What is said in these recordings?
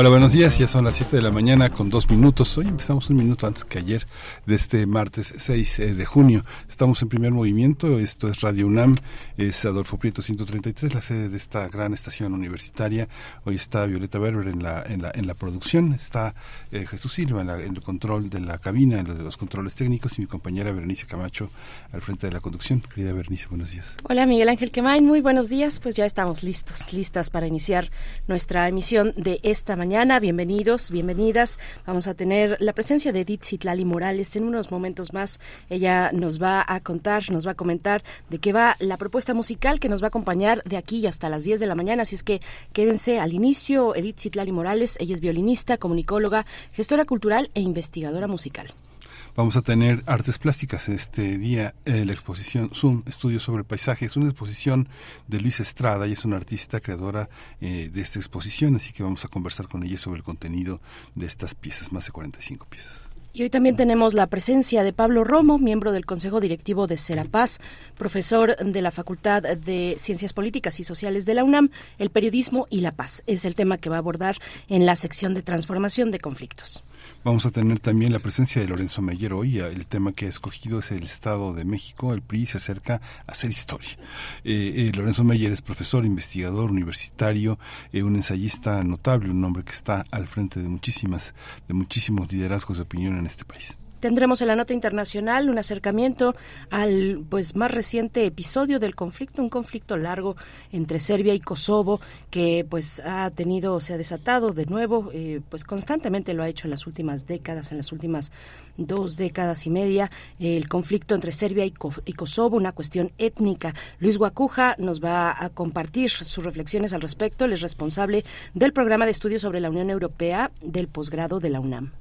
Hola, buenos días. Ya son las 7 de la mañana con dos minutos. Hoy empezamos un minuto antes que ayer de este martes 6 eh, de junio. Estamos en primer movimiento. Esto es Radio UNAM. Es Adolfo Prieto 133, la sede de esta gran estación universitaria. Hoy está Violeta Berber en la, en la, en la producción. Está eh, Jesús Silva en, el control de la cabina, en lo de los controles técnicos. Y mi compañera Berenice Camacho al frente de la conducción. Querida Berenice, buenos días. Hola, Miguel Ángel Quemain. Muy buenos días. Pues ya estamos listos, listas para iniciar nuestra emisión de esta mañana mañana. Bienvenidos, bienvenidas. Vamos a tener la presencia de Edith Citlali Morales en unos momentos más. Ella nos va a contar, nos va a comentar de qué va la propuesta musical que nos va a acompañar de aquí hasta las 10 de la mañana. Así es que quédense al inicio. Edith Citlali Morales, ella es violinista, comunicóloga, gestora cultural e investigadora musical. Vamos a tener artes plásticas este día, eh, la exposición Zoom, Estudios sobre el Paisaje. Es una exposición de Luis Estrada y es una artista creadora eh, de esta exposición, así que vamos a conversar con ella sobre el contenido de estas piezas, más de 45 piezas. Y hoy también tenemos la presencia de Pablo Romo, miembro del Consejo Directivo de Serapaz, profesor de la Facultad de Ciencias Políticas y Sociales de la UNAM. El periodismo y la paz es el tema que va a abordar en la sección de transformación de conflictos. Vamos a tener también la presencia de Lorenzo Meyer hoy. El tema que ha escogido es el Estado de México. El PRI se acerca a hacer historia. Eh, eh, Lorenzo Meyer es profesor, investigador universitario, eh, un ensayista notable, un hombre que está al frente de muchísimas, de muchísimos liderazgos de opinión en este país. Tendremos en la nota internacional un acercamiento al pues más reciente episodio del conflicto, un conflicto largo entre Serbia y Kosovo que pues ha tenido, se ha desatado de nuevo, eh, pues constantemente lo ha hecho en las últimas décadas, en las últimas dos décadas y media, el conflicto entre Serbia y, y Kosovo, una cuestión étnica. Luis Guacuja nos va a compartir sus reflexiones al respecto, él es responsable del programa de estudios sobre la Unión Europea del posgrado de la UNAM.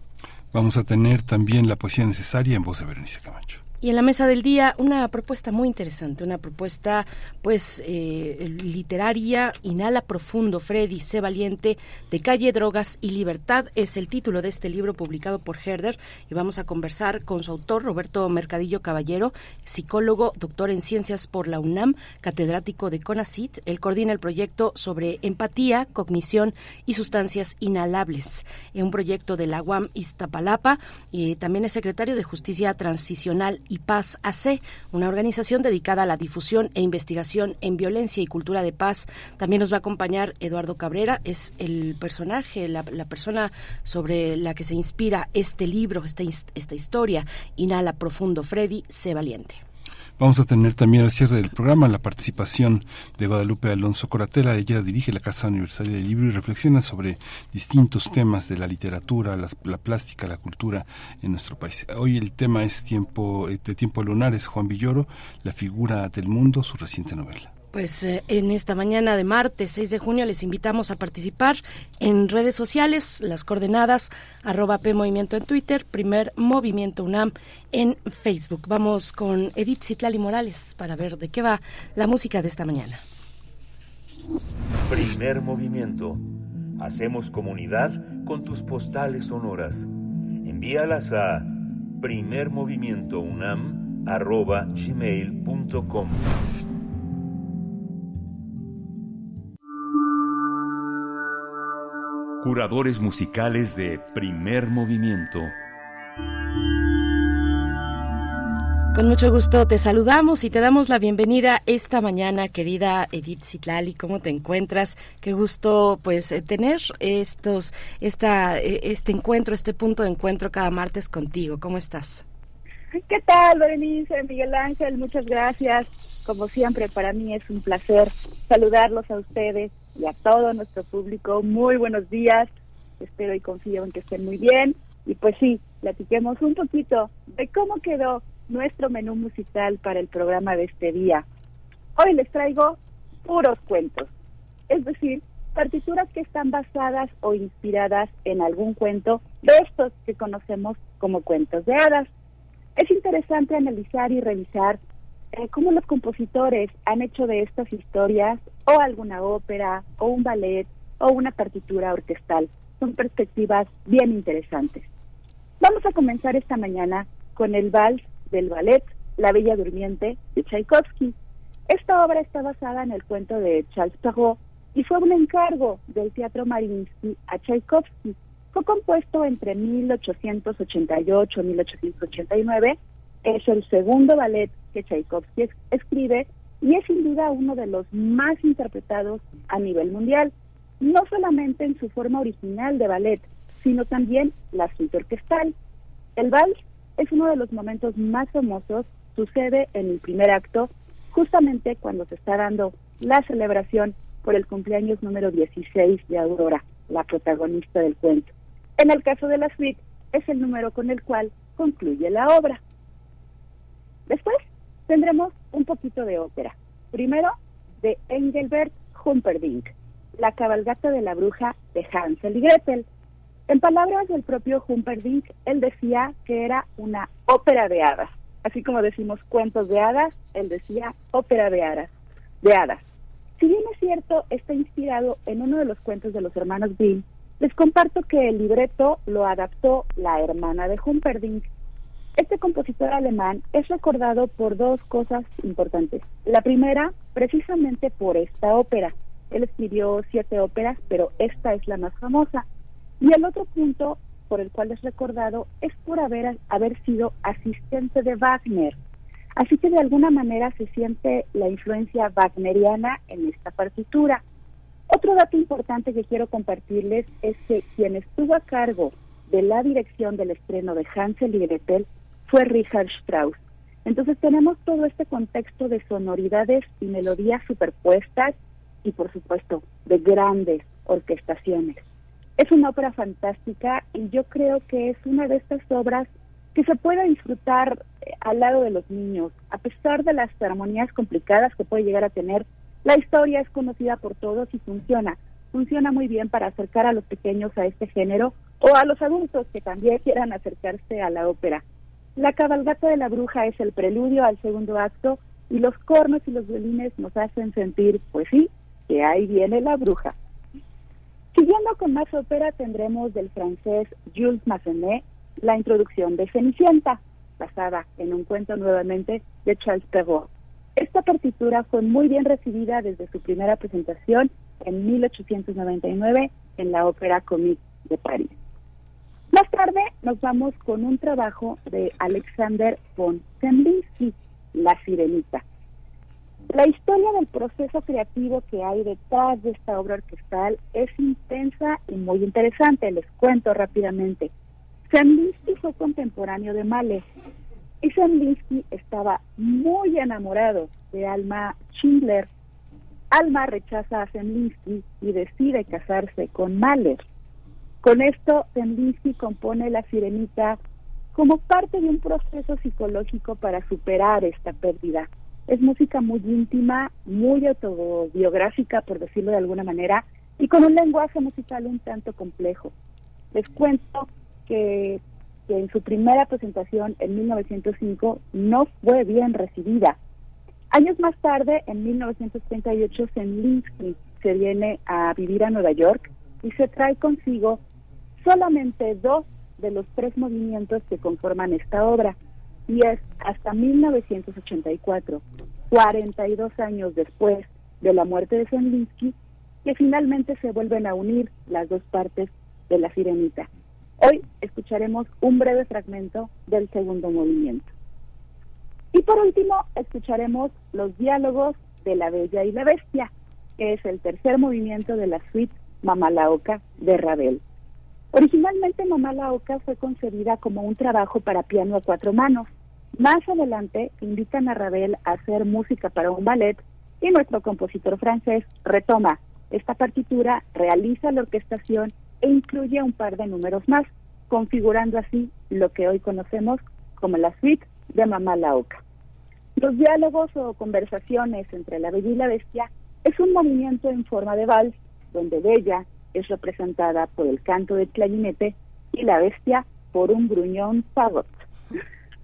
Vamos a tener también la poesía necesaria en voz de Berenice Camacho. Y en la mesa del día una propuesta muy interesante, una propuesta pues eh, literaria, Inhala Profundo, Freddy, Sé Valiente, de Calle, Drogas y Libertad es el título de este libro publicado por Herder y vamos a conversar con su autor Roberto Mercadillo Caballero, psicólogo, doctor en ciencias por la UNAM, catedrático de CONACIT. Él coordina el proyecto sobre empatía, cognición y sustancias inhalables, un proyecto de la UAM Iztapalapa y también es secretario de Justicia Transicional y Paz AC, una organización dedicada a la difusión e investigación en violencia y cultura de paz. También nos va a acompañar Eduardo Cabrera, es el personaje, la, persona sobre la que se inspira este libro, esta, esta historia, Inhala Profundo Freddy, sé valiente. Vamos a tener también al cierre del programa la participación de Guadalupe Alonso Coratela. Ella dirige la Casa Universitaria del Libro y reflexiona sobre distintos temas de la literatura, la, plástica, la cultura en nuestro país. Hoy el tema es tiempo eh, de tiempo lunar, es Juan Villoro, la figura del mundo, su reciente novela. Pues eh, en esta mañana de martes 6 de junio les invitamos a participar en redes sociales, las coordenadas arroba P Movimiento en Twitter, primer Movimiento UNAM en Facebook. Vamos con Edith Citlali Morales para ver de qué va la música de esta mañana. Primer movimiento. Hacemos comunidad con tus postales sonoras. Envíalas a primermovimientounam.gmail.com Curadores musicales de primer movimiento. Con mucho gusto te saludamos y te damos la bienvenida esta mañana, querida Edith Citlali. ¿Cómo te encuentras? Qué gusto, pues, eh, tener estos, esta, eh, este encuentro, este punto de encuentro cada martes contigo. ¿Cómo estás? ¿Qué tal, Berenice, Miguel Ángel? Muchas gracias. Como siempre, para mí es un placer saludarlos a ustedes y a todo nuestro público. Muy buenos días. Espero y confío en que estén muy bien. Y pues sí, platiquemos un poquito de cómo quedó nuestro menú musical para el programa de este día. Hoy les traigo puros cuentos, es decir, partituras que están basadas o inspiradas en algún cuento de estos que conocemos como cuentos de hadas. Es interesante analizar y revisar cómo los compositores han hecho de estas historias o alguna ópera o un ballet o una partitura orquestal. Son perspectivas bien interesantes. Vamos a comenzar esta mañana con el vals del ballet La Bella Durmiente de Tchaikovsky. Esta obra está basada en el cuento de Charles Perrault y fue un encargo del Teatro Mariinsky a Tchaikovsky. Fue compuesto entre 1888 y 1889. Es el segundo ballet que Tchaikovsky escribe y es sin duda uno de los más interpretados a nivel mundial, no solamente en su forma original de ballet, sino también la suite orquestal. El vals es uno de los momentos más famosos, sucede en el primer acto, justamente cuando se está dando la celebración por el cumpleaños número 16 de Aurora, la protagonista del cuento. En el caso de la suite, es el número con el cual concluye la obra. Después tendremos un poquito de ópera. Primero, de Engelbert Humperdinck, La cabalgata de la bruja de Hansel y Gretel. En palabras del propio Humperdinck, él decía que era una ópera de hadas. Así como decimos cuentos de hadas, él decía ópera de hadas. De hadas. Si bien es cierto, está inspirado en uno de los cuentos de los hermanos Grimm, les comparto que el libreto lo adaptó la hermana de Humperdinck, este compositor alemán es recordado por dos cosas importantes. La primera, precisamente por esta ópera. Él escribió siete óperas, pero esta es la más famosa. Y el otro punto por el cual es recordado es por haber, haber sido asistente de Wagner. Así que de alguna manera se siente la influencia wagneriana en esta partitura. Otro dato importante que quiero compartirles es que quien estuvo a cargo de la dirección del estreno de Hansel y Gretel fue Richard Strauss. Entonces tenemos todo este contexto de sonoridades y melodías superpuestas y por supuesto de grandes orquestaciones. Es una ópera fantástica y yo creo que es una de estas obras que se puede disfrutar eh, al lado de los niños, a pesar de las armonías complicadas que puede llegar a tener. La historia es conocida por todos y funciona. Funciona muy bien para acercar a los pequeños a este género o a los adultos que también quieran acercarse a la ópera. La cabalgata de la bruja es el preludio al segundo acto y los cornos y los violines nos hacen sentir, pues sí, que ahí viene la bruja. Siguiendo con más ópera tendremos del francés Jules Massenet la introducción de Cenicienta, basada en un cuento nuevamente de Charles Perrault. Esta partitura fue muy bien recibida desde su primera presentación en 1899 en la Ópera Comique de París. Más tarde nos vamos con un trabajo de Alexander von Zemlinsky, La Sirenita. La historia del proceso creativo que hay detrás de esta obra orquestal es intensa y muy interesante. Les cuento rápidamente. Zemlinsky fue contemporáneo de Mahler y Zemlinsky estaba muy enamorado de Alma Schindler. Alma rechaza a Zemlinsky y decide casarse con Mahler. Con esto, Zemlinsky compone La Sirenita como parte de un proceso psicológico para superar esta pérdida. Es música muy íntima, muy autobiográfica, por decirlo de alguna manera, y con un lenguaje musical un tanto complejo. Les cuento que, que en su primera presentación en 1905 no fue bien recibida. Años más tarde, en 1938, Zemlinsky se viene a vivir a Nueva York y se trae consigo solamente dos de los tres movimientos que conforman esta obra, y es hasta 1984, 42 años después de la muerte de Zemlinsky, que finalmente se vuelven a unir las dos partes de la sirenita. Hoy escucharemos un breve fragmento del segundo movimiento. Y por último, escucharemos los diálogos de La Bella y la Bestia, que es el tercer movimiento de la suite Mamalaoca de Ravel. Originalmente Mamá la Oca fue concebida como un trabajo para piano a cuatro manos. Más adelante invitan a Ravel a hacer música para un ballet y nuestro compositor francés retoma esta partitura, realiza la orquestación e incluye un par de números más, configurando así lo que hoy conocemos como la suite de Mamá la Oca. Los diálogos o conversaciones entre la bella y la bestia es un movimiento en forma de vals donde Bella es representada por el canto del clarinete y la bestia por un gruñón fagot.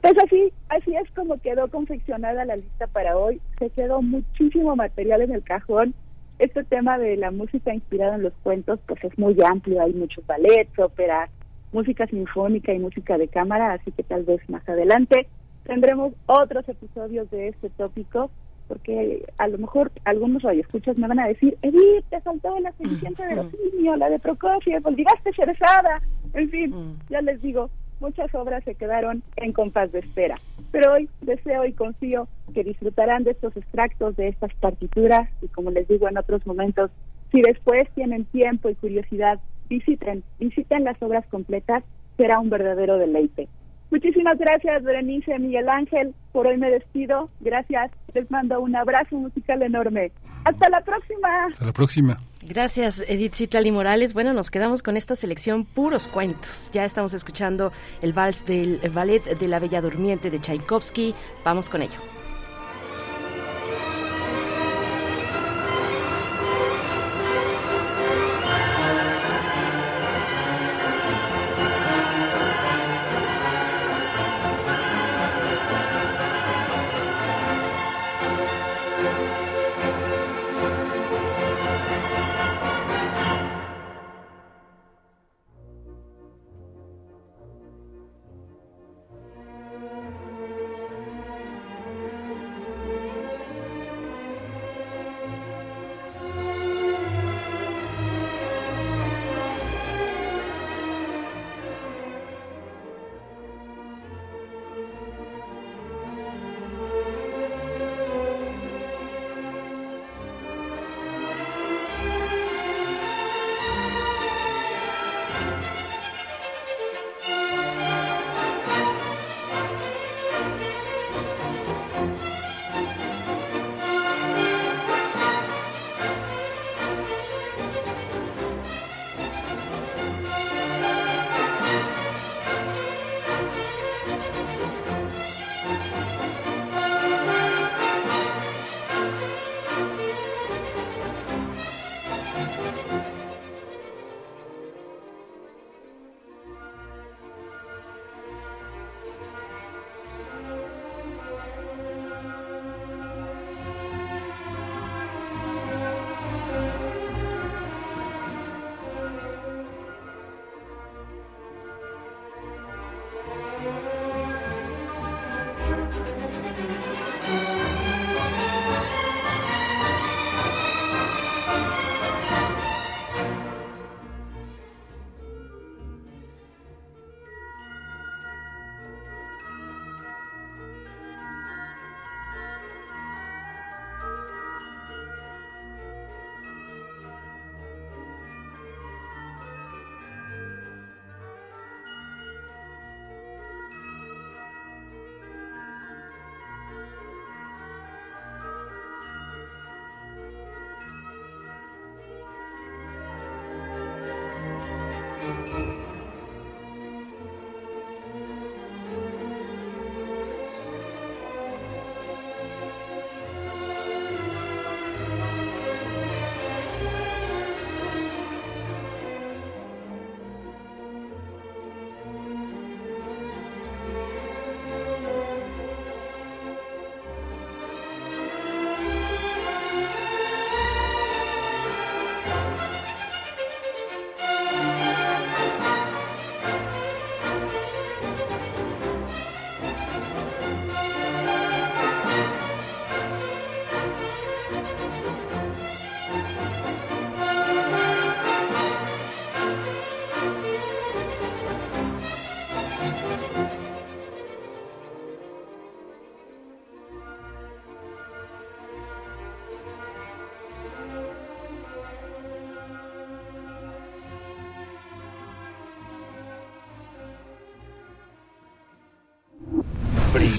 Pues así, así es como quedó confeccionada la lista para hoy. Se quedó muchísimo material en el cajón. Este tema de la música inspirada en los cuentos, pues es muy amplio. Hay muchos ballets, óperas, música sinfónica y música de cámara, así que tal vez más adelante tendremos otros episodios de este tópico, porque a lo mejor algunos radioescuchas me van a decir, Edith, te faltó la Cenicienta de los niños, la de Prokofiev, olvidaste Cerezada. En fin, ya les digo, muchas obras se quedaron en compás de espera. Pero hoy deseo y confío que disfrutarán de estos extractos de estas partituras y como les digo en otros momentos, si después tienen tiempo y curiosidad, visiten, visiten las obras completas, será un verdadero deleite. Muchísimas gracias, Berenice, Miguel Ángel. Por hoy me despido. Gracias. Les mando un abrazo musical enorme. Hasta la próxima. Hasta la próxima. Gracias, Edith Citlali Morales. Bueno, nos quedamos con esta selección puros cuentos. Ya estamos escuchando el vals del ballet de la Bella Durmiente de Tchaikovsky. Vamos con ello.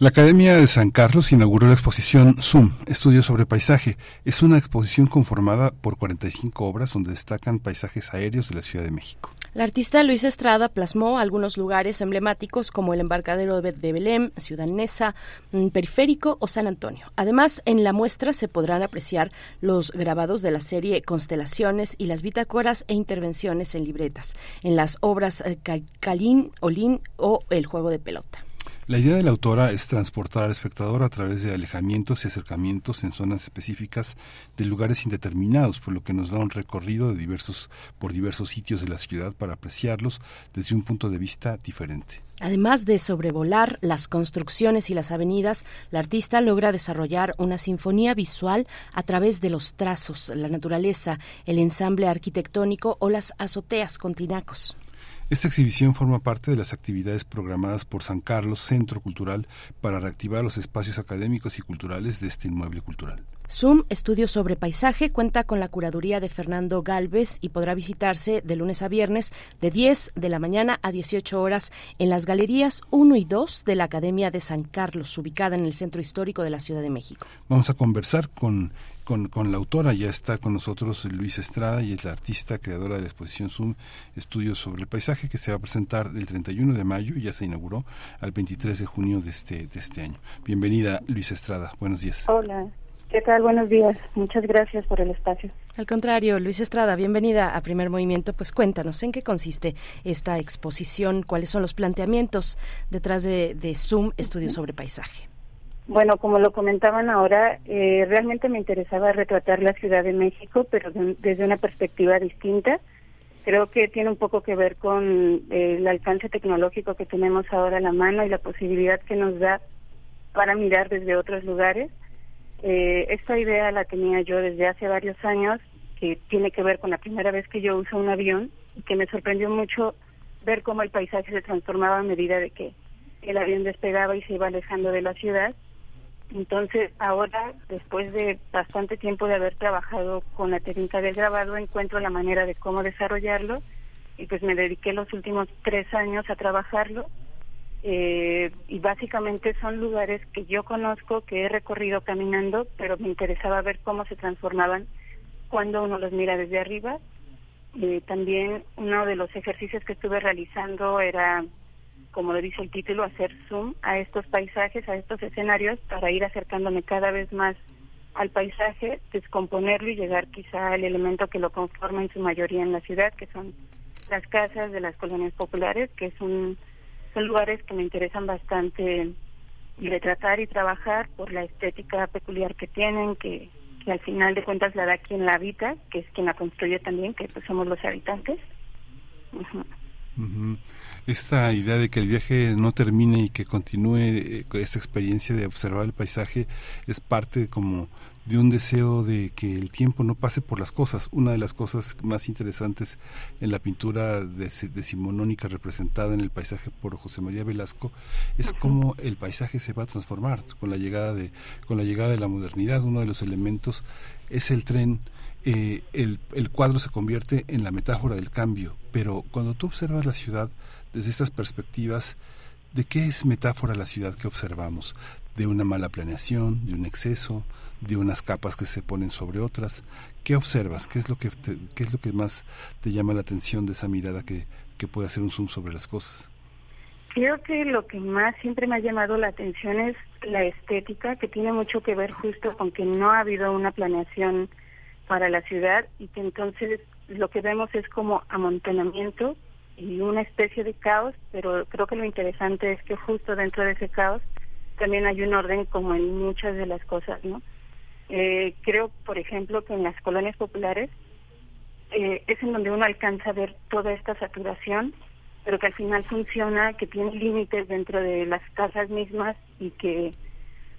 La Academia de San Carlos inauguró la exposición Zoom, Estudios sobre Paisaje. Es una exposición conformada por 45 obras donde destacan paisajes aéreos de la Ciudad de México. La artista Luis Estrada plasmó algunos lugares emblemáticos como el embarcadero de Belém, Ciudad Neza, mm, Periférico o San Antonio. Además, en la muestra se podrán apreciar los grabados de la serie Constelaciones y las bitácoras e intervenciones en libretas, en las obras eh, Calín, Olín o El juego de pelota. La idea de la autora es transportar al espectador a través de alejamientos y acercamientos en zonas específicas de lugares indeterminados, por lo que nos da un recorrido de diversos, por diversos sitios de la ciudad para apreciarlos desde un punto de vista diferente. Además de sobrevolar las construcciones y las avenidas, la artista logra desarrollar una sinfonía visual a través de los trazos, la naturaleza, el ensamble arquitectónico o las azoteas con tinacos. Esta exhibición forma parte de las actividades programadas por San Carlos Centro Cultural para reactivar los espacios académicos y culturales de este inmueble cultural. Zoom Estudios sobre Paisaje cuenta con la curaduría de Fernando Galvez y podrá visitarse de lunes a viernes de 10 de la mañana a 18 horas en las galerías 1 y 2 de la Academia de San Carlos, ubicada en el Centro Histórico de la Ciudad de México. Vamos a conversar con, con, con la autora, ya está con nosotros Luis Estrada y es la artista creadora de la exposición Zoom Estudios sobre el Paisaje que se va a presentar del 31 de mayo y ya se inauguró al 23 de junio de este, de este año. Bienvenida Luis Estrada, buenos días. Hola, ¿Qué tal? Buenos días. Muchas gracias por el espacio. Al contrario, Luis Estrada, bienvenida a Primer Movimiento. Pues cuéntanos, ¿en qué consiste esta exposición? ¿Cuáles son los planteamientos detrás de, Zoom Estudios sobre Paisaje? Bueno, como lo comentaban ahora, eh, realmente me interesaba retratar la Ciudad de México, pero desde una perspectiva distinta. Creo que tiene un poco que ver con eh, el alcance tecnológico que tenemos ahora a la mano y la posibilidad que nos da para mirar desde otros lugares eh, esta idea la tenía yo desde hace varios años, que tiene que ver con la primera vez que yo uso un avión, y que me sorprendió mucho ver cómo el paisaje se transformaba a medida de que el avión despegaba y se iba alejando de la ciudad. Entonces, ahora, después de bastante tiempo de haber trabajado con la técnica del grabado, encuentro la manera de cómo desarrollarlo y pues me dediqué los últimos tres años a trabajarlo eh, y básicamente son lugares que yo conozco, que he recorrido caminando, pero me interesaba ver cómo se transformaban cuando uno los mira desde arriba. Eh, también uno de los ejercicios que estuve realizando era, como lo dice el título, hacer zoom a estos paisajes, a estos escenarios, para ir acercándome cada vez más al paisaje, descomponerlo y llegar quizá al elemento que lo conforma en su mayoría en la ciudad, que son las casas de las colonias populares, que es un son lugares que me interesan bastante retratar y trabajar por la estética peculiar que tienen, que, que al final de cuentas la da quien la habita, que es quien la construye también, que pues somos los habitantes. Esta idea de que el viaje no termine y que continúe eh, esta experiencia de observar el paisaje es parte como de un deseo de que el tiempo no pase por las cosas. Una de las cosas más interesantes en la pintura decimonónica representada en el paisaje por José María Velasco es cómo el paisaje se va a transformar con la llegada de con la llegada de la modernidad. Uno de los elementos es el tren. Eh, el, el cuadro se convierte en la metáfora del cambio, pero cuando tú observas la ciudad desde estas perspectivas, ¿de qué es metáfora la ciudad que observamos? ¿De una mala planeación, de un exceso, de unas capas que se ponen sobre otras. ¿Qué observas? ¿Qué es lo que, qué es lo que más te llama la atención de esa mirada que, que puede hacer un zoom sobre las cosas? Creo que lo que más siempre me ha llamado la atención es la estética, que tiene mucho que ver justo con que no ha habido una planeación para la ciudad y que entonces lo que vemos es como amontonamiento y una especie de caos, pero creo que lo interesante es que justo dentro de ese caos también hay un orden como en muchas de las cosas, ¿no? Eh, creo, por ejemplo, que en las colonias populares eh, es en donde uno alcanza a ver toda esta saturación, pero que al final funciona, que tiene límites dentro de las casas mismas y que,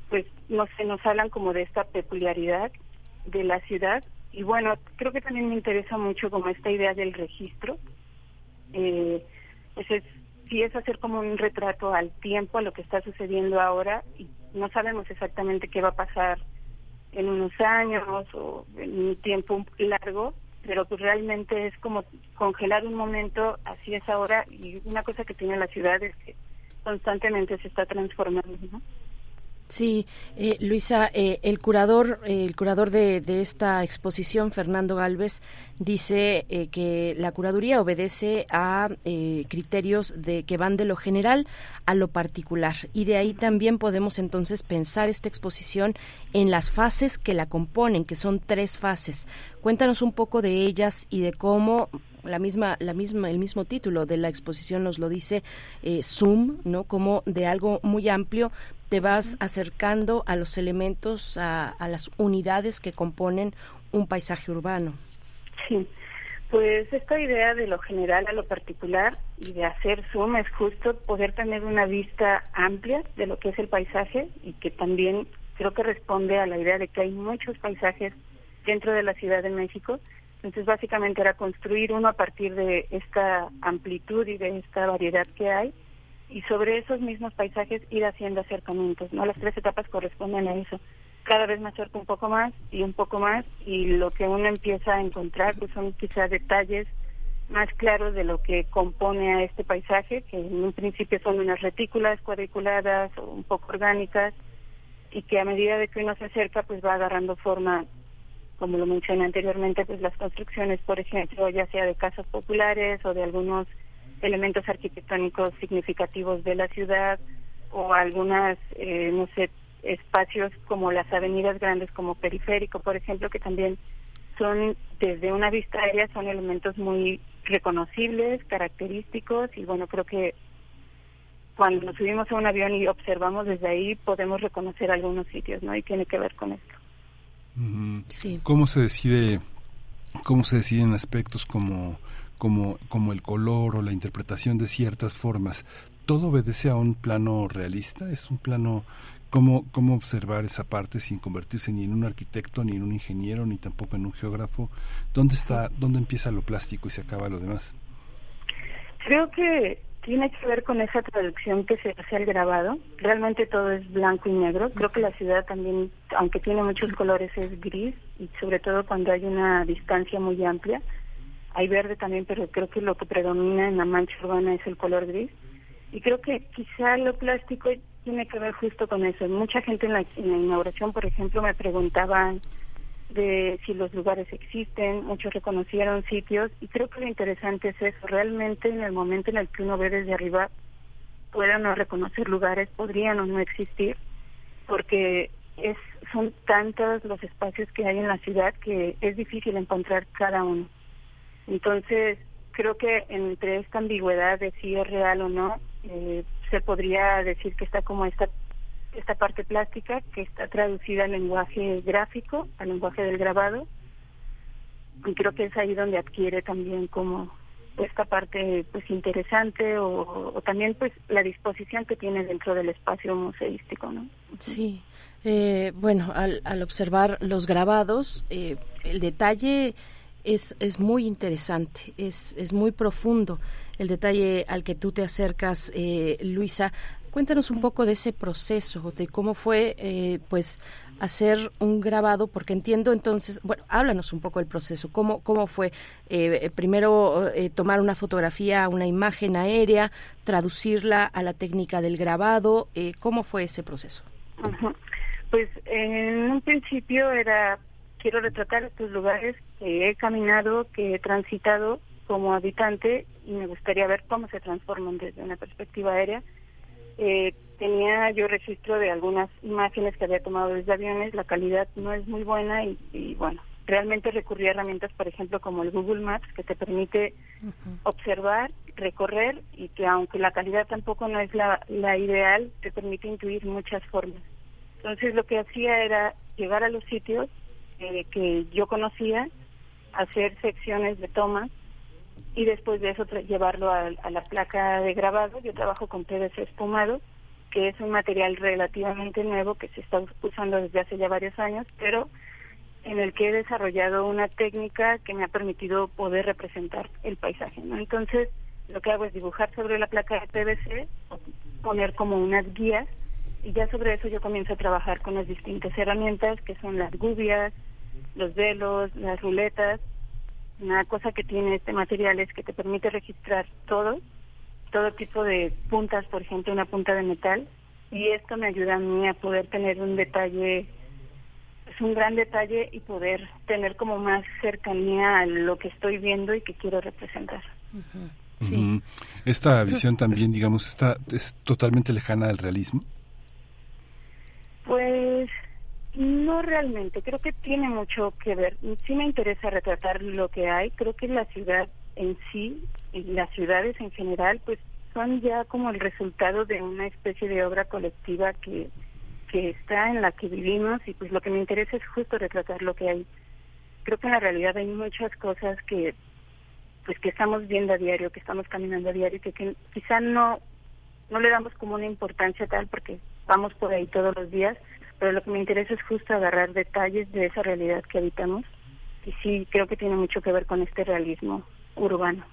pues, no sé, nos hablan como de esta peculiaridad de la ciudad. Y bueno, creo que también me interesa mucho como esta idea del registro. Eh, pues es, sí es hacer como un retrato al tiempo, a lo que está sucediendo ahora, y no sabemos exactamente qué va a pasar en unos años o en un tiempo largo, pero pues realmente es como congelar un momento, así es ahora, y una cosa que tiene la ciudad es que constantemente se está transformando, ¿no? Sí, eh, Luisa, eh, el curador, eh, el curador de, esta exposición, Fernando Galvez, dice que la curaduría obedece a criterios de que van de lo general a lo particular y de ahí también podemos entonces pensar esta exposición en las fases que la componen, que son tres fases. Cuéntanos un poco de ellas y de cómo la misma, la misma, el mismo título de la exposición nos lo dice Zoom, ¿no? Como de algo muy amplio, te vas acercando a los elementos, a, las unidades que componen un paisaje urbano. Sí, pues esta idea de lo general a lo particular y de hacer zoom es justo poder tener una vista amplia de lo que es el paisaje y que también creo que responde a la idea de que hay muchos paisajes dentro de la Ciudad de México. Entonces básicamente era construir uno a partir de esta amplitud y de esta variedad que hay y sobre esos mismos paisajes ir haciendo acercamientos, ¿no? Las tres etapas corresponden a eso. Cada vez me acerco un poco más y un poco más y lo que uno empieza a encontrar pues son quizás detalles más claros de lo que compone a este paisaje, que en un principio son unas retículas cuadriculadas o un poco orgánicas y que a medida de que uno se acerca pues va agarrando forma como lo mencioné anteriormente, pues las construcciones, por ejemplo, ya sea de casas populares o de algunos elementos arquitectónicos significativos de la ciudad o algunas, eh, no sé, espacios como las avenidas grandes como periférico, por ejemplo, que también son desde una vista aérea son elementos muy reconocibles, característicos y bueno, creo que cuando nos subimos a un avión y observamos desde ahí podemos reconocer algunos sitios, ¿no? Y tiene que ver con esto. Sí. ¿Cómo se decide cómo se deciden aspectos como como, como el color o la interpretación de ciertas formas, ¿todo obedece a un plano realista? ¿Es un plano ¿Cómo, ¿Cómo observar esa parte sin convertirse ni en un arquitecto, ni en un ingeniero, ni tampoco en un geógrafo? ¿Dónde está, dónde empieza lo plástico y se acaba lo demás? Creo que tiene que ver con esa traducción que se hace al grabado. Realmente todo es blanco y negro. Creo que la ciudad también, aunque tiene muchos colores, es gris y sobre todo cuando hay una distancia muy amplia hay verde también, pero creo que lo que predomina en la mancha urbana es el color gris. Y creo que quizá lo plástico tiene que ver justo con eso. Mucha gente en la, inauguración, por ejemplo, me preguntaban de si los lugares existen, muchos reconocieron sitios y creo que lo interesante es eso, realmente en el momento en el que uno ve desde arriba puedan no reconocer lugares, podrían o no existir, porque es son tantos los espacios que hay en la ciudad que es difícil encontrar cada uno. Entonces, creo que entre esta ambigüedad de si es real o no, eh, se podría decir que está como esta esta parte plástica que está traducida al lenguaje gráfico, al lenguaje del grabado, y creo que es ahí donde adquiere también como esta parte pues interesante o, también pues la disposición que tiene dentro del espacio museístico, ¿no? Sí, eh, bueno, al, al observar los grabados, eh, el detalle es, es muy interesante, es, es muy profundo el detalle al que tú te acercas, eh, Luisa. Cuéntanos un poco de ese proceso, de cómo fue, eh, pues, hacer un grabado, porque entiendo entonces, bueno, háblanos un poco del proceso, cómo, cómo fue eh, primero tomar una fotografía, una imagen aérea, traducirla a la técnica del grabado, ¿cómo fue ese proceso? Pues en un principio era quiero retratar estos lugares que he caminado, que he transitado como habitante y me gustaría ver cómo se transforman desde una perspectiva aérea. Eh, tenía yo registro de algunas imágenes que había tomado desde aviones, la calidad no es muy buena y, bueno, realmente recurrí a herramientas, por ejemplo, como el Google Maps, que te permite observar, recorrer y que aunque la calidad tampoco no es la, la ideal, te permite incluir muchas formas. Entonces lo que hacía era llegar a los sitios que yo conocía, hacer secciones de tomas y después de eso llevarlo a, la placa de grabado. Yo trabajo con PVC espumado, que es un material relativamente nuevo que se está usando desde hace ya varios años, pero en el que he desarrollado una técnica que me ha permitido poder representar el paisaje. ¿no? Entonces, lo que hago es dibujar sobre la placa de PVC, poner como unas guías, y ya sobre eso yo comienzo a trabajar con las distintas herramientas que son las gubias, los velos, las ruletas, Una cosa que tiene este material es que te permite registrar todo, todo tipo de puntas, por ejemplo, una punta de metal, y esto me ayuda a mí a poder tener un detalle, es un gran detalle y poder tener como más cercanía a lo que estoy viendo y que quiero representar. Sí. Esta visión también, digamos, está es totalmente lejana al realismo. Pues no realmente, creo que tiene mucho que ver. Sí me interesa retratar lo que hay, creo que la ciudad en sí y las ciudades en general pues son ya como el resultado de una especie de obra colectiva que, que está en la que vivimos y pues lo que me interesa es justo retratar lo que hay. Creo que en la realidad hay muchas cosas que pues que estamos viendo a diario, que estamos caminando a diario, que, que quizá no no le damos como una importancia tal porque vamos por ahí todos los días, pero lo que me interesa es justo agarrar detalles de esa realidad que habitamos y sí creo que tiene mucho que ver con este realismo urbano.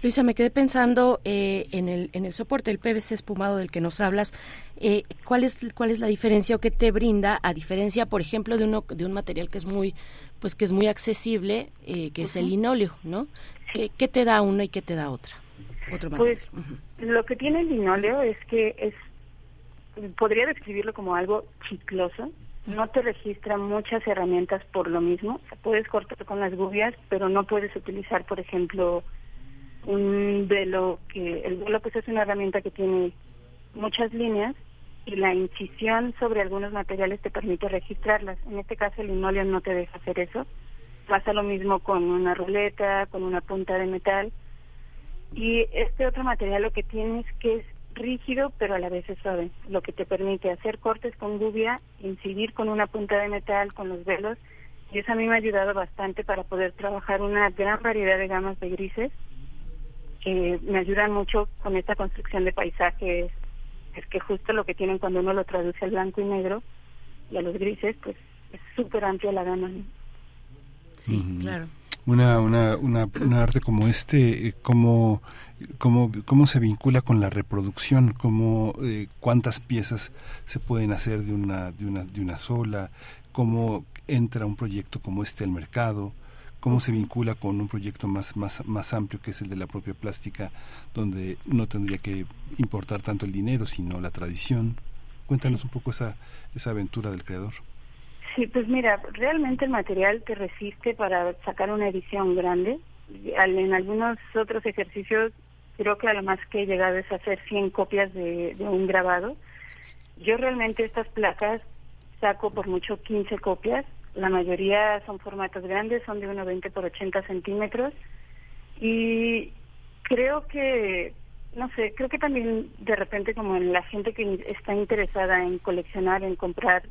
Luisa, me quedé pensando eh, en, el, en el soporte, el PVC espumado del que nos hablas. Eh, ¿cuál, es, ¿Cuál es la diferencia o qué te brinda, a diferencia, por ejemplo, de, uno, de un material que es muy, pues, que es muy accesible, eh, que es el linóleo, ¿no? ¿Qué, te da uno y qué te da otra? Otro Pues lo que tiene el linóleo es que es, podría describirlo como algo chicloso, no te registra muchas herramientas por lo mismo. puedes cortar con las gubias, pero no puedes utilizar, por ejemplo, un velo que el velo pues es una herramienta que tiene muchas líneas y la incisión sobre algunos materiales te permite registrarlas. En este caso el linóleo no te deja hacer eso. Pasa lo mismo con una ruleta, con una punta de metal. Y este otro material lo que tiene es que es rígido pero a la vez es suave, lo que te permite hacer cortes con gubia, incidir con una punta de metal, con los velos, y eso a mí me ha ayudado bastante para poder trabajar una gran variedad de gamas de grises que me ayudan mucho con esta construcción de paisajes, es que justo lo que tienen cuando uno lo traduce al blanco y negro y a los grises, pues es súper amplia la gama. Sí, claro una, una, una, arte como este, eh, cómo, cómo, se vincula con la reproducción, cómo, eh, cuántas piezas se pueden hacer de una, de, una, de una sola, cómo entra un proyecto como este al mercado, cómo se vincula con un proyecto más, más, más amplio que es el de la propia plástica, donde no tendría que importar tanto el dinero, sino la tradición. Cuéntanos un poco esa, esa aventura del creador. Sí, pues mira, realmente el material te resiste para sacar una edición grande. En algunos otros ejercicios creo que a lo más que he llegado es hacer 100 copias de, un grabado. Yo realmente estas placas saco por mucho 15 copias. La mayoría son formatos grandes, son de 1,20 por 80 centímetros. Y creo que, no sé, creo que también de repente como en la gente que está interesada en coleccionar, en comprar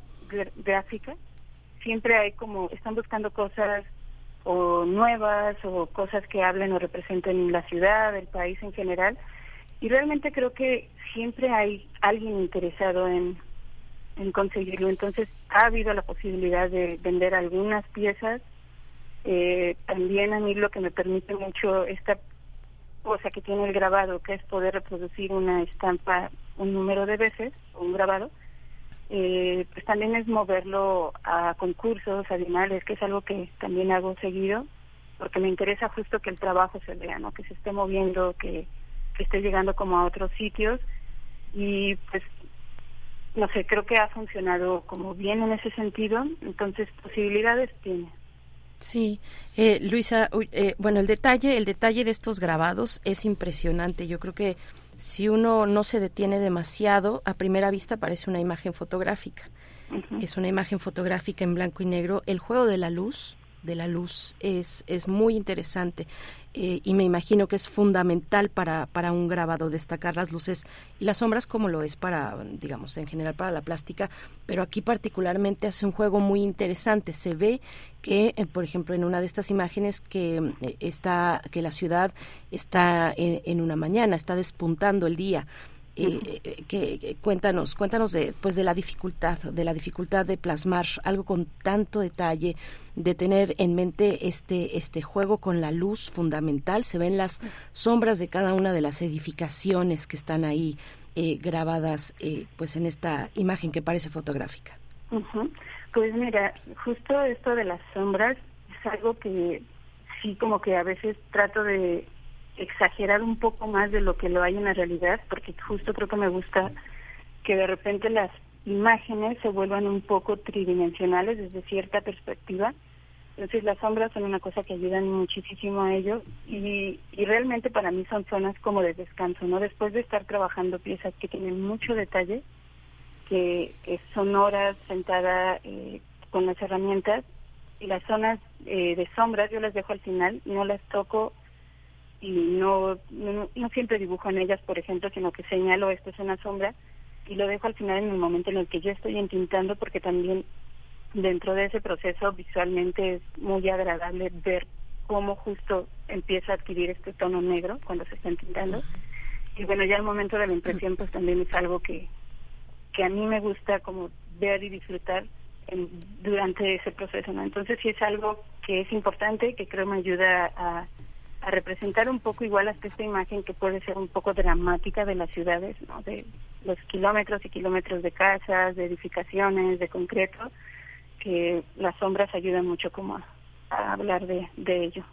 gráfica, siempre hay como, están buscando cosas o nuevas o cosas que hablen o representen la ciudad, el país en general. Y realmente creo que siempre hay alguien interesado en, en conseguirlo. Entonces ha habido la posibilidad de vender algunas piezas. Eh, también a mí lo que me permite mucho esta cosa que tiene el grabado, que es poder reproducir una estampa un número de veces, un grabado, eh, pues también es moverlo a concursos, a que es algo que también hago seguido, porque me interesa justo que el trabajo se vea, ¿no? que se esté moviendo, que, que esté llegando como a otros sitios y pues no sé, creo que ha funcionado como bien en ese sentido, entonces posibilidades tiene. Sí, eh, Luisa, eh, bueno, el detalle, el detalle de estos grabados es impresionante. Yo creo que si uno no se detiene demasiado, a primera vista parece una imagen fotográfica. Es una imagen fotográfica en blanco y negro. El juego de la luz, de la luz, es, es muy interesante. Eh, y me imagino que es fundamental para, para un grabado destacar las luces y las sombras como lo es para, digamos, en general para la plástica, pero aquí particularmente hace un juego muy interesante. Se ve que, eh, por ejemplo, en una de estas imágenes que eh, está, que la ciudad está en una mañana, está despuntando el día eh, que, cuéntanos, cuéntanos de, pues de la dificultad, de la dificultad de plasmar algo con tanto detalle, de tener en mente este, este juego con la luz fundamental. Se ven las sombras de cada una de las edificaciones que están ahí eh, grabadas, eh, pues en esta imagen que parece fotográfica. Pues mira, justo esto de las sombras es algo que sí como que a veces trato de exagerar un poco más de lo que lo hay en la realidad, porque justo creo que me gusta que de repente las imágenes se vuelvan un poco tridimensionales desde cierta perspectiva. Entonces las sombras son una cosa que ayudan muchísimo a ello y, y realmente para mí son zonas como de descanso, ¿no? Después de estar trabajando piezas que tienen mucho detalle, que, son horas sentada eh, con las herramientas y las zonas eh, de sombras yo las dejo al final, no las toco y no, no, siempre dibujo en ellas, por ejemplo, sino que señalo esto es una sombra y lo dejo al final en el momento en el que yo estoy entintando porque también dentro de ese proceso visualmente es muy agradable ver cómo justo empieza a adquirir este tono negro cuando se está entintando. Y bueno ya el momento de la impresión pues también es algo que que a mí me gusta como ver y disfrutar en, durante ese proceso no entonces sí es algo que es importante que creo me ayuda a a representar un poco igual hasta esta imagen que puede ser un poco dramática de las ciudades, ¿no? de los kilómetros y kilómetros de casas, de edificaciones, de concreto, que las sombras ayudan mucho como a, hablar de, de ello.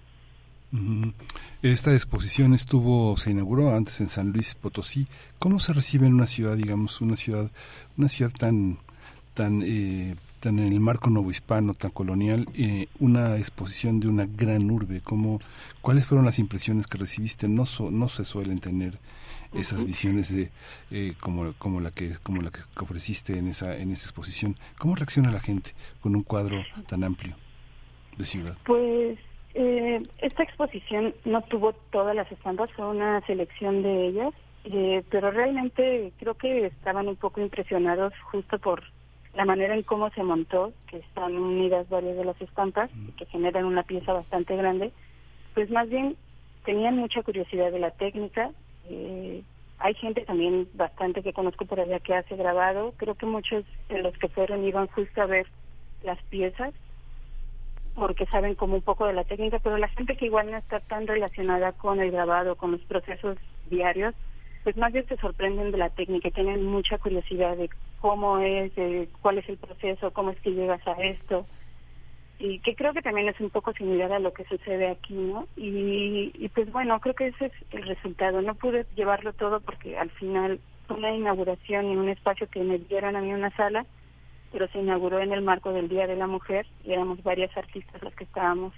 Esta exposición estuvo, se inauguró antes en San Luis Potosí. ¿Cómo se recibe en una ciudad, digamos, una ciudad, una ciudad tan, tan eh, tan en el marco novohispano, tan colonial, eh, una exposición de una gran urbe. como ¿Cuáles fueron las impresiones que recibiste? No, no se suelen tener esas visiones de eh, como, como la que como la que ofreciste en esa en esa exposición. ¿Cómo reacciona la gente con un cuadro tan amplio de ciudad? Pues eh, esta exposición no tuvo todas las estampas, fue una selección de ellas, pero realmente creo que estaban un poco impresionados justo por la manera en cómo se montó, que están unidas varias de las estampas y que generan una pieza bastante grande, pues más bien tenían mucha curiosidad de la técnica. Eh, hay gente también bastante que conozco por allá que hace grabado. Creo que muchos de los que fueron iban justo a ver las piezas porque saben como un poco de la técnica, pero la gente que igual no está tan relacionada con el grabado, con los procesos diarios, pues más bien se sorprenden de la técnica, tienen mucha curiosidad de cómo es, de cuál es el proceso, cómo es que llegas a esto. Y que creo que también es un poco similar a lo que sucede aquí, ¿no? Y, y pues bueno, creo que ese es el resultado. No pude llevarlo todo porque al final fue una inauguración en un espacio que me dieron a mí una sala, pero se inauguró en el marco del Día de la Mujer y éramos varias artistas las que estábamos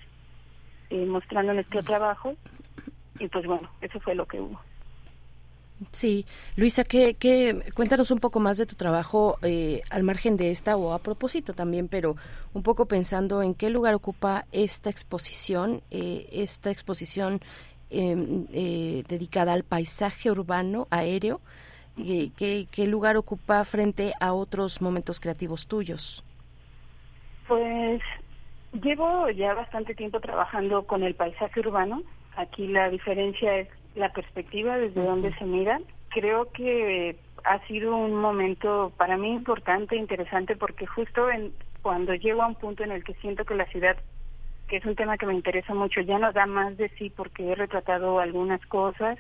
eh, mostrando nuestro trabajo. Y pues bueno, eso fue lo que hubo. Sí, Luisa, ¿qué, qué, cuéntanos un poco más de tu trabajo eh, al margen de esta o a propósito también, pero un poco pensando en qué lugar ocupa esta exposición, eh, esta exposición em, eh, dedicada al paisaje urbano aéreo, ¿qué, ¿qué lugar ocupa frente a otros momentos creativos tuyos? Pues llevo ya bastante tiempo trabajando con el paisaje urbano. Aquí la diferencia es la perspectiva desde donde se mira. Creo que ha sido un momento para mí importante, interesante, porque justo en, cuando llego a un punto en el que siento que la ciudad, que es un tema que me interesa mucho, ya no da más de sí porque he retratado algunas cosas,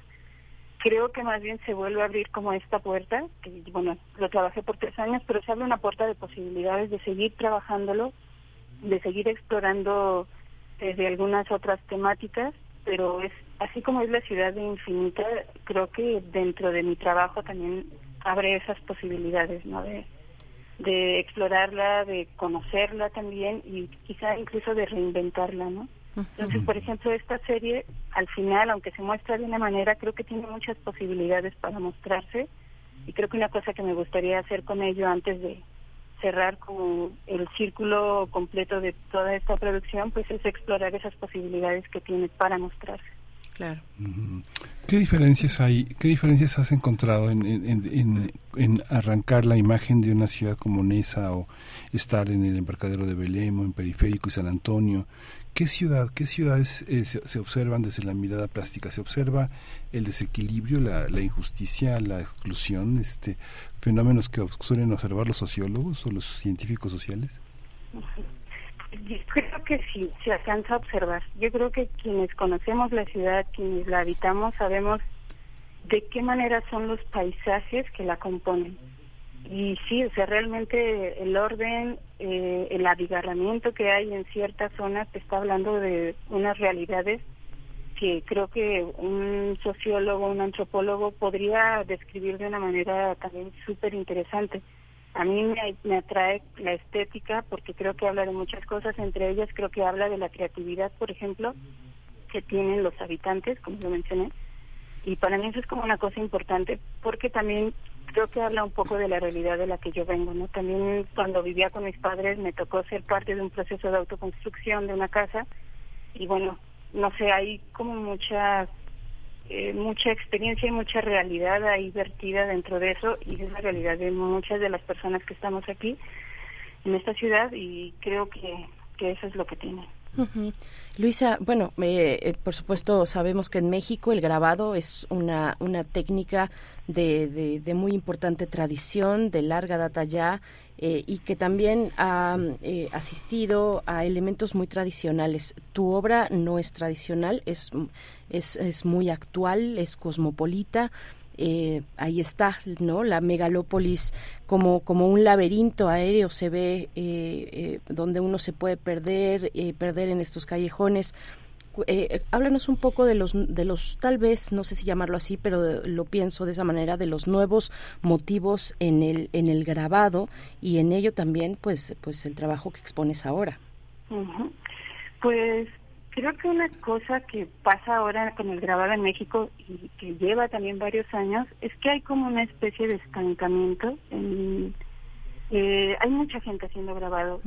creo que más bien se vuelve a abrir como esta puerta, que bueno, lo trabajé por tres años, pero se abre una puerta de posibilidades de seguir trabajándolo, de seguir explorando desde algunas otras temáticas, pero es así como es la ciudad de infinita, creo que dentro de mi trabajo también abre esas posibilidades, ¿no? De, de explorarla, de conocerla también y quizá incluso de reinventarla, ¿no? Entonces, por ejemplo, esta serie, al final, aunque se muestra de una manera, creo que tiene muchas posibilidades para mostrarse y creo que una cosa que me gustaría hacer con ello antes de cerrar como el círculo completo de toda esta producción, pues es explorar esas posibilidades que tiene para mostrarse. Claro. ¿Qué diferencias hay, qué diferencias has encontrado en, en, en, arrancar la imagen de una ciudad como Nesa o estar en el embarcadero de Belém o en Periférico y San Antonio? ¿Qué ciudad, qué ciudades eh, se, observan desde la mirada plástica? ¿Se observa el desequilibrio, la, injusticia, la exclusión, este fenómenos que suelen observar los sociólogos o los científicos sociales? Creo que sí, se alcanza a observar. Yo creo que quienes conocemos la ciudad, quienes la habitamos, sabemos de qué manera son los paisajes que la componen. Y sí, o sea, realmente el orden, eh, el abigarramiento que hay en ciertas zonas te está hablando de unas realidades que creo que un sociólogo, un antropólogo podría describir de una manera también súper interesante. A mí me, me, atrae la estética porque creo que habla de muchas cosas, entre ellas creo que habla de la creatividad, por ejemplo, que tienen los habitantes, como lo mencioné, y para mí eso es como una cosa importante porque también creo que habla un poco de la realidad de la que yo vengo, ¿no? También cuando vivía con mis padres me tocó ser parte de un proceso de autoconstrucción de una casa y bueno, no sé, hay como mucha eh, mucha experiencia y mucha realidad ahí vertida dentro de eso y es la realidad de muchas de las personas que estamos aquí en esta ciudad y creo que, que eso es lo que tiene. Luisa, bueno, eh, por supuesto sabemos que en México el grabado es una, una técnica de, de, muy importante tradición, de larga data ya, eh, y que también ha eh, asistido a elementos muy tradicionales. Tu obra no es tradicional, es, es, es muy actual, es cosmopolita, eh, ahí está, ¿no? La megalópolis como, como un laberinto aéreo se ve eh, donde uno se puede perder, perder en estos callejones. Háblanos un poco de los, de los, tal vez, no sé si llamarlo así, pero lo pienso de esa manera, de los nuevos motivos en el, en el grabado y en ello también, pues, pues el trabajo que expones ahora. Pues Creo que una cosa que pasa ahora con el grabado en México y que lleva también varios años es que hay como una especie de estancamiento. Eh, hay mucha gente haciendo grabado.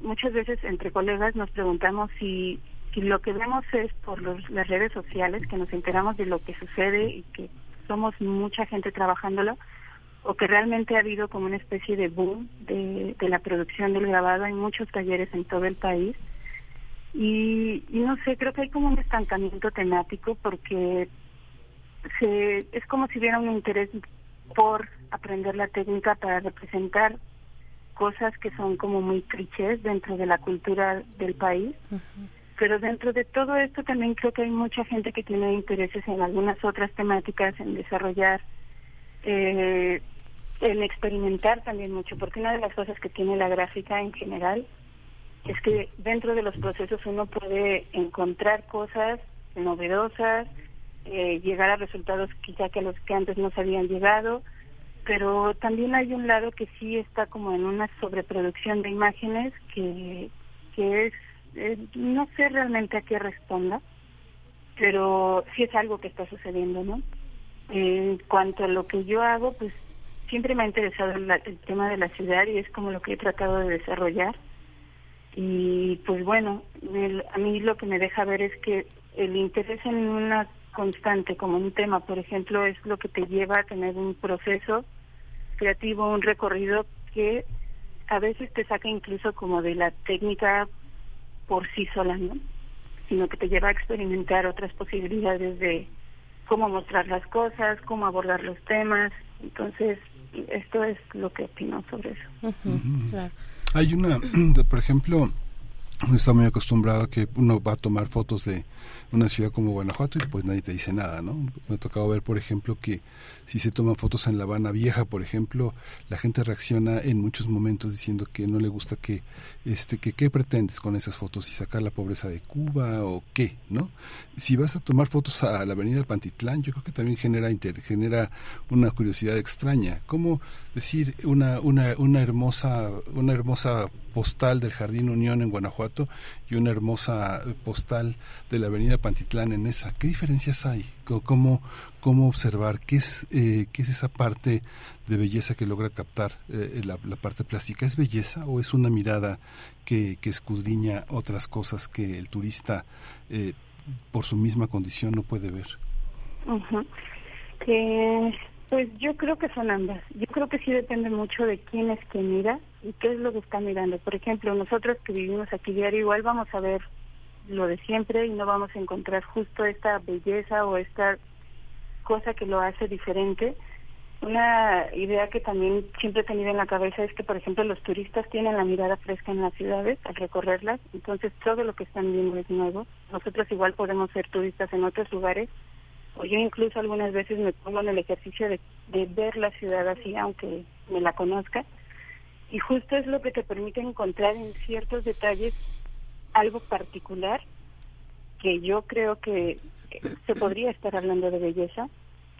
muchas veces entre colegas nos preguntamos si, si lo que vemos es por las redes sociales, que nos enteramos de lo que sucede y que somos mucha gente trabajándolo, o que realmente ha habido como una especie de boom de, la producción del grabado. Hay muchos talleres en todo el país y, no sé, creo que hay como un estancamiento temático porque se, es como si hubiera un interés por aprender la técnica para representar cosas que son como muy clichés dentro de la cultura del país. Pero dentro de todo esto también creo que hay mucha gente que tiene intereses en algunas otras temáticas, en desarrollar, eh, en experimentar también mucho, porque una de las cosas que tiene la gráfica en general es que dentro de los procesos uno puede encontrar cosas novedosas, eh, llegar a resultados quizá que a los que antes no se habían llegado, pero también hay un lado que sí está como en una sobreproducción de imágenes que, que es, eh, no sé realmente a qué responda, pero sí es algo que está sucediendo, ¿no? En cuanto a lo que yo hago, pues siempre me ha interesado el tema de la ciudad y es como lo que he tratado de desarrollar y pues bueno, a mí lo que me deja ver es que el interés en una constante como un tema, por ejemplo, es lo que te lleva a tener un proceso creativo, un recorrido que a veces te saca incluso como de la técnica por sí sola, ¿no? Sino que te lleva a experimentar otras posibilidades de cómo mostrar las cosas, cómo abordar los temas. Entonces, esto es lo que opino sobre eso. claro. Hay una, por ejemplo, uno está muy acostumbrado a que uno va a tomar fotos de una ciudad como Guanajuato y pues nadie te dice nada, ¿no? Me ha tocado ver, por ejemplo, que si se toman fotos en La Habana Vieja, por ejemplo, la gente reacciona en muchos momentos diciendo que no le gusta que, este, que qué pretendes con esas fotos y sacar la pobreza de Cuba o qué, ¿no? Si vas a tomar fotos a la avenida Pantitlán, yo creo que también genera, genera una curiosidad extraña. ¿Cómo decir una, una, una hermosa, una hermosa postal del Jardín Unión en Guanajuato y una hermosa postal de la Avenida Pantitlán en esa. ¿Qué diferencias hay? ¿Cómo, cómo observar qué es, eh, qué es esa parte de belleza que logra captar eh, la, parte plástica? ¿Es belleza o es una mirada que, que escudriña otras cosas que el turista eh, por su misma condición no puede ver? Pues yo creo que son ambas. Yo creo que sí depende mucho de quién es quien mira y qué es lo que está mirando. Por ejemplo, nosotros que vivimos aquí diario igual vamos a ver lo de siempre y no vamos a encontrar justo esta belleza o esta cosa que lo hace diferente. Una idea que también siempre he tenido en la cabeza es que, por ejemplo, los turistas tienen la mirada fresca en las ciudades al recorrerlas, entonces todo lo que están viendo es nuevo. Nosotros igual podemos ser turistas en otros lugares o yo incluso algunas veces me pongo en el ejercicio de, de ver la ciudad así, aunque me la conozca, y justo es lo que te permite encontrar en ciertos detalles algo particular que yo creo que se podría estar hablando de belleza,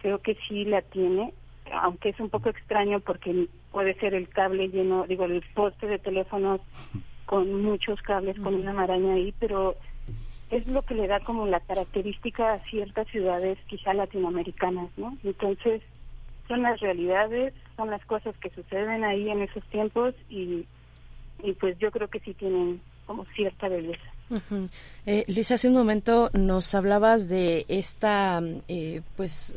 creo que sí la tiene, aunque es un poco extraño porque puede ser el cable lleno, digo, el poste de teléfonos con muchos cables, con una maraña ahí, pero es lo que le da como la característica a ciertas ciudades quizá latinoamericanas, ¿no? Entonces, son las realidades, son las cosas que suceden ahí en esos tiempos y, y pues yo creo que sí tienen como cierta belleza. Eh, Luis, hace un momento nos hablabas de esta, eh, pues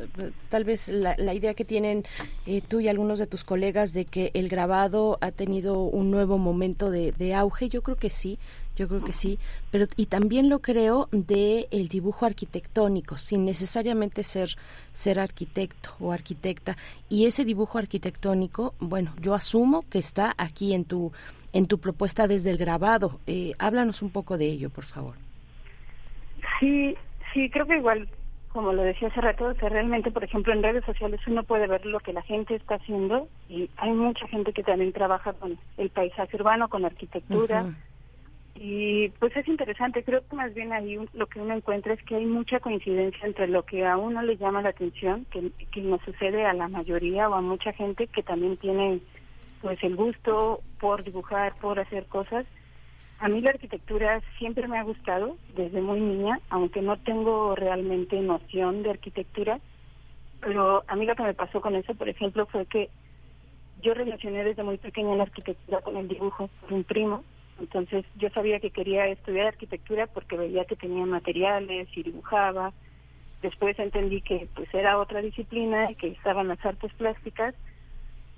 tal vez la, idea que tienen eh, tú y algunos de tus colegas de que el grabado ha tenido un nuevo momento de, de auge. Yo creo que sí, yo creo que sí, pero y también lo creo de el dibujo arquitectónico, sin necesariamente ser ser arquitecto o arquitecta. Y ese dibujo arquitectónico, bueno, yo asumo que está aquí en tu en tu propuesta desde el grabado. Eh, háblanos un poco de ello, por favor. Sí, sí, creo que igual, como lo decía hace rato, o realmente, por ejemplo, en redes sociales uno puede ver lo que la gente está haciendo y hay mucha gente que también trabaja con el paisaje urbano, con la arquitectura. Y pues es interesante, creo que más bien ahí lo que uno encuentra es que hay mucha coincidencia entre lo que a uno le llama la atención, que, que nos sucede a la mayoría o a mucha gente que también tiene pues el gusto por dibujar, por hacer cosas. A mí la arquitectura siempre me ha gustado desde muy niña, aunque no tengo realmente noción de arquitectura, pero a mí lo que me pasó con eso, por ejemplo, fue que yo relacioné desde muy pequeña la arquitectura con el dibujo por un primo, entonces yo sabía que quería estudiar arquitectura porque veía que tenía materiales y dibujaba. Después entendí que pues era otra disciplina y que estaban las artes plásticas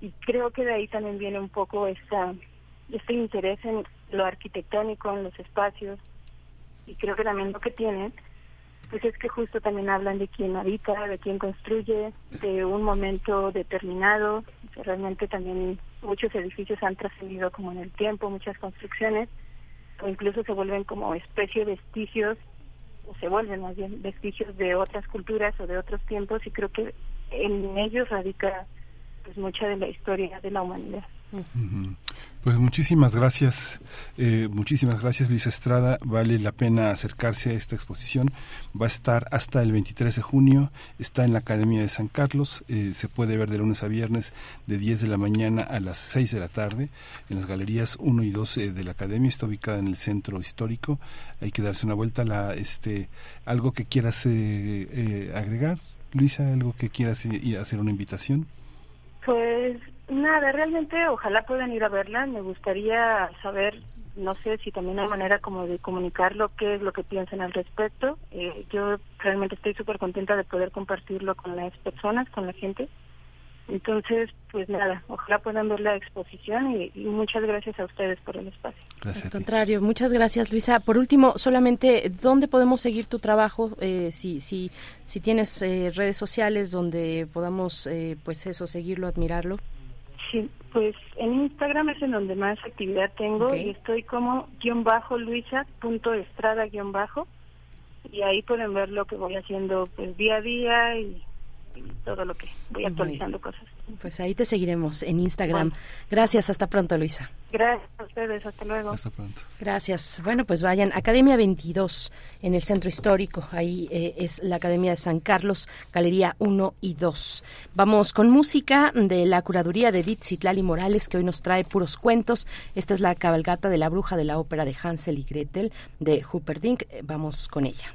y creo que de ahí también viene un poco esta, este interés en lo arquitectónico, en los espacios, y creo que también lo que tienen, pues es que justo también hablan de quién habita, de quién construye, de un momento determinado, realmente también muchos edificios han trascendido como en el tiempo, muchas construcciones, o incluso se vuelven como especie de vestigios, o se vuelven más bien vestigios de otras culturas o de otros tiempos, y creo que en ellos radica pues mucha de la historia de la humanidad. Pues muchísimas gracias, eh, muchísimas gracias Luis Estrada. Vale la pena acercarse a esta exposición. Va a estar hasta el 23 de junio. Está en la Academia de San Carlos. Eh, se puede ver de lunes a viernes de 10 de la mañana a las 6 de la tarde en las galerías 1 y 2 de la Academia. Está ubicada en el centro histórico. Hay que darse una vuelta. La, este, algo que quieras eh, agregar, Luisa, algo que quieras hacer una invitación. Pues nada, realmente ojalá puedan ir a verla. Me gustaría saber, no sé si también hay manera como de comunicarlo, qué es lo que piensan al respecto. Eh, yo realmente estoy súper contenta de poder compartirlo con las personas, con la gente. Entonces, pues nada, ojalá puedan ver la exposición y, muchas gracias a ustedes por el espacio. Gracias. Al contrario, muchas gracias Luisa. Por último, solamente, ¿dónde podemos seguir tu trabajo? Eh, si, si, si tienes eh, redes sociales donde podamos, eh, pues eso, seguirlo, admirarlo. Sí, pues en Instagram es en donde más actividad tengo y estoy como guion bajo luisa punto estrada guion bajo y ahí pueden ver lo que voy haciendo pues día a día y todo lo que voy actualizando cosas. Pues ahí te seguiremos en Instagram. Gracias, hasta pronto, Luisa. Gracias a ustedes, hasta luego. Hasta pronto. Gracias. Bueno, pues vayan, Academia 22 en el Centro Histórico, ahí eh, es la Academia de San Carlos, Galería 1 y 2. Vamos con música de la curaduría de Edith Citlali Morales, que hoy nos trae puros cuentos. Esta es la cabalgata de la bruja de la ópera de Hansel y Gretel de Humperdinck. Vamos con ella.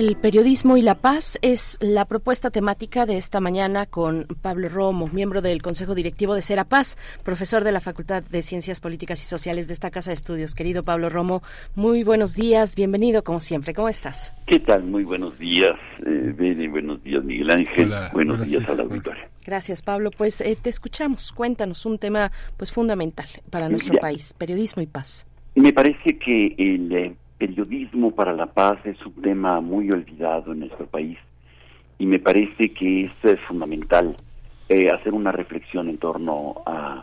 El periodismo y la paz es la propuesta temática de esta mañana con Pablo Romo, miembro del Consejo Directivo de Serapaz, profesor de la Facultad de Ciencias Políticas y Sociales de esta Casa de Estudios. Querido Pablo Romo, muy buenos días, bienvenido como siempre. ¿Cómo estás? ¿Qué tal? Muy buenos días, eh, buenos días, Miguel Ángel. buenos días a la auditoría. Gracias, Pablo. Pues eh, te escuchamos. Cuéntanos un tema pues fundamental para nuestro país, periodismo y paz. Me parece que el eh, periodismo para la paz es un tema muy olvidado en nuestro país y me parece que es eh, fundamental eh, hacer una reflexión en torno a,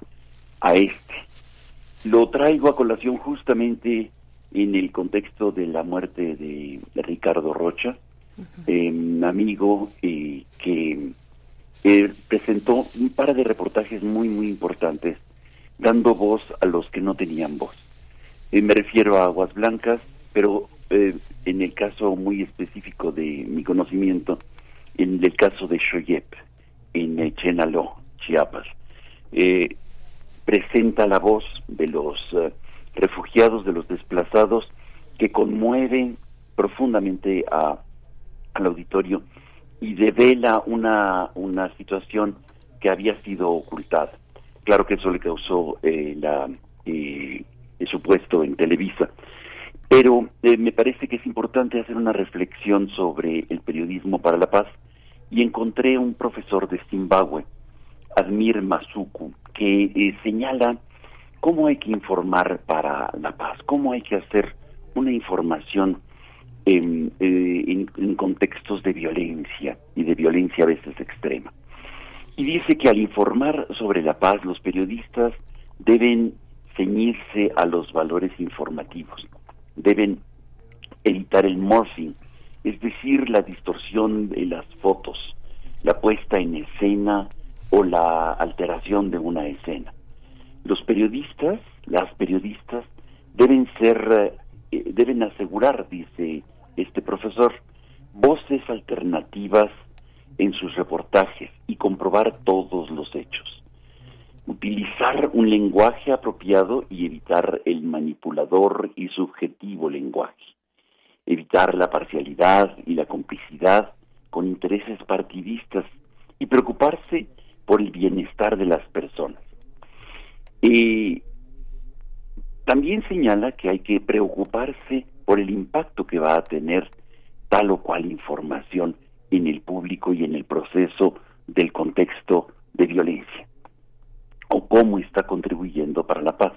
a este. Lo traigo a colación justamente en el contexto de la muerte de, Ricardo Rocha, un amigo eh, que presentó un par de reportajes muy, muy importantes, dando voz a los que no tenían voz. me refiero a Aguas Blancas, pero eh, en el caso muy específico de mi conocimiento, en el caso de Shoyep, en Chenaló, Chiapas, eh, presenta la voz de los eh, refugiados, de los desplazados, que conmueven profundamente a, al auditorio y devela una, una situación que había sido ocultada. Claro que eso le causó la, el supuesto en Televisa. Pero eh, me parece que es importante hacer una reflexión sobre el periodismo para la paz y encontré un profesor de Zimbabue, Admir Masuku, que eh, señala cómo hay que informar para la paz, cómo hay que hacer una información en, eh, en, contextos de violencia y de violencia a veces extrema. Y dice que al informar sobre la paz los periodistas deben ceñirse a los valores informativos deben evitar el morphing, es decir, la distorsión de las fotos, la puesta en escena o la alteración de una escena. Los periodistas, las periodistas, deben ser, eh, deben asegurar, dice este profesor, voces alternativas en sus reportajes y comprobar todos los hechos utilizar un lenguaje apropiado y evitar el manipulador y subjetivo lenguaje, evitar la parcialidad y la complicidad con intereses partidistas y preocuparse por el bienestar de las personas. Y también señala que hay que preocuparse por el impacto que va a tener tal o cual información en el público y en el proceso del contexto de violencia o cómo está contribuyendo para la paz.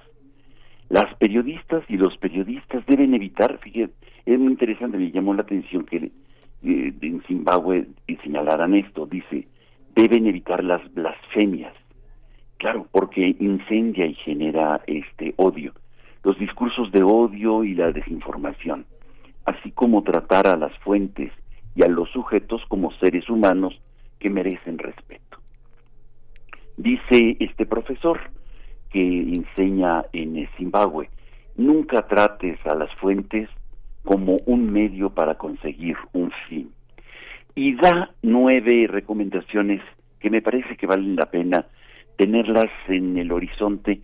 Las periodistas y los periodistas deben evitar, fíjate, es muy interesante, me llamó la atención que eh, en Zimbabue señalaran esto, dice, deben evitar las blasfemias, claro, porque incendia y genera este odio, los discursos de odio y la desinformación, así como tratar a las fuentes y a los sujetos como seres humanos que merecen respeto. Dice este profesor que enseña en Zimbabue, nunca trates a las fuentes como un medio para conseguir un fin. Y da nueve recomendaciones que me parece que valen la pena tenerlas en el horizonte,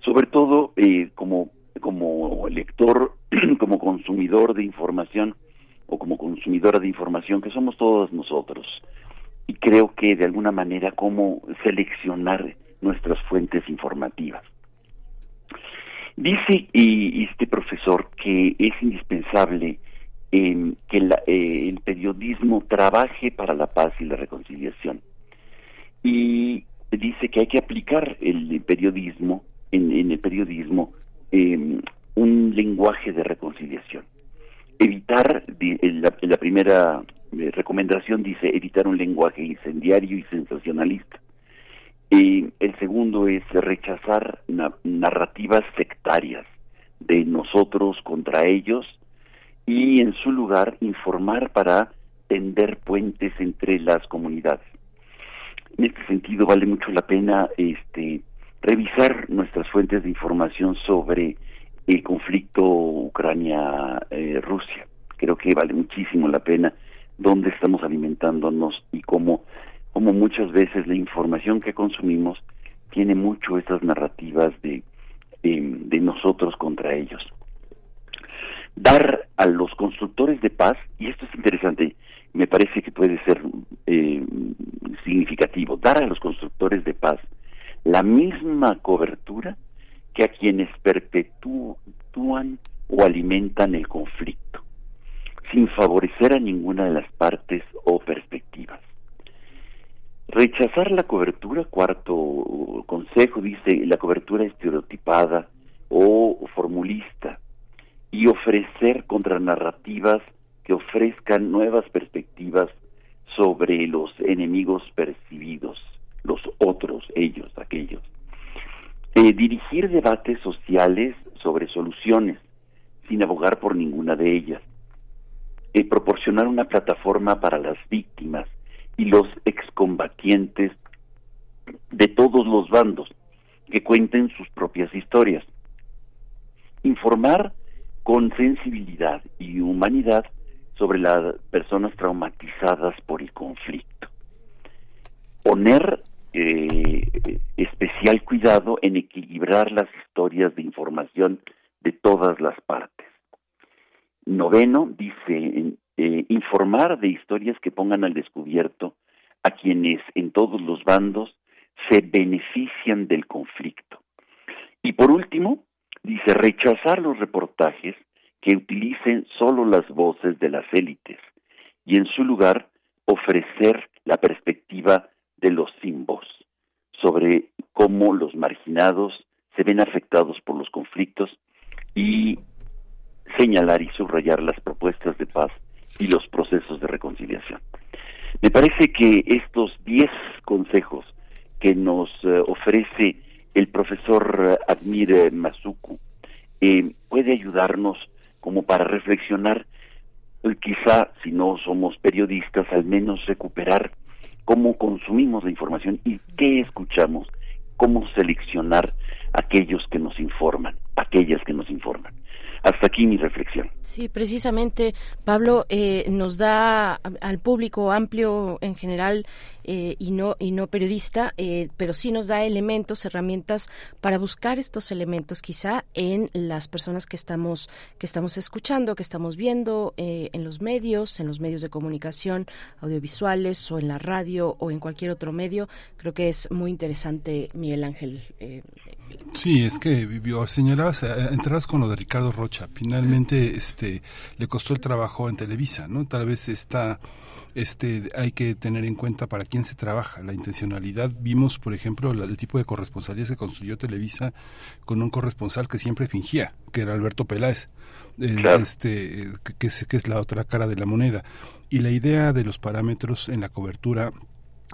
sobre todo eh, como, como lector, como consumidor de información o como consumidora de información, que somos todos nosotros y creo que de alguna manera cómo seleccionar nuestras fuentes informativas. Dice y, este profesor que es indispensable que eh, el periodismo trabaje para la paz y la reconciliación. Y dice que hay que aplicar el periodismo, en, el periodismo, em, un lenguaje de reconciliación. Evitar, la primera eh, recomendación dice evitar un lenguaje incendiario y sensacionalista. Y el segundo es rechazar narrativas sectarias de nosotros contra ellos y en su lugar informar para tender puentes entre las comunidades. En este sentido vale mucho la pena este revisar nuestras fuentes de información sobre el conflicto Ucrania-Rusia. Creo que vale muchísimo la pena dónde estamos alimentándonos y cómo, cómo muchas veces la información que consumimos tiene mucho estas narrativas de, de nosotros contra ellos. Dar a los constructores de paz, y esto es interesante, me parece que puede ser eh, significativo, dar a los constructores de paz la misma cobertura que a quienes perpetúan o alimentan el conflicto, sin favorecer a ninguna de las partes o perspectivas. Rechazar la cobertura, cuarto consejo, dice la cobertura estereotipada o formulista, y ofrecer contranarrativas que ofrezcan nuevas perspectivas sobre los enemigos percibidos, los otros, ellos, aquellos. Dirigir debates sociales sobre soluciones, sin abogar por ninguna de ellas. Proporcionar una plataforma para las víctimas y los excombatientes de todos los bandos que cuenten sus propias historias. Informar con sensibilidad y humanidad sobre las personas traumatizadas por el conflicto. Poner eh, especial cuidado en equilibrar las historias de información de todas las partes. Noveno dice eh, informar de historias que pongan al descubierto a quienes en todos los bandos se benefician del conflicto. Y por último, dice rechazar los reportajes que utilicen solo las voces de las élites y en su lugar ofrecer la perspectiva de los sin voz sobre cómo los marginados se ven afectados por los conflictos y señalar y subrayar las propuestas de paz y los procesos de reconciliación. Me parece que estos diez consejos que nos eh, ofrece el profesor Admir Masuku eh, puede ayudarnos como para reflexionar, eh, quizá si no somos periodistas, al menos recuperar cómo consumimos la información y qué escuchamos, cómo seleccionar aquellos que nos informan, aquellas que nos informan. Hasta aquí mi reflexión. Sí, precisamente, Pablo, eh, nos da al público amplio en general eh, y no y no periodista, eh, pero sí nos da elementos, herramientas para buscar estos elementos, quizá en las personas que estamos que estamos escuchando, que estamos viendo en los medios, en los medios de comunicación audiovisuales o en la radio o en cualquier otro medio. Creo que es muy interesante, Miguel Ángel. Sí, es que vivió, señalabas, entrarás con lo de Ricardo Rocha. Finalmente, este, le costó el trabajo en Televisa, ¿no? Tal vez está, este, hay que tener en cuenta para quién se trabaja, la intencionalidad. Vimos, por ejemplo, el tipo de corresponsalías que construyó Televisa con un corresponsal que siempre fingía, que era Alberto Peláez. Eh, este que, es, que es la otra cara de la moneda y la idea de los parámetros en la cobertura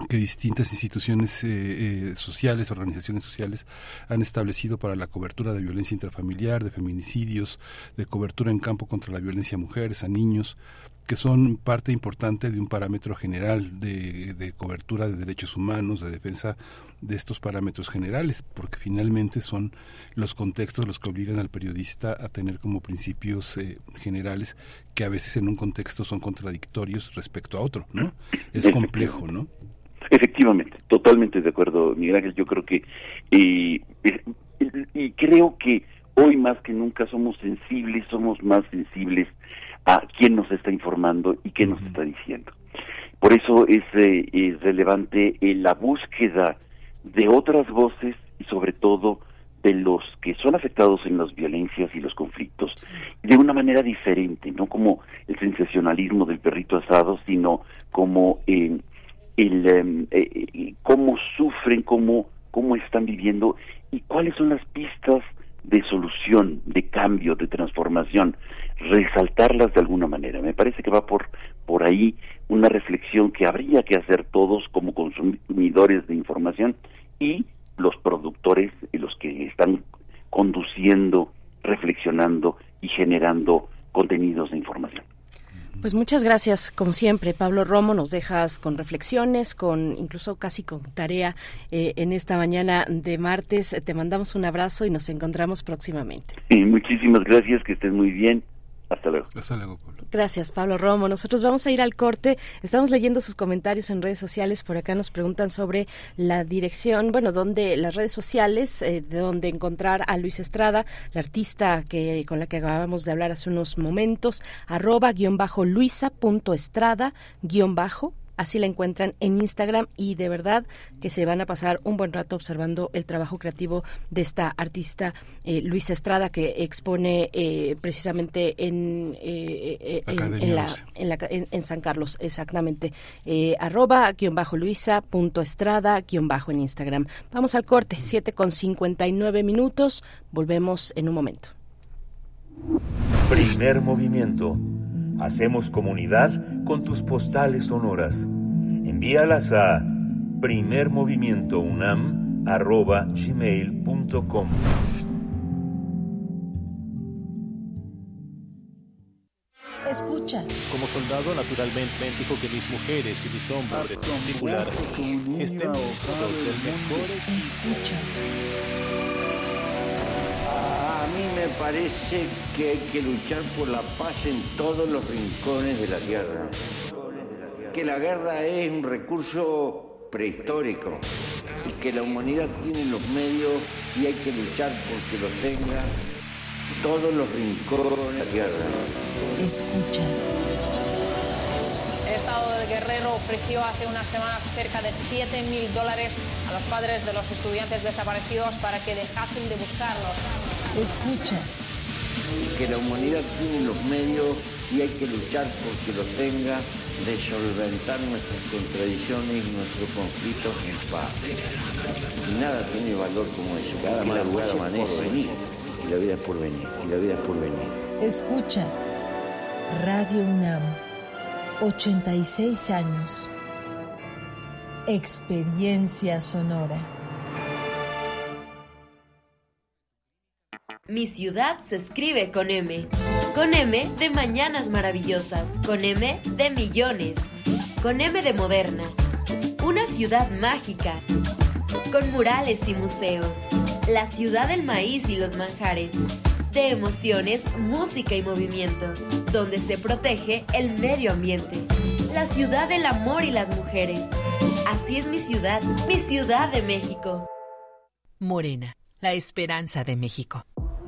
que distintas instituciones eh, eh, sociales, organizaciones sociales han establecido para la cobertura de violencia intrafamiliar, de feminicidios, de cobertura en campo contra la violencia a mujeres, a niños, que son parte importante de un parámetro general de, de cobertura de derechos humanos, de defensa de estos parámetros generales, porque finalmente son los contextos los que obligan al periodista a tener como principios eh, generales que a veces en un contexto son contradictorios respecto a otro, ¿no? Es complejo, ¿no? Efectivamente, totalmente de acuerdo, Miguel Ángel. Yo creo que, y creo que hoy más que nunca somos sensibles, somos más sensibles a quién nos está informando y qué nos está diciendo. Por eso es, eh, es relevante eh, la búsqueda de otras voces y sobre todo de los que son afectados en las violencias y los conflictos de una manera diferente, no como el sensacionalismo del perrito asado, sino como eh, el, em, eh, eh, cómo sufren, cómo, cómo están viviendo y cuáles son las pistas de solución, de cambio, de transformación, resaltarlas de alguna manera. Me parece que va por, por ahí una reflexión que habría que hacer todos como consumidores de información y los productores los que están conduciendo, reflexionando y generando contenidos de información. Pues muchas gracias, como siempre, Pablo Romo, nos dejas con reflexiones, con incluso casi con tarea eh, en esta mañana de martes. Te mandamos un abrazo y nos encontramos próximamente. Sí, muchísimas gracias, que estés muy bien. Hasta luego. Hasta luego, Pablo. Gracias, Pablo Romo. Nosotros vamos a ir al corte. Estamos leyendo sus comentarios en redes sociales. Por acá nos preguntan sobre la dirección, bueno, donde las redes sociales, eh, de donde encontrar a Luis Estrada, la artista que con la que acabamos de hablar hace unos momentos, arroba guion bajo luisa punto estrada guion bajo Así la encuentran en Instagram y de verdad que se van a pasar un buen rato observando el trabajo creativo de esta artista eh, Luis Estrada que expone eh, precisamente en, eh, en, la, en, San Carlos, exactamente. arroba guion bajo Luisa punto Estrada guion bajo en Instagram. Vamos al corte, 7 con 59 minutos. Volvemos en un momento. Primer movimiento Hacemos comunidad con tus postales sonoras. Envíalas a primermovimientounam.gmail.com Escucha. Como soldado, naturalmente, dijo que mis mujeres y mis hombres de singular estén del mejor. Escucha. A mí me parece que hay que luchar por la paz en todos los rincones de la tierra. Que la guerra es un recurso prehistórico y que la humanidad tiene los medios y hay que luchar porque los tenga todos los rincones de la tierra. Escucha. El Estado del Guerrero ofreció hace unas semanas cerca de 7 mil dólares a los padres de los estudiantes desaparecidos para que dejasen de buscarlos. Escucha. Que la humanidad tiene los medios y hay que luchar porque los tenga de solventar nuestras contradicciones y nuestros conflictos en paz. Y nada tiene valor como ese. Cada madrugada amanece venir. Y la vida es por venir. Y la vida es por venir. Escucha. Radio UNAM. 86 años. Experiencia sonora. Mi ciudad se escribe con M. Con M de Mañanas Maravillosas. Con M de Millones. Con M de Moderna. Una ciudad mágica. Con murales y museos. La ciudad del maíz y los manjares. De emociones, música y movimiento. Donde se protege el medio ambiente. La ciudad del amor y las mujeres. Así es mi ciudad, mi ciudad de México. Morena, la esperanza de México.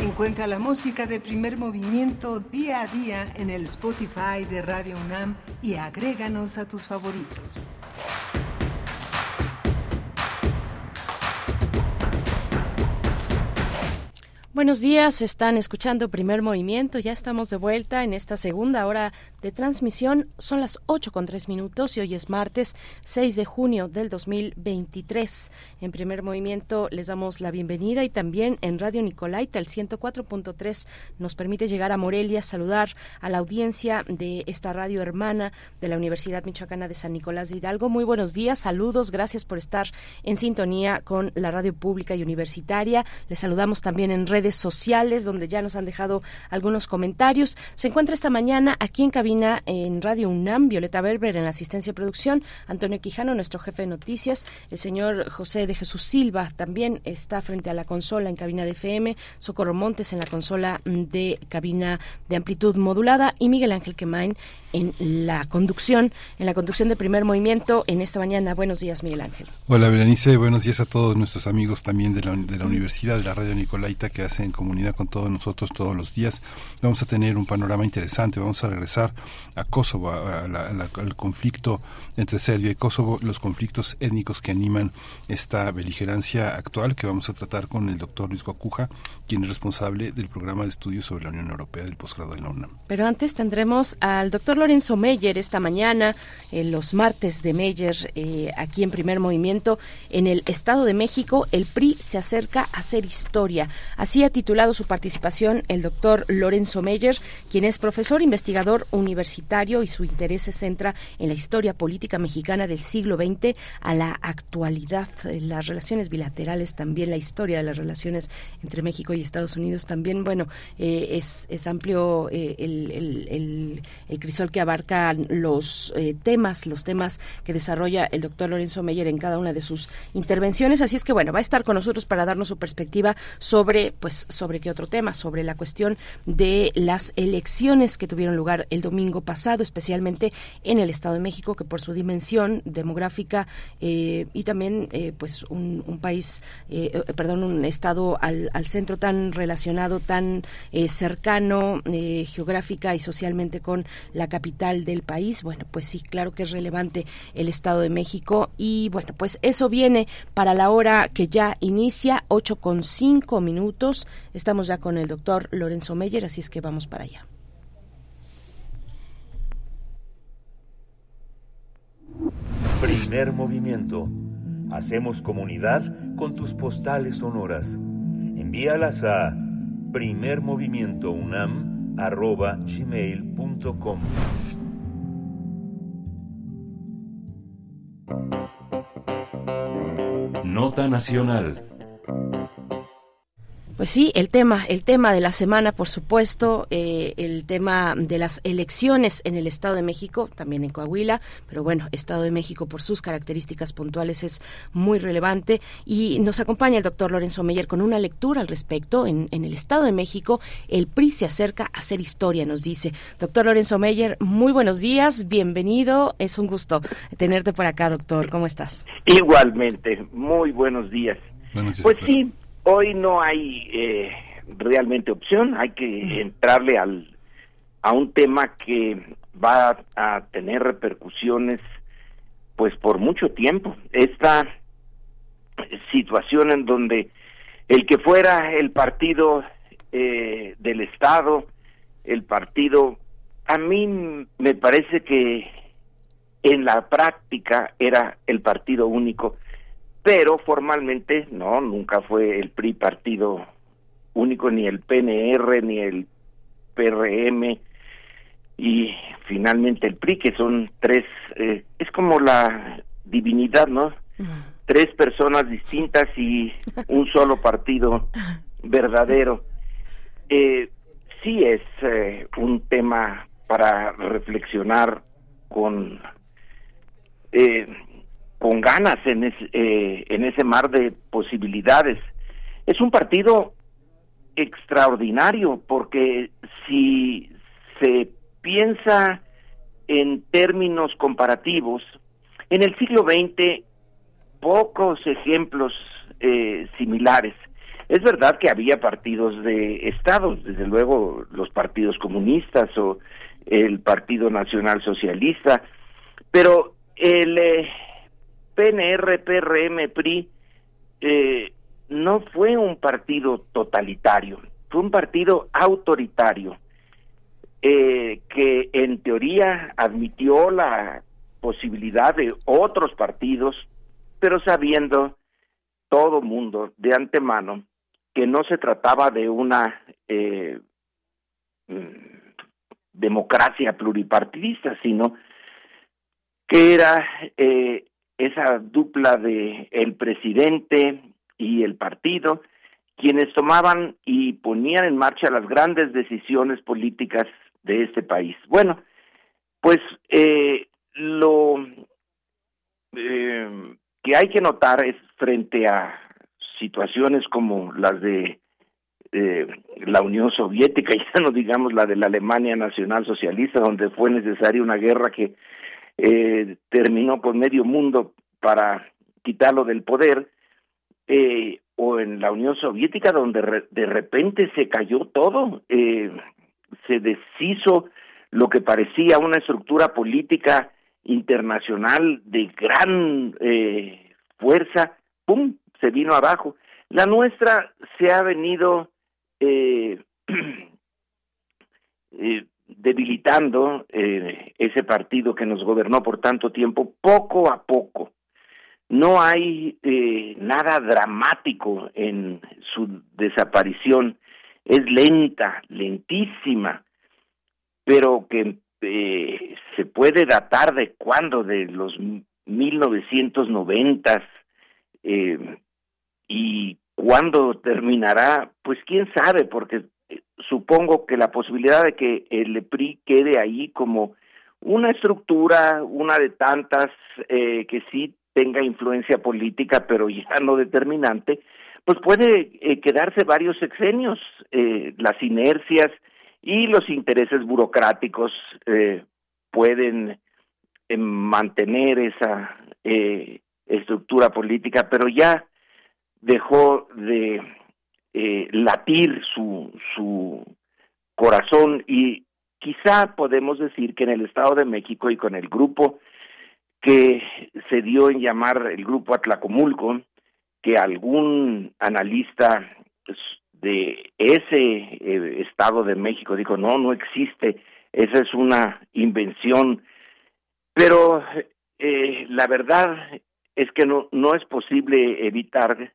Encuentra la música de primer movimiento día a día en el Spotify de Radio UNAM y agréganos a tus favoritos. Buenos días, están escuchando Primer Movimiento, ya estamos de vuelta en esta segunda hora de transmisión. Son las 8 con 3 minutos y hoy es martes 6 de junio del 2023. En Primer Movimiento les damos la bienvenida y también en Radio Nicolaita, el 104.3, nos permite llegar a Morelia, saludar a la audiencia de esta radio hermana de la Universidad Michoacana de San Nicolás de Hidalgo. Muy buenos días, saludos, gracias por estar en sintonía con la radio pública y universitaria. Les saludamos también en redes sociales donde ya nos han dejado algunos comentarios. Se encuentra esta mañana aquí en cabina en Radio UNAM, Violeta Berber en la asistencia de producción, Antonio Quijano, nuestro jefe de noticias, el señor José de Jesús Silva también está frente a la consola en cabina de FM, Socorro Montes en la consola de cabina de amplitud modulada y Miguel Ángel Quemain en la conducción, en la conducción de primer movimiento en esta mañana. Buenos días, Miguel Ángel. Hola, Berenice. Buenos días a todos nuestros amigos también de la, de la Universidad, de la Radio Nicolaita, que hacen comunidad con todos nosotros todos los días. Vamos a tener un panorama interesante. Vamos a regresar a Kosovo, al conflicto entre Serbia y Kosovo, los conflictos étnicos que animan esta beligerancia actual que vamos a tratar con el doctor Luis Gocuja, quien es responsable del programa de estudios sobre la Unión Europea del posgrado de la UNAM. Pero antes tendremos al doctor Lorenzo Meyer esta mañana, en los martes de Meyer, eh, aquí en Primer Movimiento, en el Estado de México, el PRI se acerca a hacer historia. Así ha titulado su participación el doctor Lorenzo Meyer, quien es profesor investigador universitario y su interés se centra en la historia política mexicana del siglo XX a la actualidad, las relaciones bilaterales también, la historia de las relaciones entre México y Estados Unidos también, bueno, eh, es, es, amplio eh, el, crisol que abarca los eh, temas, los temas que desarrolla el doctor Lorenzo Meyer en cada una de sus intervenciones, así es que bueno, va a estar con nosotros para darnos su perspectiva sobre, pues, sobre qué otro tema, sobre la cuestión de las elecciones que tuvieron lugar el domingo pasado, especialmente en el Estado de México, que por su dimensión demográfica y también, pues, un, país, eh, perdón, un estado al, al, centro relacionado, tan cercano geográfica y socialmente con la capital del país, bueno, pues sí, claro que es relevante el Estado de México y bueno, pues eso viene para la hora que ya inicia, 8 con 5 minutos. Estamos ya con el doctor Lorenzo Meyer, así es que vamos para allá. Primer movimiento. Hacemos comunidad con tus postales sonoras. Envíalas a primermovimientounam.gmail.com Nota Nacional pues sí, el tema, el tema de la semana, por supuesto, eh, el tema de las elecciones en el Estado de México, también en Coahuila, pero bueno, Estado de México por sus características puntuales es muy relevante y nos acompaña el doctor Lorenzo Meyer con una lectura al respecto. En, en el Estado de México, el PRI se acerca a hacer historia, nos dice. Doctor Lorenzo Meyer, muy buenos días, bienvenido, es un gusto tenerte por acá, doctor, ¿cómo estás? Igualmente, muy buenos días. Buenos días pues sí, hoy no hay eh, realmente opción, hay que entrarle al, a un tema que va a tener repercusiones pues por mucho tiempo. Esta situación en donde el que fuera el partido eh, del Estado, el partido, a mí me parece que en la práctica era el partido único pero formalmente no, nunca fue el PRI partido único, ni el PNR, ni el PRM, y finalmente el PRI, que son tres, eh, es como la divinidad, ¿no? Tres personas distintas y un solo partido verdadero. Eh, sí es eh, un tema para reflexionar con eh, con ganas en, eh, en ese mar de posibilidades. Es un partido extraordinario porque si se piensa en términos comparativos, en el siglo XX pocos ejemplos eh, similares. Es verdad que había partidos de estados, desde luego los partidos comunistas o el Partido Nacional Socialista, pero el, eh, PNR, PRM, PRI, eh, no fue un partido totalitario, fue un partido autoritario eh, que en teoría admitió la posibilidad de otros partidos, pero sabiendo todo mundo de antemano que no se trataba de una eh, mm, democracia pluripartidista, sino que era esa dupla de el presidente y el partido quienes tomaban y ponían en marcha las grandes decisiones políticas de este país. Bueno, pues eh, lo eh, que hay que notar es frente a situaciones como las de eh, la Unión Soviética, ya no digamos la de la Alemania Nacional Socialista, donde fue necesaria una guerra que eh, terminó con medio mundo para quitarlo del poder, eh, o en la Unión Soviética, donde de repente se cayó todo, eh, se deshizo lo que parecía una estructura política internacional de gran eh, fuerza, ¡pum!, se vino abajo. La nuestra se ha venido eh, eh, debilitando eh, ese partido que nos gobernó por tanto tiempo, poco a poco. No hay eh, nada dramático en su desaparición. Es lenta, lentísima, pero que eh, se puede datar de cuándo, de los 1990 eh, y cuándo terminará, pues quién sabe, porque supongo que la posibilidad de que el PRI quede ahí como una estructura, una de tantas eh, que sí tenga influencia política, pero ya no determinante, pues puede eh, quedarse varios sexenios. Eh, las inercias y los intereses burocráticos eh, pueden eh, mantener esa eh, estructura política, pero ya dejó de eh, latir su, su corazón y quizá podemos decir que en el Estado de México y con el grupo que se dio en llamar el grupo Atlacomulco, que algún analista de ese eh, Estado de México dijo, no, no existe, esa es una invención, pero eh, la verdad es que no, no es posible evitar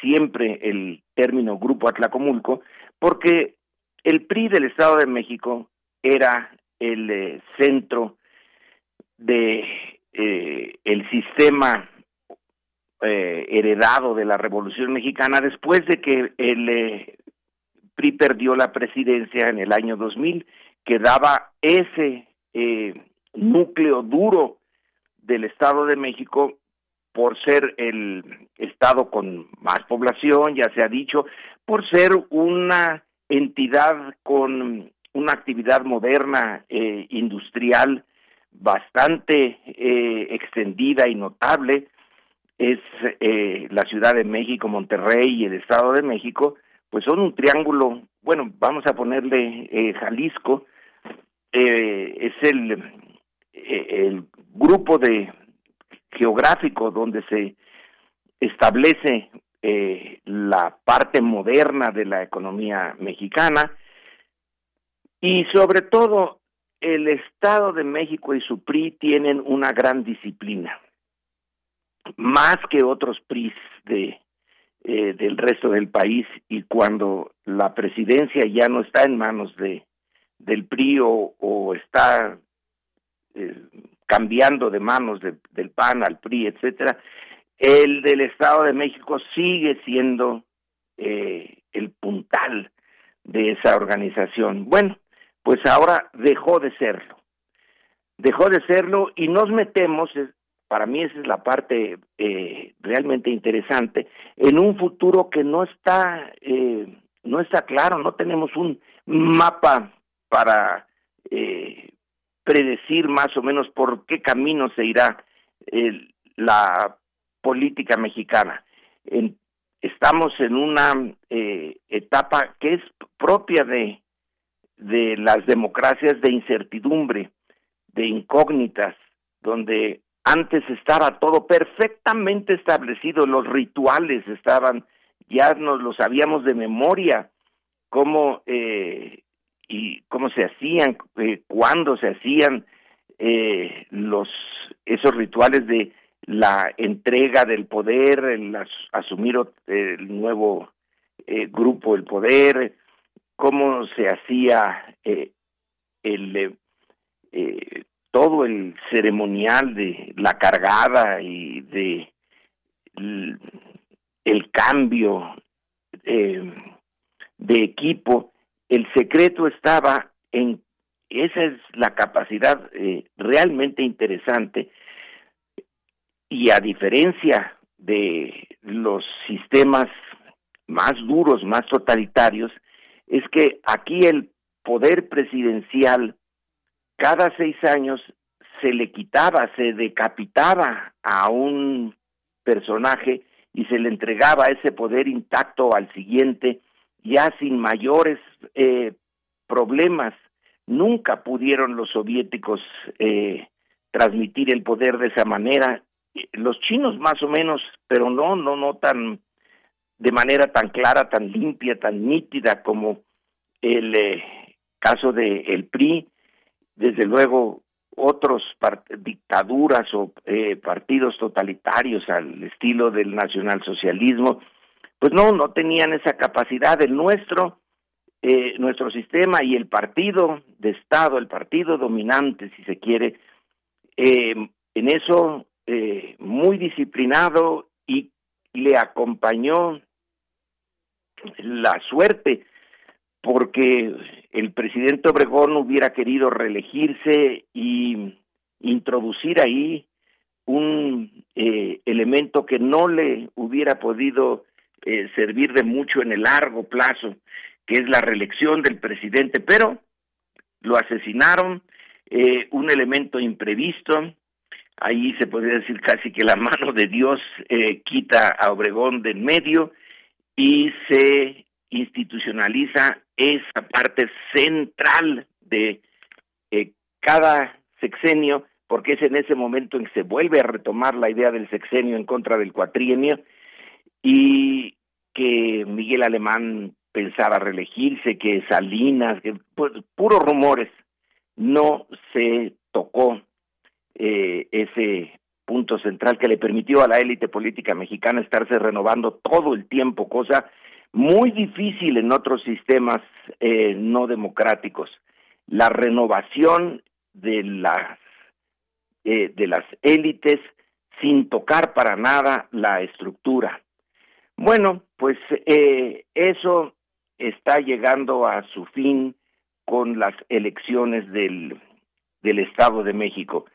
siempre el término Grupo Atlacomulco, porque el PRI del Estado de México era el eh, centro de eh, el sistema eh, heredado de la Revolución Mexicana después de que el PRI perdió la presidencia en el año 2000, que daba ese núcleo duro del Estado de México por ser el estado con más población, ya se ha dicho, por ser una entidad con una actividad moderna eh, industrial bastante eh, extendida y notable, es eh, la Ciudad de México, Monterrey y el Estado de México, pues son un triángulo, bueno, vamos a ponerle eh, Jalisco, eh, es el, eh, el grupo de geográfico donde se establece eh, la parte moderna de la economía mexicana y sobre todo el Estado de México y su PRI tienen una gran disciplina, más que otros PRIs de, eh, del resto del país y cuando la presidencia ya no está en manos de del PRI o, o está eh, cambiando de manos de, del PAN al PRI, etcétera, el del Estado de México sigue siendo eh, el puntal de esa organización. Bueno, pues ahora dejó de serlo. Dejó de serlo y nos metemos, para mí esa es la parte eh, realmente interesante, en un futuro que no está, eh, no está claro, no tenemos un mapa para predecir más o menos por qué camino se irá eh, la política mexicana. Estamos en una eh, etapa que es propia de, de las democracias de incertidumbre, de incógnitas, donde antes estaba todo perfectamente establecido, los rituales estaban, ya nos lo sabíamos de memoria, cómo eh, y cómo se hacían, eh, cuándo se hacían eh, los esos rituales de la entrega del poder, el as, asumir el nuevo eh, grupo el poder, cómo se hacía eh, el todo el ceremonial de la cargada y de el, cambio de equipo, el secreto estaba en, esa es la capacidad eh, realmente interesante, y a diferencia de los sistemas más duros, más totalitarios, es que aquí el poder presidencial cada seis años se le quitaba, se decapitaba a un personaje y se le entregaba ese poder intacto al siguiente, ya sin mayores eh, problemas. Nunca pudieron los soviéticos eh, transmitir el poder de esa manera. Los chinos más o menos, pero no, no, no tan de manera tan clara, tan limpia, tan nítida como el eh, caso de el PRI, desde luego otros dictaduras o eh, partidos totalitarios al estilo del nacionalsocialismo, pues no, no tenían esa capacidad. El nuestro, eh, nuestro sistema y el partido de Estado, el partido dominante, si se quiere, en eso muy disciplinado y le acompañó la suerte porque el presidente Obregón hubiera querido reelegirse y introducir ahí un eh, elemento que no le hubiera podido eh, servir de mucho en el largo plazo, que es la reelección del presidente, pero lo asesinaron, eh, un elemento imprevisto, ahí se podría decir casi que la mano de Dios quita a Obregón de en medio y se institucionaliza esa parte central de eh, cada sexenio, porque es en ese momento en que se vuelve a retomar la idea del sexenio en contra del cuatrienio y que Miguel Alemán pensaba reelegirse, que Salinas, que pues, puros rumores, no se tocó eh, ese punto central que le permitió a la élite política mexicana estarse renovando todo el tiempo, cosa muy difícil en otros sistemas eh, no democráticos. La renovación de las eh, de las élites sin tocar para nada la estructura. Bueno, pues eh, eso está llegando a su fin con las elecciones del, del Estado de México.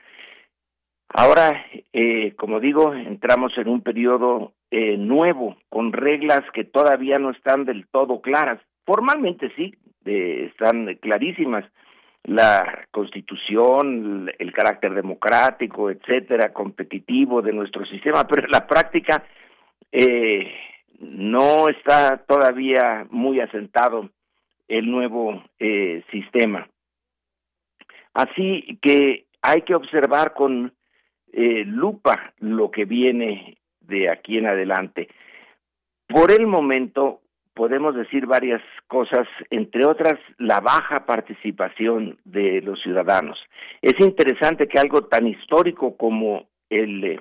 Ahora, eh, como digo, entramos en un periodo eh, nuevo, con reglas que todavía no están del todo claras. Formalmente sí, están clarísimas. La constitución, el carácter democrático, etcétera, competitivo de nuestro sistema, pero en la práctica eh, no está todavía muy asentado el nuevo eh, sistema. Así que hay que observar con eh, lupa lo que viene de aquí en adelante. Por el momento podemos decir varias cosas, entre otras la baja participación de los ciudadanos. Es interesante que algo tan histórico como el eh,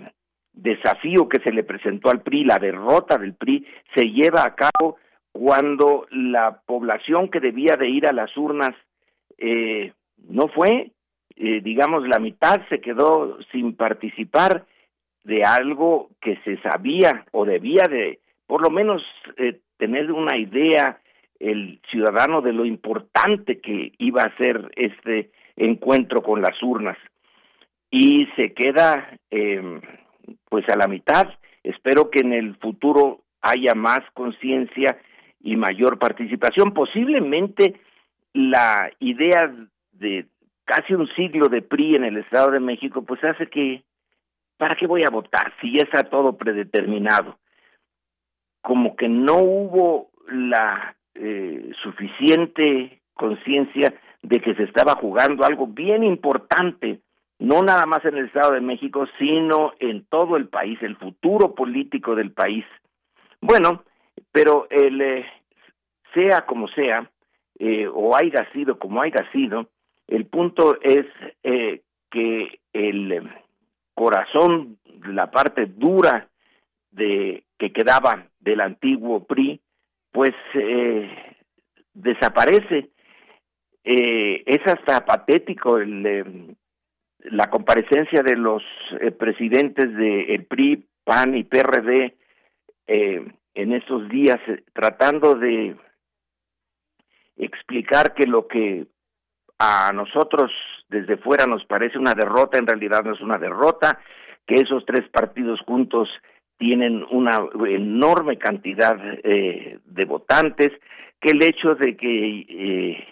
desafío que se le presentó al PRI, la derrota del PRI, se lleva a cabo cuando la población que debía de ir a las urnas eh, no fue, eh, digamos, la mitad se quedó sin participar de algo que se sabía o debía de, por lo menos, eh, tener una idea el ciudadano de lo importante que iba a ser este encuentro con las urnas. Y se queda, eh, pues, a la mitad. Espero que en el futuro haya más conciencia y mayor participación. Posiblemente la idea de casi un siglo de PRI en el Estado de México, pues hace que, ¿para qué voy a votar si ya está todo predeterminado? Como que no hubo la eh, suficiente conciencia de que se estaba jugando algo bien importante, no nada más en el Estado de México, sino en todo el país, el futuro político del país. Bueno, pero el, eh, sea como sea, eh, o haya sido como haya sido, el punto es eh, que el eh, corazón, la parte dura de que quedaba del antiguo PRI, pues desaparece. es hasta patético el, la comparecencia de los presidentes del PRI, PAN y PRD en estos días eh, tratando de explicar que lo que a nosotros desde fuera nos parece una derrota, en realidad no es una derrota, que esos tres partidos juntos tienen una enorme cantidad eh, de votantes, que el hecho de que eh,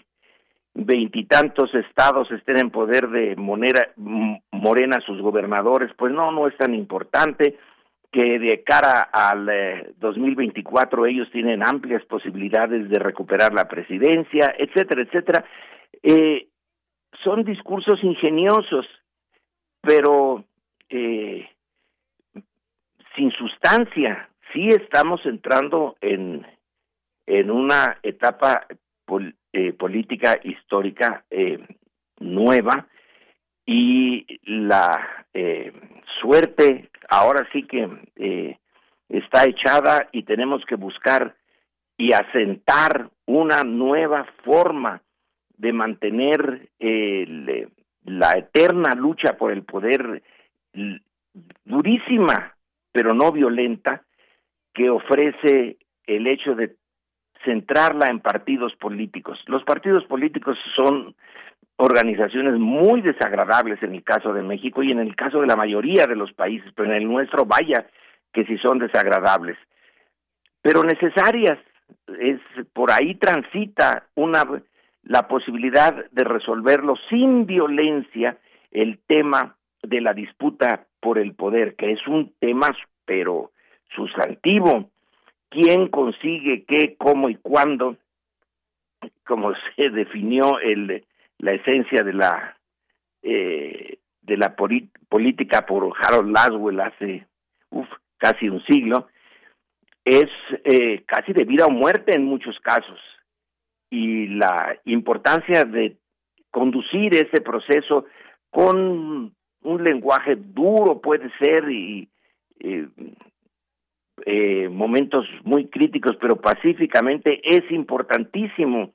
veintitantos estados estén en poder de monera, Morena sus gobernadores, pues no, no es tan importante, que de cara al 2024 eh, ellos tienen amplias posibilidades de recuperar la presidencia, etcétera, etcétera. Eh, son discursos ingeniosos, pero eh, sin sustancia. Sí estamos entrando en, en una etapa eh, política histórica eh, nueva. Y la eh, suerte ahora sí que está echada y tenemos que buscar y asentar una nueva forma de mantener la eterna lucha por el poder durísima pero no violenta que ofrece el hecho de centrarla en partidos políticos. Los partidos políticos son organizaciones muy desagradables en el caso de México y en el caso de la mayoría de los países, pero en el nuestro vaya que si son desagradables, pero necesarias. Es por ahí transita una la posibilidad de resolverlo sin violencia el tema de la disputa por el poder, que es un tema pero sustantivo quién consigue qué, cómo y cuándo, como se definió el, la esencia de la eh, de la política por Harold Laswell hace uf, casi un siglo, es eh, casi de vida o muerte en muchos casos. Y la importancia de conducir ese proceso con un lenguaje duro puede ser y eh, momentos muy críticos, pero pacíficamente, es importantísimo.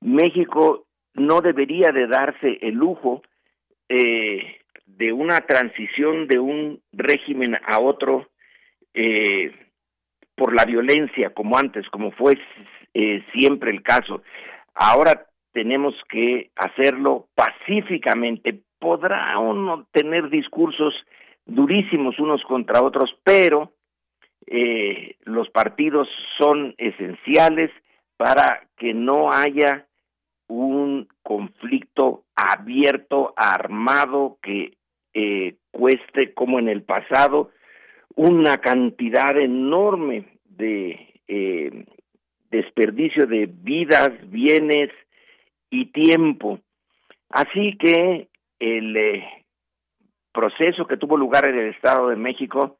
México no debería de darse el lujo eh, de una transición de un régimen a otro eh, por la violencia, como antes, como fue eh, siempre el caso. Ahora tenemos que hacerlo pacíficamente. Podrá uno tener discursos durísimos unos contra otros, pero eh, los partidos son esenciales para que no haya un conflicto abierto, armado, que eh, cueste, como en el pasado, una cantidad enorme de eh, desperdicio de vidas, bienes y tiempo. Así que el eh, proceso que tuvo lugar en el Estado de México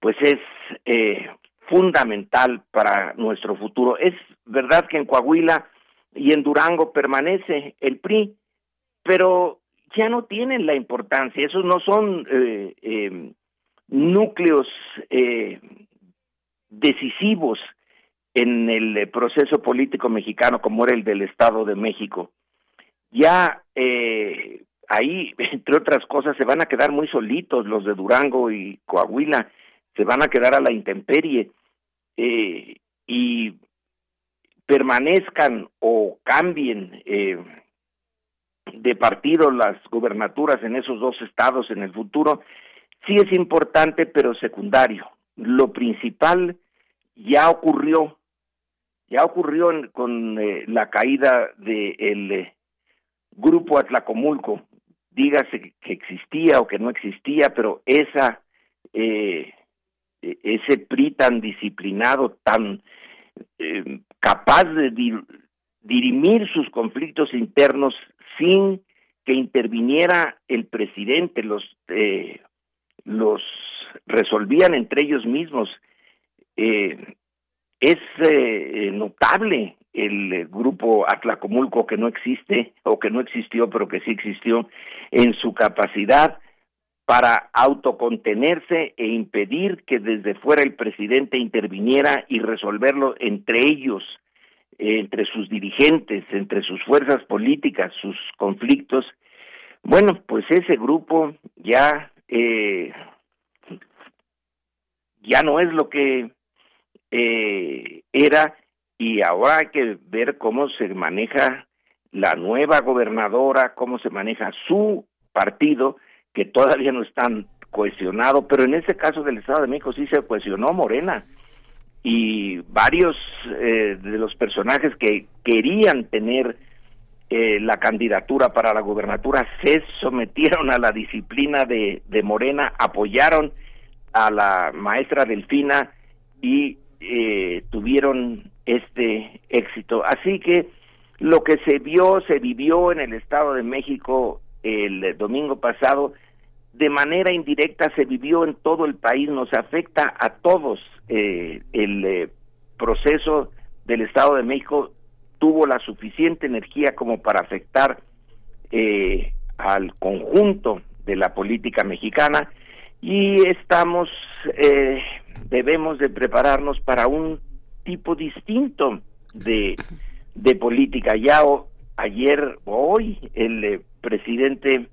pues es eh, fundamental para nuestro futuro. Es verdad que en Coahuila y en Durango permanece el PRI, pero ya no tienen la importancia, esos no son eh, eh, núcleos decisivos en el proceso político mexicano como era el del Estado de México. Ya ahí, entre otras cosas, se van a quedar muy solitos los de Durango y Coahuila se van a quedar a la intemperie eh, y permanezcan o cambien eh, de partido las gubernaturas en esos dos estados en el futuro, sí es importante, pero secundario. Lo principal ya ocurrió, ya ocurrió con eh, la caída del grupo Atlacomulco, dígase que existía o que no existía, pero esa eh, ese PRI tan disciplinado, tan eh, capaz de dirimir sus conflictos internos sin que interviniera el presidente, los eh, los resolvían entre ellos mismos. Eh, es notable el grupo Atlacomulco que no existe o que no existió, pero que sí existió en su capacidad para autocontenerse e impedir que desde fuera el presidente interviniera y resolverlo entre ellos, entre sus dirigentes, entre sus fuerzas políticas, sus conflictos. Bueno, pues ese grupo ya eh, ya no es lo que eh, era y ahora hay que ver cómo se maneja la nueva gobernadora, cómo se maneja su partido, que todavía no están cohesionado, pero en ese caso del Estado de México sí se cohesionó Morena y varios eh, de los personajes que querían tener eh, la candidatura para la gubernatura se sometieron a la disciplina de, de Morena, apoyaron a la maestra Delfina y eh, tuvieron este éxito. Así que lo que se vio, se vivió en el Estado de México el domingo pasado, de manera indirecta se vivió en todo el país, nos afecta a todos. Eh, el eh, proceso del Estado de México tuvo la suficiente energía como para afectar eh, al conjunto de la política mexicana y estamos, debemos de prepararnos para un tipo distinto de, de política. Ya ayer o hoy el presidente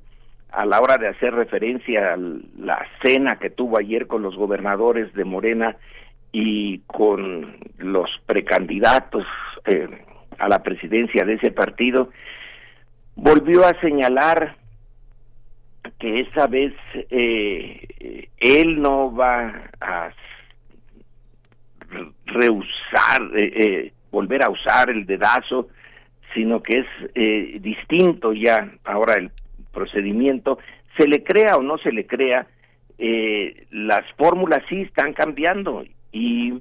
a la hora de hacer referencia a la cena que tuvo ayer con los gobernadores de Morena y con los precandidatos eh, a la presidencia de ese partido, volvió a señalar que esa vez eh, él no va a rehusar, eh, volver a usar el dedazo, sino que es distinto ya ahora el procedimiento, se le crea o no se le crea, eh, las fórmulas sí están cambiando y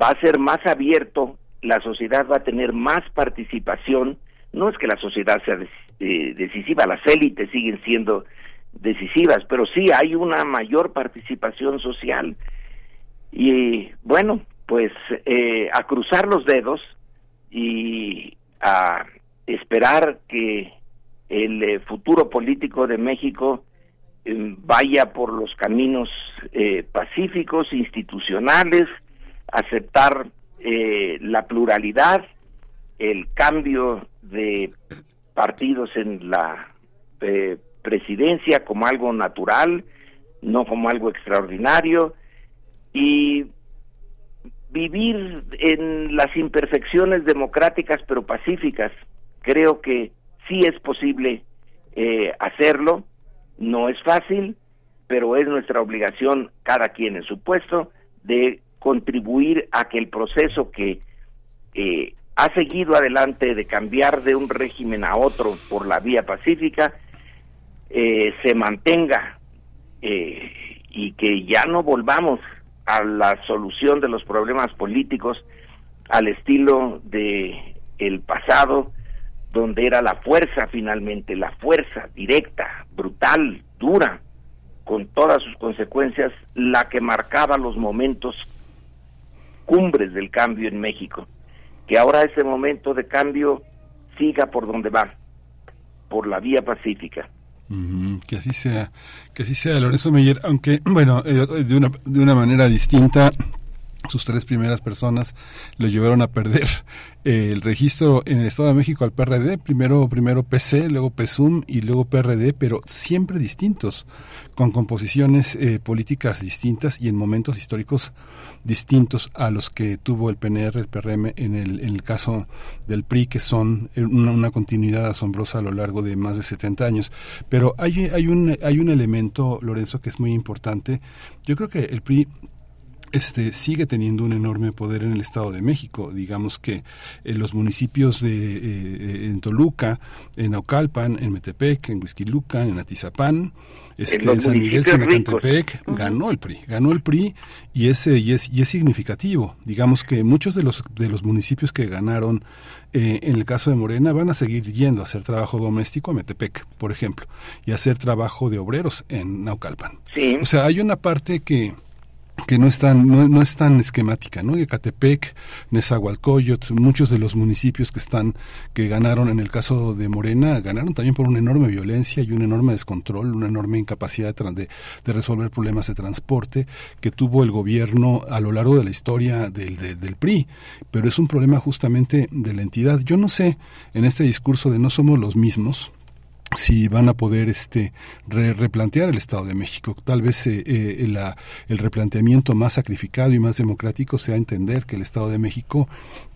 va a ser más abierto, la sociedad va a tener más participación, no es que la sociedad sea eh, decisiva, las élites siguen siendo decisivas, pero sí hay una mayor participación social. Y bueno, pues eh, a cruzar los dedos y a esperar que el eh, futuro político de México eh, vaya por los caminos eh, pacíficos, institucionales, aceptar la pluralidad, el cambio de partidos en la presidencia como algo natural, no como algo extraordinario, y vivir en las imperfecciones democráticas pero pacíficas. Creo que sí es posible eh, hacerlo, no es fácil, pero es nuestra obligación, cada quien en su puesto, de contribuir a que el proceso que eh, ha seguido adelante de cambiar de un régimen a otro por la vía pacífica eh, se mantenga y que ya no volvamos a la solución de los problemas políticos al estilo de el pasado donde era la fuerza finalmente, la fuerza directa, brutal, dura, con todas sus consecuencias, la que marcaba los momentos cumbres del cambio en México. Que ahora ese momento de cambio siga por donde va, por la vía pacífica. Que así sea, que así sea, Lorenzo Meyer, aunque, bueno, eh, de, una, de una manera distinta, sus tres primeras personas lo llevaron a perder eh, el registro en el Estado de México al PRD, primero primero PC, luego PSUM y luego PRD, pero siempre distintos, con composiciones eh, políticas distintas y en momentos históricos distintos a los que tuvo el PNR, el PRM en el, en el caso del PRI, que son una, una, continuidad asombrosa a lo largo de más de 70 años. Pero hay, hay, un, hay un elemento, Lorenzo, que es muy importante. Yo creo que el PRI este sigue teniendo un enorme poder en el Estado de México. Digamos que en los municipios de eh, en Toluca, en Aucalpan, en Metepec, en Huizquilucan, en Atizapán, este, en, San Miguel Sinacantepec, ganó el PRI, ganó el PRI y ese y es y es significativo. Digamos que muchos de los de los municipios que ganaron eh, en el caso de Morena van a seguir yendo a hacer trabajo doméstico a Metepec, por ejemplo, y a hacer trabajo de obreros en Naucalpan. O sea, hay una parte que que no es tan, no, es tan esquemática, ¿no? Ecatepec, Nezahualcóyotl, muchos de los municipios que están, que ganaron en el caso de Morena, ganaron también por una enorme violencia y un enorme descontrol, una enorme incapacidad de, de, resolver problemas de transporte que tuvo el gobierno a lo largo de la historia del, del PRI. Pero es un problema justamente de la entidad. Yo no sé, en este discurso de no somos los mismos, si van a poder este replantear el Estado de México. Tal vez eh, eh, la, el replanteamiento más sacrificado y más democrático sea entender que el Estado de México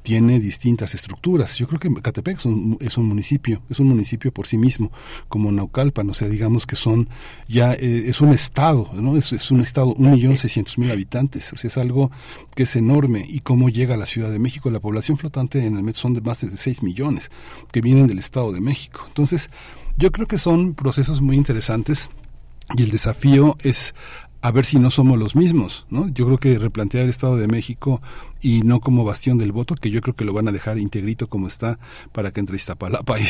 tiene distintas estructuras. Yo creo que Catepec es un, es un municipio, es un municipio por sí mismo, como Naucalpan, o sea, digamos que son ya, eh, es un estado, ¿no? Es, es un estado, un millón seiscientos mil habitantes, o sea, es algo que es enorme. ¿Y cómo llega a la Ciudad de México? La población flotante en el metro son de más de seis millones que vienen del Estado de México. Entonces, yo creo que son procesos muy interesantes y el desafío es a ver si no somos los mismos, ¿no? Yo creo que replantear el Estado de México y no como bastión del voto, que yo creo que lo van a dejar integrito como está para que entre Iztapalapa y,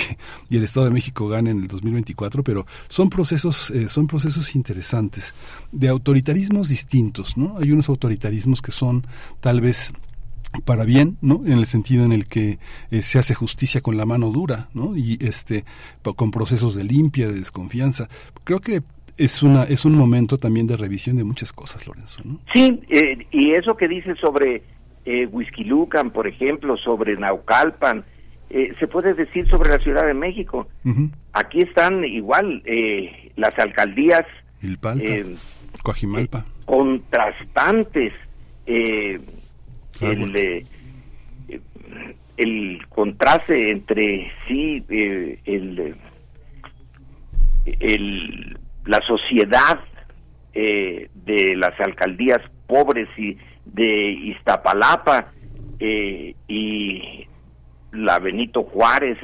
el Estado de México gane en el 2024, pero son procesos, eh, son procesos interesantes de autoritarismos distintos, ¿no? Hay unos autoritarismos que son tal vez para bien, ¿no? En el sentido en el que eh, se hace justicia con la mano dura, ¿no? Y este con procesos de limpia, de desconfianza. Creo que es una es un momento también de revisión de muchas cosas, Lorenzo, ¿no? Sí, eh, y eso que dice sobre eh, Lucan, por ejemplo, sobre Naucalpan, eh, se puede decir sobre la Ciudad de México. Aquí están igual las alcaldías Coajimalpa. contrastantes. Eh, el, eh, el contraste entre sí, eh, el, el, la sociedad eh, de las alcaldías pobres y de Iztapalapa y la Benito Juárez,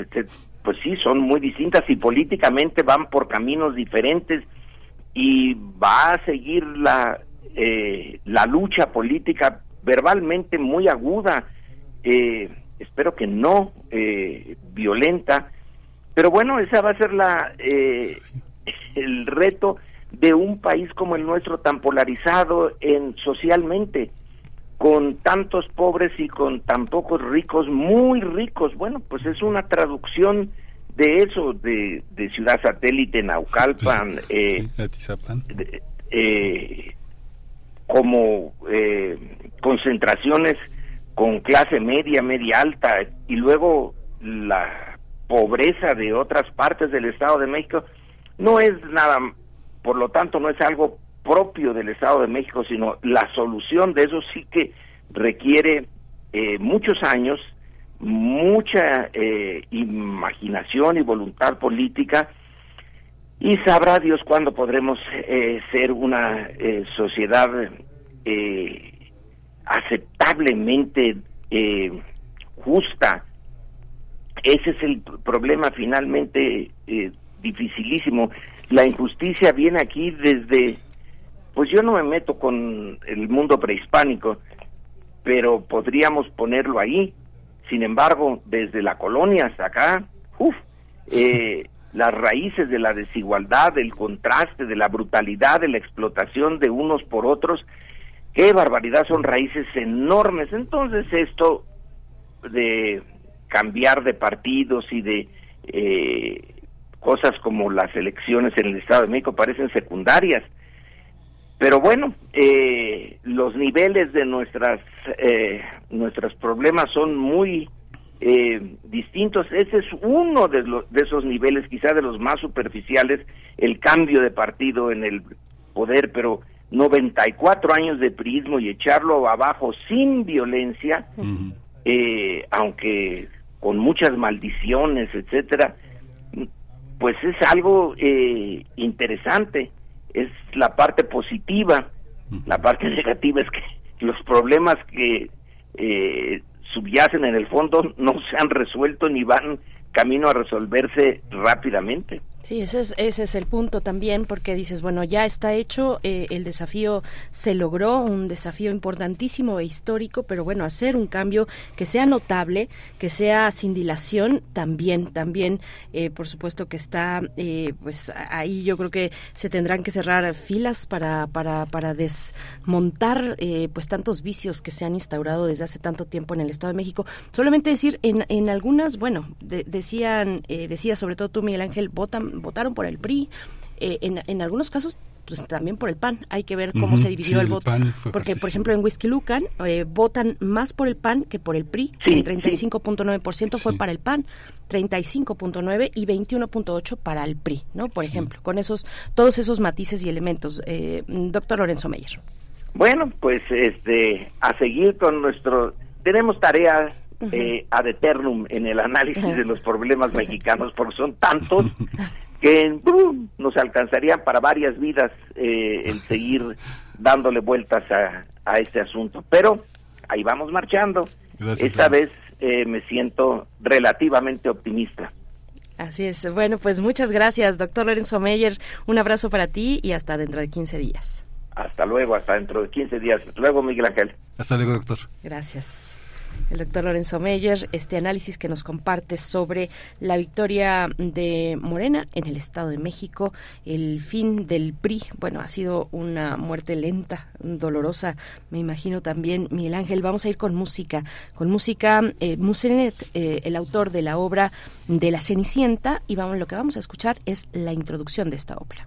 pues sí, son muy distintas y políticamente van por caminos diferentes y va a seguir la, la lucha política verbalmente muy aguda, eh, espero que no eh, violenta, pero bueno, esa va a ser la eh, el reto de un país como el nuestro tan polarizado en socialmente con tantos pobres y con tan pocos ricos, muy ricos. Bueno, pues es una traducción de eso, de, de Ciudad Satélite, Naucalpan, eh, eh, como eh, concentraciones con clase media, media alta y luego la pobreza de otras partes del Estado de México no es nada, por lo tanto no es algo propio del Estado de México, sino la solución de eso sí que requiere eh, muchos años, mucha eh, imaginación y voluntad política y sabrá Dios cuándo podremos eh, ser una eh, sociedad eh, aceptablemente justa. Ese es el problema finalmente dificilísimo. La injusticia viene aquí desde, pues yo no me meto con el mundo prehispánico, pero podríamos ponerlo ahí. Sin embargo, desde la colonia hasta acá, uff, eh, las raíces de la desigualdad, del contraste, de la brutalidad, de la explotación de unos por otros. Qué barbaridad, son raíces enormes. Entonces esto de cambiar de partidos y de eh, cosas como las elecciones en el Estado de México parecen secundarias. Pero bueno, eh, los niveles de nuestras eh, nuestros problemas son muy eh, distintos. Ese es uno de, de esos niveles, quizá de los más superficiales, el cambio de partido en el poder, pero 94 años de prismo y echarlo abajo sin violencia, eh, aunque con muchas maldiciones, etcétera, pues es algo eh, interesante. Es la parte positiva. La parte negativa es que los problemas que eh, subyacen en el fondo no se han resuelto ni van camino a resolverse rápidamente. Sí, ese es, ese es el punto también, porque dices, bueno, ya está hecho, eh, el desafío se logró, un desafío importantísimo e histórico, pero bueno, hacer un cambio que sea notable, que sea sin dilación, también, también, eh, por supuesto que está, eh, pues ahí yo creo que se tendrán que cerrar filas para, para, para desmontar, pues tantos vicios que se han instaurado desde hace tanto tiempo en el Estado de México. Solamente decir, en, en algunas, bueno, decían, decía sobre todo tú, Miguel Ángel, votan votaron por el PRI. Eh, en, en, algunos casos pues también por el PAN. Hay que ver cómo se dividió el, voto. Porque, por ejemplo, en Whisky Lucan eh, votan más por el PAN que por el PRI. el 35.9% fue para el PAN. 35.9 y 21.8 para el PRI, ¿no? Por ejemplo, con esos todos esos matices y elementos. Eh, doctor Lorenzo Meyer. Bueno, pues este a seguir con nuestro tenemos tarea eh, ad eternum en el análisis de los problemas mexicanos porque son tantos que nos alcanzarían para varias vidas eh, el seguir dándole vueltas a, a, este asunto. Pero ahí vamos marchando. Esta vez eh, me siento relativamente optimista. Así es. Bueno, pues muchas gracias, doctor Lorenzo Meyer. Un abrazo para ti y hasta dentro de 15 días. Hasta luego, hasta dentro de 15 días. luego, Miguel Ángel. Hasta luego, doctor. Gracias el doctor Lorenzo Meyer, este análisis que nos comparte sobre la victoria de Morena en el Estado de México, el fin del PRI. Bueno, ha sido una muerte lenta, dolorosa, me imagino también. Miguel Ángel, vamos a ir con música, con música, eh, Musenet, eh, el autor de la obra de La Cenicienta, y vamos, lo que vamos a escuchar es la introducción de esta ópera.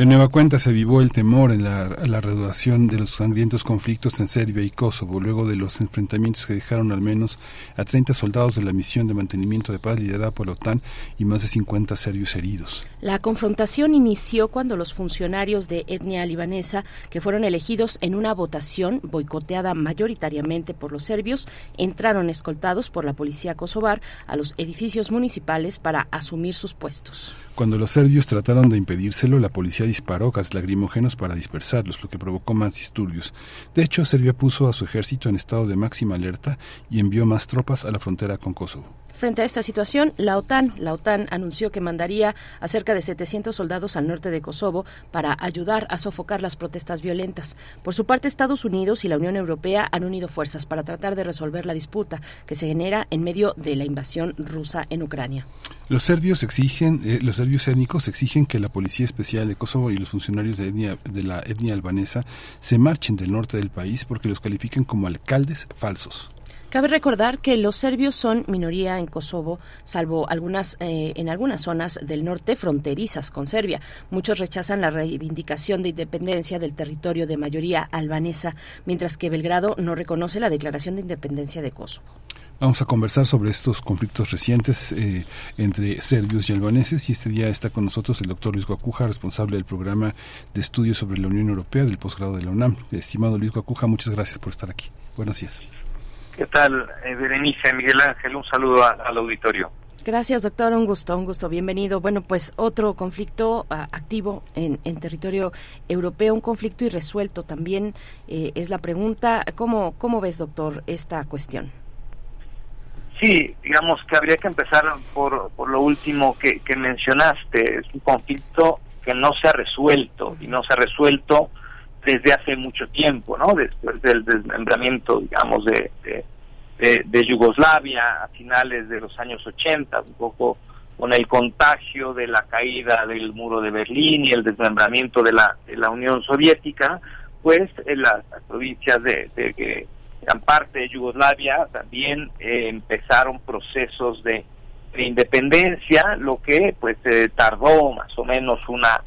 de nueva cuenta se vivó el temor en la, la de los sangrientos conflictos en Serbia y Kosovo, luego de los enfrentamientos que dejaron al menos a 30 soldados de la misión de mantenimiento de paz liderada por la OTAN y más de 50 serbios heridos. La confrontación inició cuando los funcionarios de etnia libanesa, que fueron elegidos en una votación boicoteada mayoritariamente por los serbios, entraron escoltados por la policía kosovar a los edificios municipales para asumir sus puestos. Cuando los serbios trataron de impedírselo, la policía disparó gas lacrimógenos para dispersarlos, lo que provocó más disturbios. De hecho, Serbia puso a su ejército en estado de máxima alerta y envió más tropas a la frontera con Kosovo. Frente a esta situación, la OTAN, la OTAN anunció que mandaría a cerca de 700 soldados al norte de Kosovo para ayudar a sofocar las protestas violentas. Por su parte, Estados Unidos y la Unión Europea han unido fuerzas para tratar de resolver la disputa que se genera en medio de la invasión rusa en Ucrania. Los serbios exigen, eh, los serbios étnicos exigen que la Policía Especial de Kosovo y los funcionarios de, etnia, de la etnia albanesa se marchen del norte del país porque los califican como alcaldes falsos. Cabe recordar que los serbios son minoría en Kosovo, salvo algunas eh, en algunas zonas del norte fronterizas con Serbia. Muchos rechazan la reivindicación de independencia del territorio de mayoría albanesa, mientras que Belgrado no reconoce la declaración de independencia de Kosovo. Vamos a conversar sobre estos conflictos recientes eh, entre serbios y albaneses y este día está con nosotros el doctor Luis Guacuja, responsable del programa de estudios sobre la Unión Europea del posgrado de la UNAM. Estimado Luis Guacuja, muchas gracias por estar aquí. Buenos días. ¿Qué tal, eh, Berenice, Miguel Ángel? Un saludo al auditorio. Gracias, doctor. Un gusto, un gusto. Bienvenido. Bueno, pues otro conflicto uh, activo en, en, territorio europeo, un conflicto irresuelto también eh, es la pregunta. ¿Cómo, ¿Cómo ves, doctor, esta cuestión? Sí, digamos que habría que empezar por, por lo último que, que mencionaste. Es un conflicto que no se ha resuelto y no se ha resuelto desde hace mucho tiempo, ¿no? Después del desmembramiento, digamos, de, Yugoslavia a finales de los años 80, un poco con el contagio de la caída del muro de Berlín y el desmembramiento de la, de la Unión Soviética, pues en las, provincias de, de, que eran parte de Yugoslavia también eh, empezaron procesos de, de, independencia, lo que pues eh, tardó más o menos una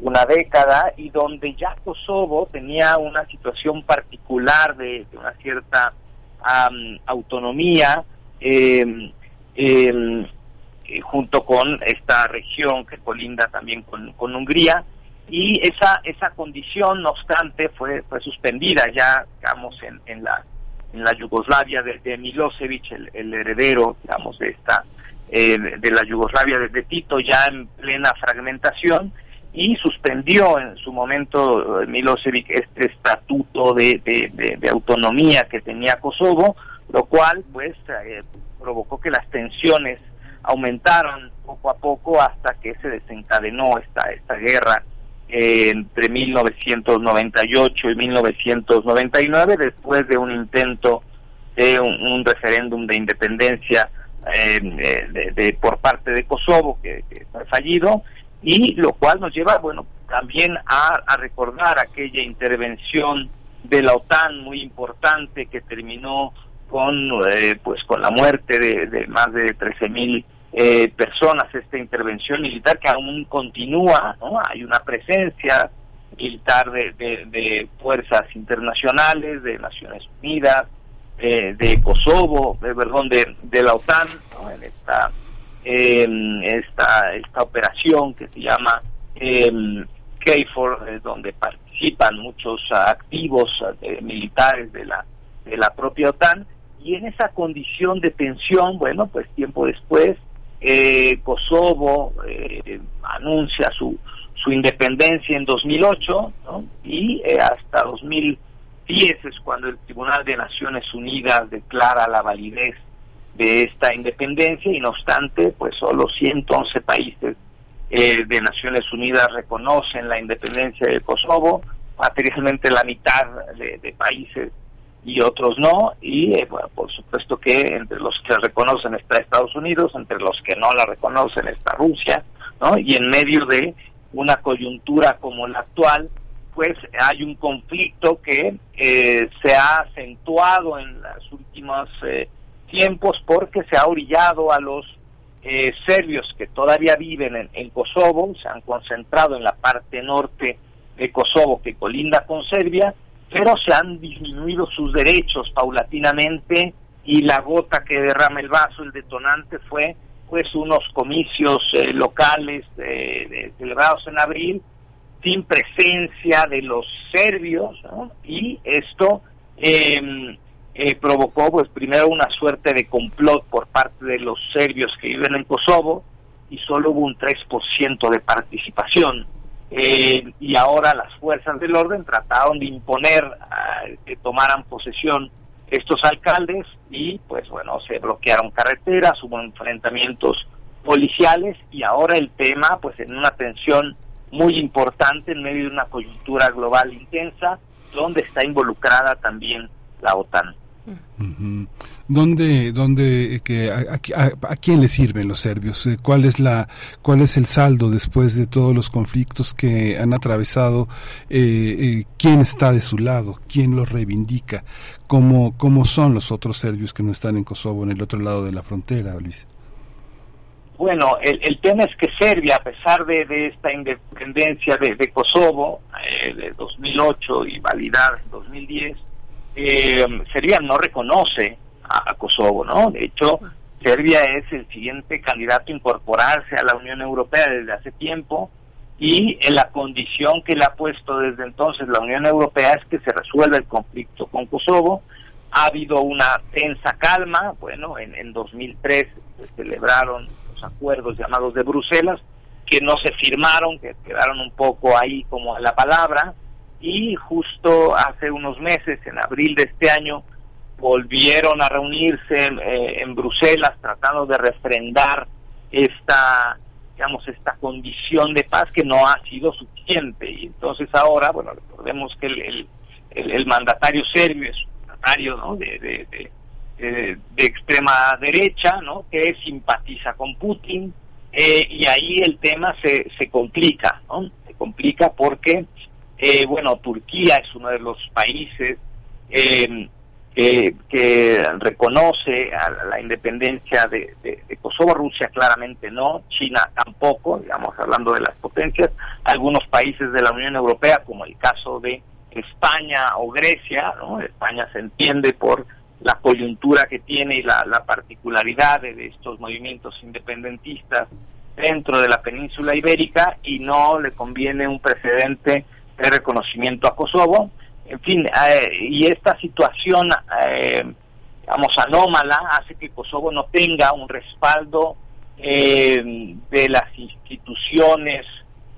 una década y donde ya Kosovo tenía una situación particular de, una cierta um, autonomía eh, eh, junto con esta región que colinda también con, con, Hungría. Y esa esa condición no obstante fue fue suspendida ya digamos en, en la en la Yugoslavia de, de Milosevic el, el, heredero digamos de esta eh, de la Yugoslavia de, de Tito ya en plena fragmentación y suspendió en su momento eh, Milosevic este estatuto de, de, autonomía que tenía Kosovo, lo cual pues eh, provocó que las tensiones aumentaron poco a poco hasta que se desencadenó esta, esta guerra eh, entre 1998 y 1999 después de un intento de un, referéndum de independencia eh, de, de, por parte de Kosovo que fue fallido y lo cual nos lleva, bueno, también a, a recordar aquella intervención de la OTAN muy importante que terminó con eh, pues con la muerte de, de más de 13 mil eh, personas esta intervención militar que aún continúa no hay una presencia militar de, de, fuerzas internacionales de Naciones Unidas eh, de Kosovo de perdón de, de la OTAN ¿no? en esta eh, esta, esta operación que se llama eh, KFOR, eh, donde participan muchos activos eh, militares de la, de la propia OTAN, y en esa condición de tensión, bueno, pues tiempo después, eh, Kosovo anuncia su, su independencia en 2008, ¿no? y hasta 2010 es cuando el Tribunal de Naciones Unidas declara la validez de esta independencia y no obstante, pues solo 111 países eh, de Naciones Unidas reconocen la independencia de Kosovo, materialmente la mitad de, países y otros no, y eh, bueno, por supuesto que entre los que reconocen está Estados Unidos, entre los que no la reconocen está Rusia, ¿no? Y en medio de una coyuntura como la actual, pues hay un conflicto que eh, se ha acentuado en las últimas eh, tiempos porque se ha orillado a los eh, serbios que todavía viven en, en, Kosovo, se han concentrado en la parte norte de Kosovo que colinda con Serbia, pero se han disminuido sus derechos paulatinamente y la gota que derrama el vaso, el detonante fue pues unos comicios eh, locales eh, celebrados en abril sin presencia de los serbios y esto eh, eh, provocó pues primero una suerte de complot por parte de los serbios que viven en Kosovo y solo hubo un 3% de participación. Eh, y ahora las fuerzas del orden trataron de imponer uh, que tomaran posesión estos alcaldes y pues bueno, se bloquearon carreteras, hubo enfrentamientos policiales y ahora el tema pues en una tensión muy importante en medio de una coyuntura global intensa donde está involucrada también la OTAN. ¿Dónde, dónde, que, a, a, a, quién le sirven los serbios? Eh, ¿Cuál es la, cuál es el saldo después de todos los conflictos que han atravesado? Eh, eh, ¿Quién está de su lado? ¿Quién los reivindica? ¿Cómo, cómo son los otros serbios que no están en Kosovo, en el otro lado de la frontera, Luis? Bueno, el, el tema es que Serbia, a pesar de, de esta independencia de, de Kosovo, eh, de 2008 y validar en 2010, eh, Serbia no reconoce a, Kosovo, ¿no? De hecho, Serbia es el siguiente candidato a incorporarse a la Unión Europea desde hace tiempo y en la condición que le ha puesto desde entonces la Unión Europea es que se resuelva el conflicto con Kosovo ha habido una tensa calma, bueno, en, en 2003 se celebraron los acuerdos llamados de Bruselas, que no se firmaron, que quedaron un poco ahí como a la palabra, y justo hace unos meses, en abril de este año, volvieron a reunirse en, eh, en Bruselas tratando de refrendar esta digamos esta condición de paz que no ha sido suficiente y entonces ahora bueno recordemos que el, el, mandatario serbio es un mandatario ¿no? de, de, de, de, de extrema derecha no que simpatiza con Putin eh, y ahí el tema se, se complica ¿no? se complica porque eh, bueno Turquía es uno de los países eh, que, reconoce a la, independencia de, Kosovo, Rusia claramente no, China tampoco, digamos, hablando de las potencias, algunos países de la Unión Europea, como el caso de España o Grecia, ¿no? España se entiende por la coyuntura que tiene y la, la particularidad de estos movimientos independentistas dentro de la península ibérica y no le conviene un precedente de reconocimiento a Kosovo. En fin, eh, y esta situación, eh, digamos, anómala hace que Kosovo no tenga un respaldo eh, de las instituciones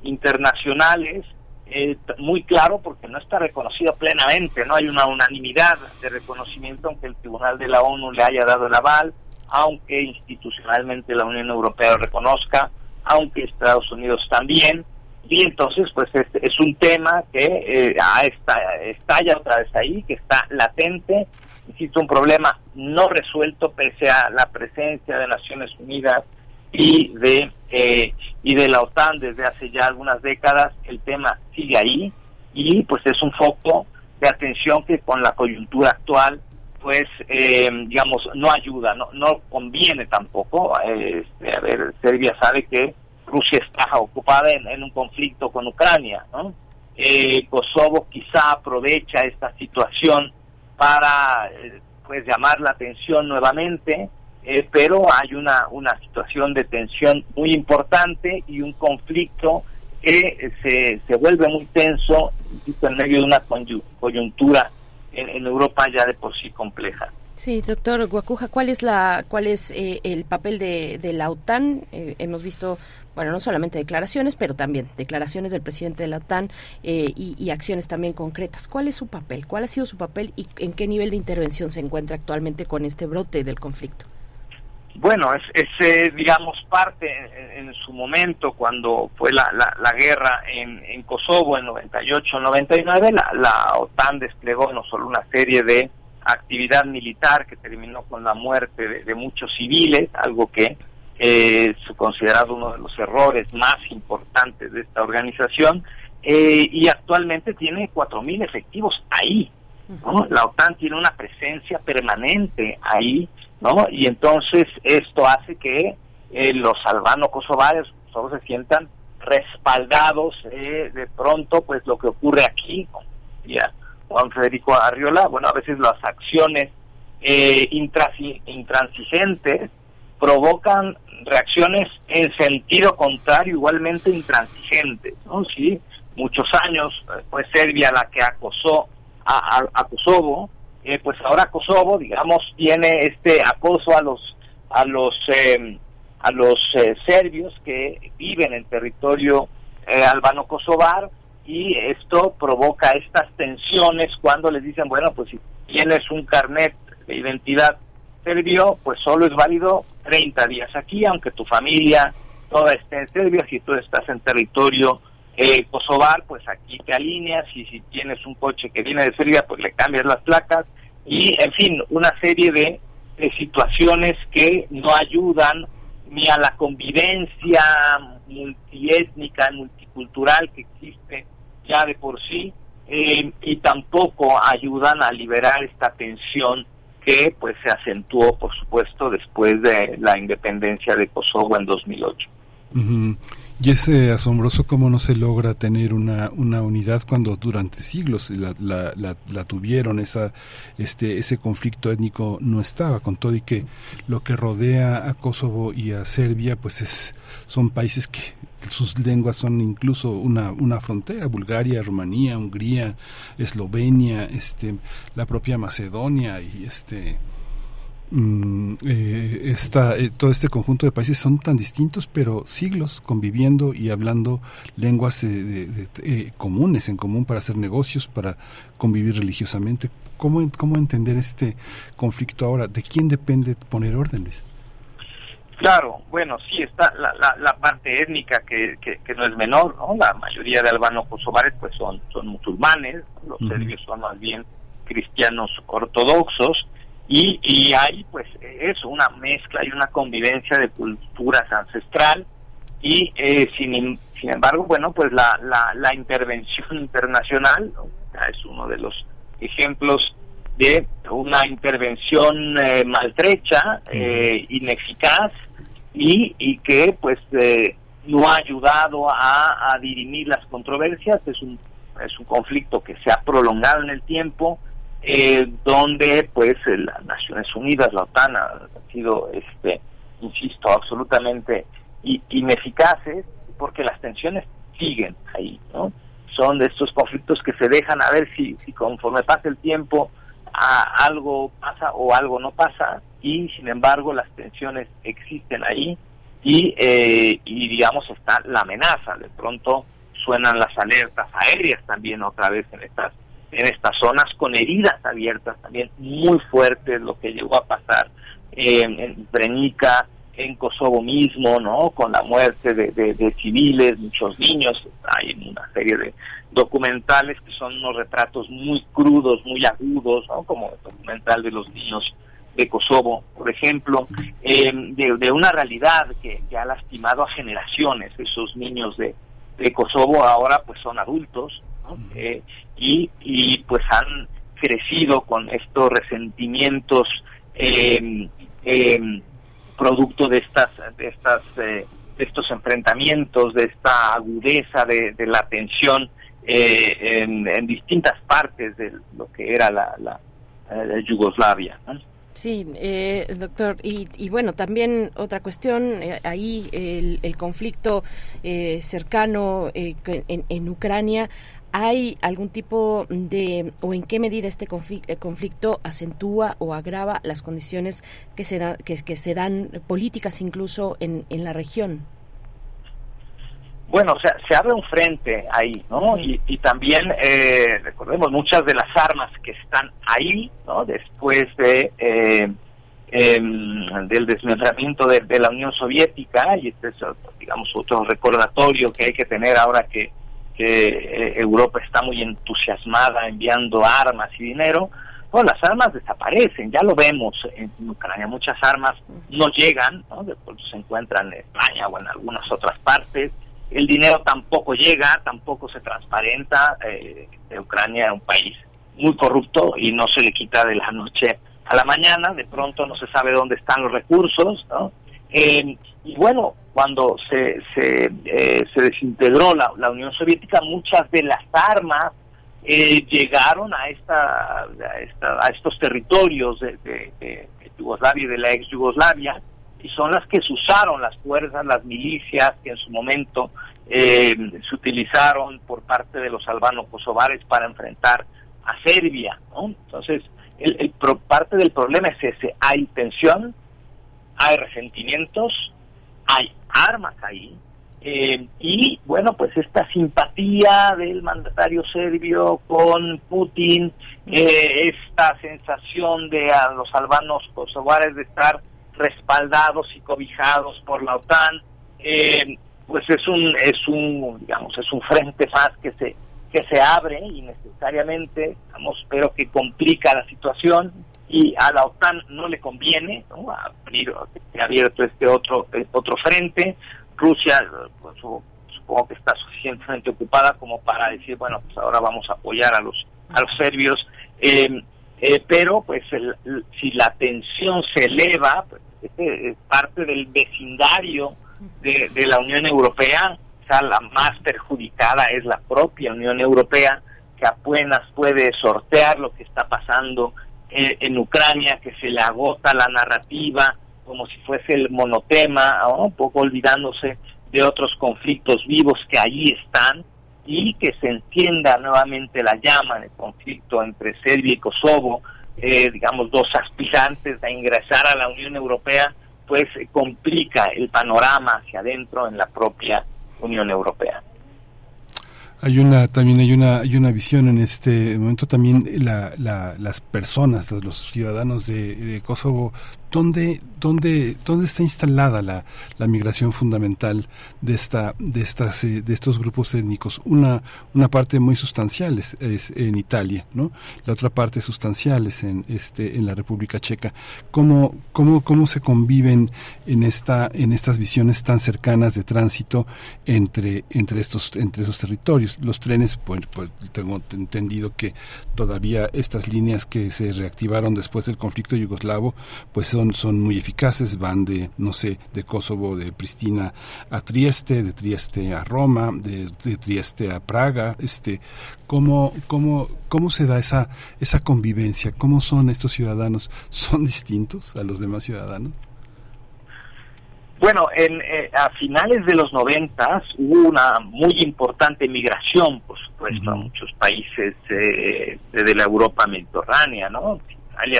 internacionales eh, muy claro porque no está reconocido plenamente, no hay una unanimidad de reconocimiento aunque el Tribunal de la ONU le haya dado el aval, aunque institucionalmente la Unión Europea lo reconozca, aunque Estados Unidos también, y entonces pues es, es un tema que eh, ah, está, estalla otra vez ahí, que está latente, insisto, un problema no resuelto pese a la presencia de Naciones Unidas y de eh, y de la OTAN desde hace ya algunas décadas, el tema sigue ahí y pues es un foco de atención que con la coyuntura actual pues eh, digamos no ayuda, no, no conviene tampoco. Eh, a ver, Serbia sabe que Rusia está ocupada en, un conflicto con Ucrania, ¿no? Eh, Kosovo quizá aprovecha esta situación para eh, pues llamar la atención nuevamente, eh, pero hay una, una situación de tensión muy importante y un conflicto que se, se vuelve muy tenso en medio de una coyuntura en, en Europa ya de por sí compleja. Sí, doctor Guacuja, ¿cuál es la cuál es eh, el papel de, de la OTAN? Eh, hemos visto, bueno, no solamente declaraciones, pero también declaraciones del presidente de la OTAN eh, y, acciones también concretas. ¿Cuál es su papel? ¿Cuál ha sido su papel y en qué nivel de intervención se encuentra actualmente con este brote del conflicto? Bueno, es, es digamos, parte en, en, su momento cuando fue la, la, la guerra en, en, Kosovo en 98-99, la, la OTAN desplegó no solo una serie de actividad militar que terminó con la muerte de, de muchos civiles, algo que eh, es considerado uno de los errores más importantes de esta organización, eh, y actualmente tiene 4.000 efectivos ahí. ¿no? La OTAN tiene una presencia permanente ahí, ¿no? Y entonces esto hace que eh, los albano-kosovares solo se sientan respaldados eh, de pronto, pues lo que ocurre aquí, ya Juan Federico Arriola, bueno, a veces las acciones eh, intransigentes provocan reacciones en sentido contrario, igualmente intransigentes, ¿no? Sí, muchos años fue Serbia la que acosó a, a, a Kosovo, eh, pues ahora Kosovo, digamos, tiene este acoso a los a los eh, a los eh, serbios que viven en territorio eh, albano-kosovar y esto provoca estas tensiones cuando les dicen, bueno, pues si tienes un carnet de identidad serbio, pues solo es válido 30 días aquí, aunque tu familia toda esté en Serbia, si tú estás en territorio eh, kosovar, pues aquí te alineas y si tienes un coche que viene de Serbia, pues le cambias las placas y, en fin, una serie de, de situaciones que no ayudan ni a la convivencia multiétnica, multicultural que existe ya de por sí eh, y tampoco ayudan a liberar esta tensión que pues se acentuó por supuesto después de la independencia de Kosovo en 2008. Uh -huh. Y es eh, asombroso cómo no se logra tener una, una unidad cuando durante siglos la, la, la, tuvieron, esa, este, ese conflicto étnico no estaba, con todo y que lo que rodea a Kosovo y a Serbia, pues es, son países que sus lenguas son incluso una, una frontera, Bulgaria, Rumanía, Hungría, Eslovenia, este, la propia Macedonia y este Mm, eh, eh, todo este conjunto de países son tan distintos, pero siglos conviviendo y hablando lenguas eh, comunes en común para hacer negocios, para convivir religiosamente. ¿Cómo, ¿Cómo entender este conflicto ahora? ¿De quién depende poner orden, Luis? Claro, bueno, sí está la, la, parte étnica que, que, no es menor, ¿no? La mayoría de albanos kosovares pues son, son musulmanes, los serbios son más bien cristianos ortodoxos, y, y hay pues eso, una mezcla y una convivencia de culturas ancestral y eh, sin, sin embargo, bueno, pues la, la, la intervención internacional es uno de los ejemplos de una intervención eh, maltrecha, eh, ineficaz y, y que pues eh, no ha ayudado a, a dirimir las controversias. Es un, es un conflicto que se ha prolongado en el tiempo, eh, donde pues las Naciones Unidas, la OTAN ha sido, este, insisto, absolutamente ineficaces porque las tensiones siguen ahí, ¿no? Son de estos conflictos que se dejan a ver si, si conforme pasa el tiempo a, algo pasa o algo no pasa y sin embargo las tensiones existen ahí y, eh, y digamos está la amenaza, de pronto suenan las alertas aéreas también otra vez en estas en estas zonas con heridas abiertas también muy fuertes, lo que llegó a pasar en Brenica, en Kosovo mismo, ¿no? Con la muerte de, civiles, muchos niños, hay una serie de documentales que son unos retratos muy crudos, muy agudos, ¿no? Como el documental de los niños de Kosovo, por ejemplo, eh, de, una realidad que, que, ha lastimado a generaciones, esos niños de, de Kosovo ahora pues son adultos, eh, y, y pues han crecido con estos resentimientos eh, eh, producto de estas de estas de estos enfrentamientos de esta agudeza de, la tensión en, distintas partes de lo que era la, la, Yugoslavia Sí, doctor. Y, y, bueno, también otra cuestión, ahí el, el conflicto cercano en, en, Ucrania ¿Hay algún tipo de, o en qué medida este eh, conflicto acentúa o agrava las condiciones que se, da, que, se dan políticas incluso en, en la región? Bueno, o sea, se abre un frente ahí, ¿no? Y, también, eh, recordemos, muchas de las armas que están ahí, ¿no? Después de eh, em, del desmembramiento de, de, la Unión Soviética, y este es, digamos, otro recordatorio que hay que tener ahora que que eh, Europa está muy entusiasmada enviando armas y dinero, pues las armas desaparecen, ya lo vemos en Ucrania, muchas armas no llegan, ¿no? después se encuentran en España o en algunas otras partes, el dinero tampoco llega, tampoco se transparenta, eh, Ucrania es un país muy corrupto y no se le quita de la noche a la mañana, de pronto no se sabe dónde están los recursos, ¿no? Eh, y bueno, cuando se, se, eh, se desintegró la, Unión Soviética, muchas de las armas eh, llegaron a, esta, a, estos territorios de, de, Yugoslavia y de la ex Yugoslavia, y son las que se usaron las fuerzas, las milicias que en su momento se utilizaron por parte de los albanos kosovares para enfrentar a Serbia. ¿no? Entonces, el, el, parte del problema es ese, hay tensión, hay resentimientos, hay armas ahí, eh, y bueno, pues esta simpatía del mandatario serbio con Putin, eh, esta sensación de a los albanos kosovares de estar respaldados y cobijados por la OTAN, eh, pues es un es un digamos es un frente más que se que se abre innecesariamente, digamos, pero que complica la situación y a la OTAN no le conviene ¿no? abrir abierto este otro eh, otro frente Rusia pues, supongo que está suficientemente ocupada como para decir bueno pues ahora vamos a apoyar a los a los serbios em, eh, pero pues si la tensión se eleva pues, este es parte del vecindario de, de la Unión Europea quizá la más perjudicada es la propia Unión Europea, que apenas puede sortear lo que está pasando eh, en Ucrania, que se le agota la narrativa como si fuese el monotema, un poco olvidándose de otros conflictos vivos que allí están y que se encienda nuevamente la llama del conflicto entre Serbia y Kosovo, eh, digamos, dos aspirantes a ingresar a la Unión Europea, pues complica el panorama hacia adentro en la propia Unión Europea. Hay una también hay una hay una visión en este momento también la, las personas los ciudadanos de Kosovo ¿Dónde, dónde, dónde está instalada la, la, migración fundamental de esta, de estas, eh, de estos grupos étnicos? Una, una parte muy sustancial es, en Italia, ¿no? La otra parte sustancial es en este, en la República Checa. ¿Cómo, cómo, cómo se conviven en esta, en estas visiones tan cercanas de tránsito entre, entre estos, entre esos territorios? Los trenes, pues, pues tengo entendido que todavía estas líneas que se reactivaron después del conflicto yugoslavo, pues son, muy eficaces, van de, no sé, de Kosovo, de Pristina a Trieste, de Trieste a Roma, de, Trieste a Praga, este, ¿cómo, cómo, cómo se da esa, esa convivencia? ¿Cómo son estos ciudadanos? ¿Son distintos a los demás ciudadanos? Bueno, en, eh, a finales de los noventas hubo una muy importante migración, por supuesto, a muchos países eh, de la Europa mediterránea, ¿no?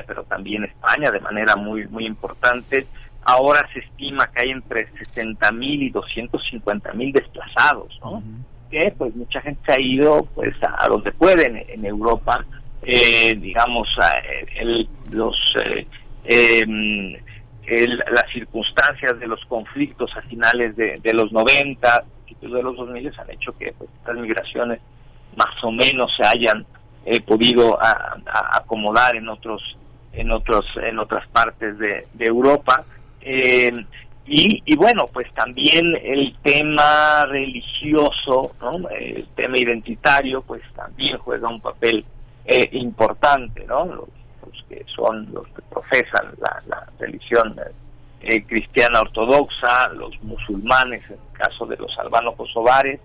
Pero también España de manera muy muy importante. Ahora se estima que hay entre 60 mil y 250 mil desplazados, ¿no? Que pues mucha gente se ha ido pues a, donde pueden en Europa, eh, digamos, el, los eh, em, las circunstancias de los conflictos a finales de, los 90, de los 2000 han hecho que pues, estas migraciones más o menos se hayan he podido acomodar en otros en otros en otras partes de, Europa. Eh, y, bueno pues también el tema religioso el tema identitario pues también juega un papel eh, importante no los, que son los que profesan la, religión eh, cristiana ortodoxa los musulmanes en el caso de los albanos kosovares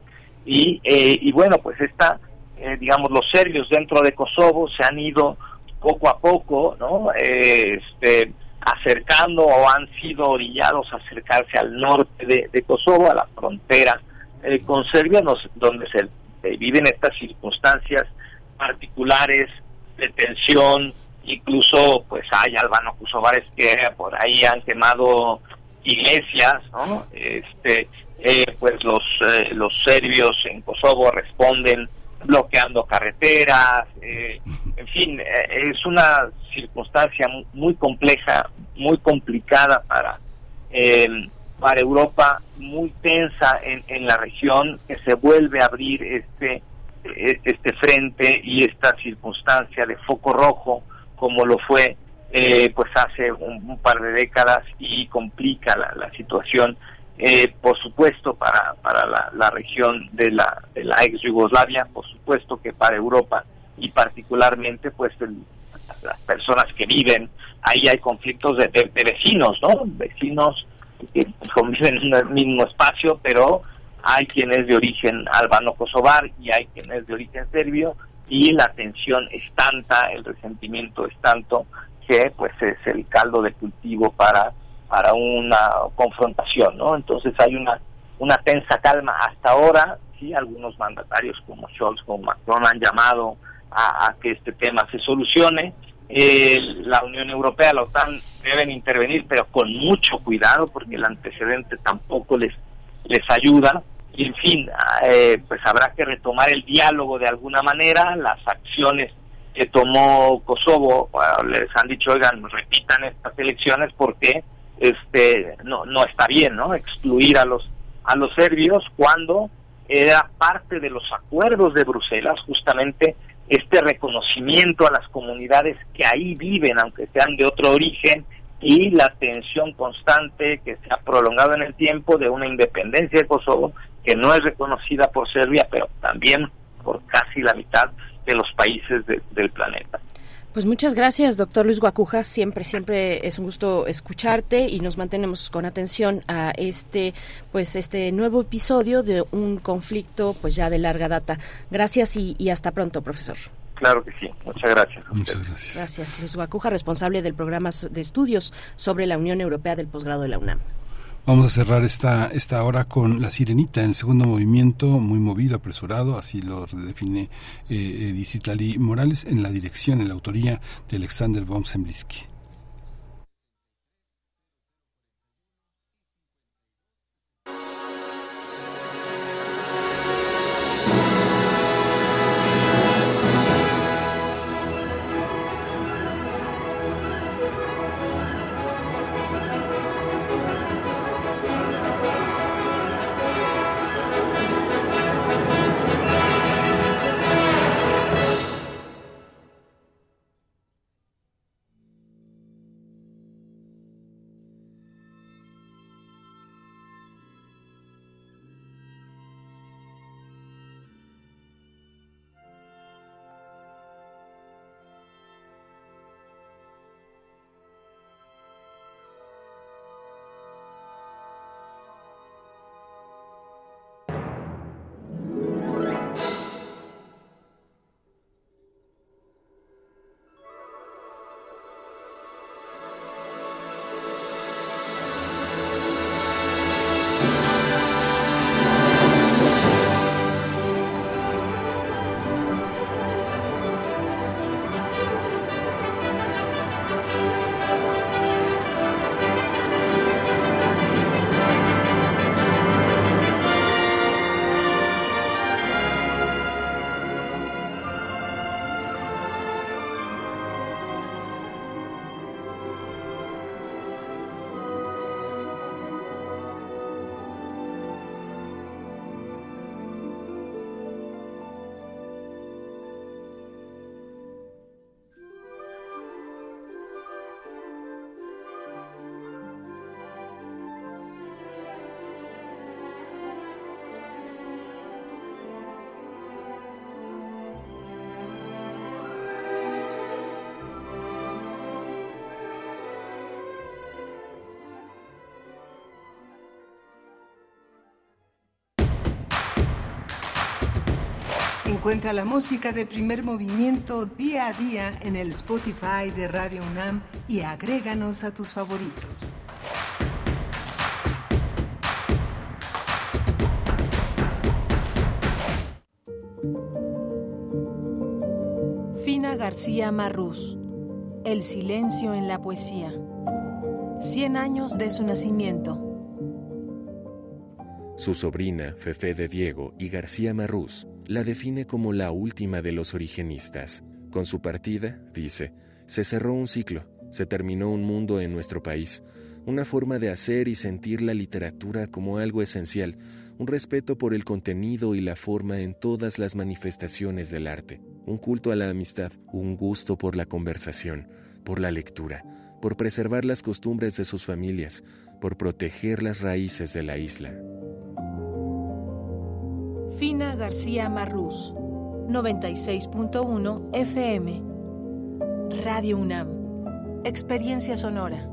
y, y bueno pues esta eh, digamos, los serbios dentro de Kosovo se han ido poco a poco, ¿no? Eh, este, acercando o han sido orillados a acercarse al norte de, Kosovo, a la frontera eh, con Serbia, donde se viven estas circunstancias particulares de tensión, incluso pues hay albanos kosovares que por ahí han quemado iglesias, ¿no? Este, pues los, los serbios en Kosovo responden bloqueando carreteras, eh, en fin, eh, es una circunstancia muy compleja, muy complicada para, eh, para Europa, muy tensa en, en la región, que se vuelve a abrir este, este frente y esta circunstancia de foco rojo, como lo fue pues hace un, par de décadas y complica la, la situación eh, por supuesto para, para la, región de la, de la ex Yugoslavia, por supuesto que para Europa y particularmente pues las personas que viven, ahí hay conflictos de, vecinos, ¿no? Vecinos que conviven en el mismo espacio, pero hay quienes de origen albano-kosovar y hay quienes de origen serbio y la tensión es tanta, el resentimiento es tanto que pues es el caldo de cultivo para para una confrontación, ¿no? Entonces hay una una tensa calma hasta ahora, sí, algunos mandatarios como Scholz, como Macron han llamado a, que este tema se solucione. Eh, la Unión Europea, la OTAN deben intervenir, pero con mucho cuidado, porque el antecedente tampoco les les ayuda. Y en fin, eh, pues habrá que retomar el diálogo de alguna manera, las acciones que tomó Kosovo, les han dicho, oigan, repitan estas elecciones porque este no no está bien no excluir a los a los serbios cuando era parte de los acuerdos de Bruselas justamente este reconocimiento a las comunidades que ahí viven aunque sean de otro origen y la tensión constante que se ha prolongado en el tiempo de una independencia de Kosovo que no es reconocida por Serbia pero también por casi la mitad de los países del planeta Pues muchas gracias, doctor Luis Guacuja. Siempre, siempre es un gusto escucharte y nos mantenemos con atención a este, pues, este nuevo episodio de un conflicto, pues, ya de larga data. Gracias y, y hasta pronto, profesor. Claro que sí. Muchas gracias. Muchas gracias. Gracias, Luis Guacuja, responsable del programa de estudios sobre la Unión Europea del posgrado de la UNAM. Vamos a cerrar esta, esta hora con La Sirenita, en el segundo movimiento, muy movido, apresurado, así lo define eh, Dicitlali Morales, en la dirección, en la autoría de Alexander von. Encuentra la música de primer movimiento día a día en el Spotify de Radio UNAM y agréganos a tus favoritos. Fina García Marrús. El silencio en la poesía. Cien años de su nacimiento. Su sobrina, Fefe de Diego y García Marrús, la define como la última de los origenistas. Con su partida, dice, se cerró un ciclo, se terminó un mundo en nuestro país, una forma de hacer y sentir la literatura como algo esencial, un respeto por el contenido y la forma en todas las manifestaciones del arte, un culto a la amistad, un gusto por la conversación, por la lectura, por preservar las costumbres de sus familias, por proteger las raíces de la isla. Fina García Marrús, 96.1 FM. Radio UNAM. Experiencia sonora.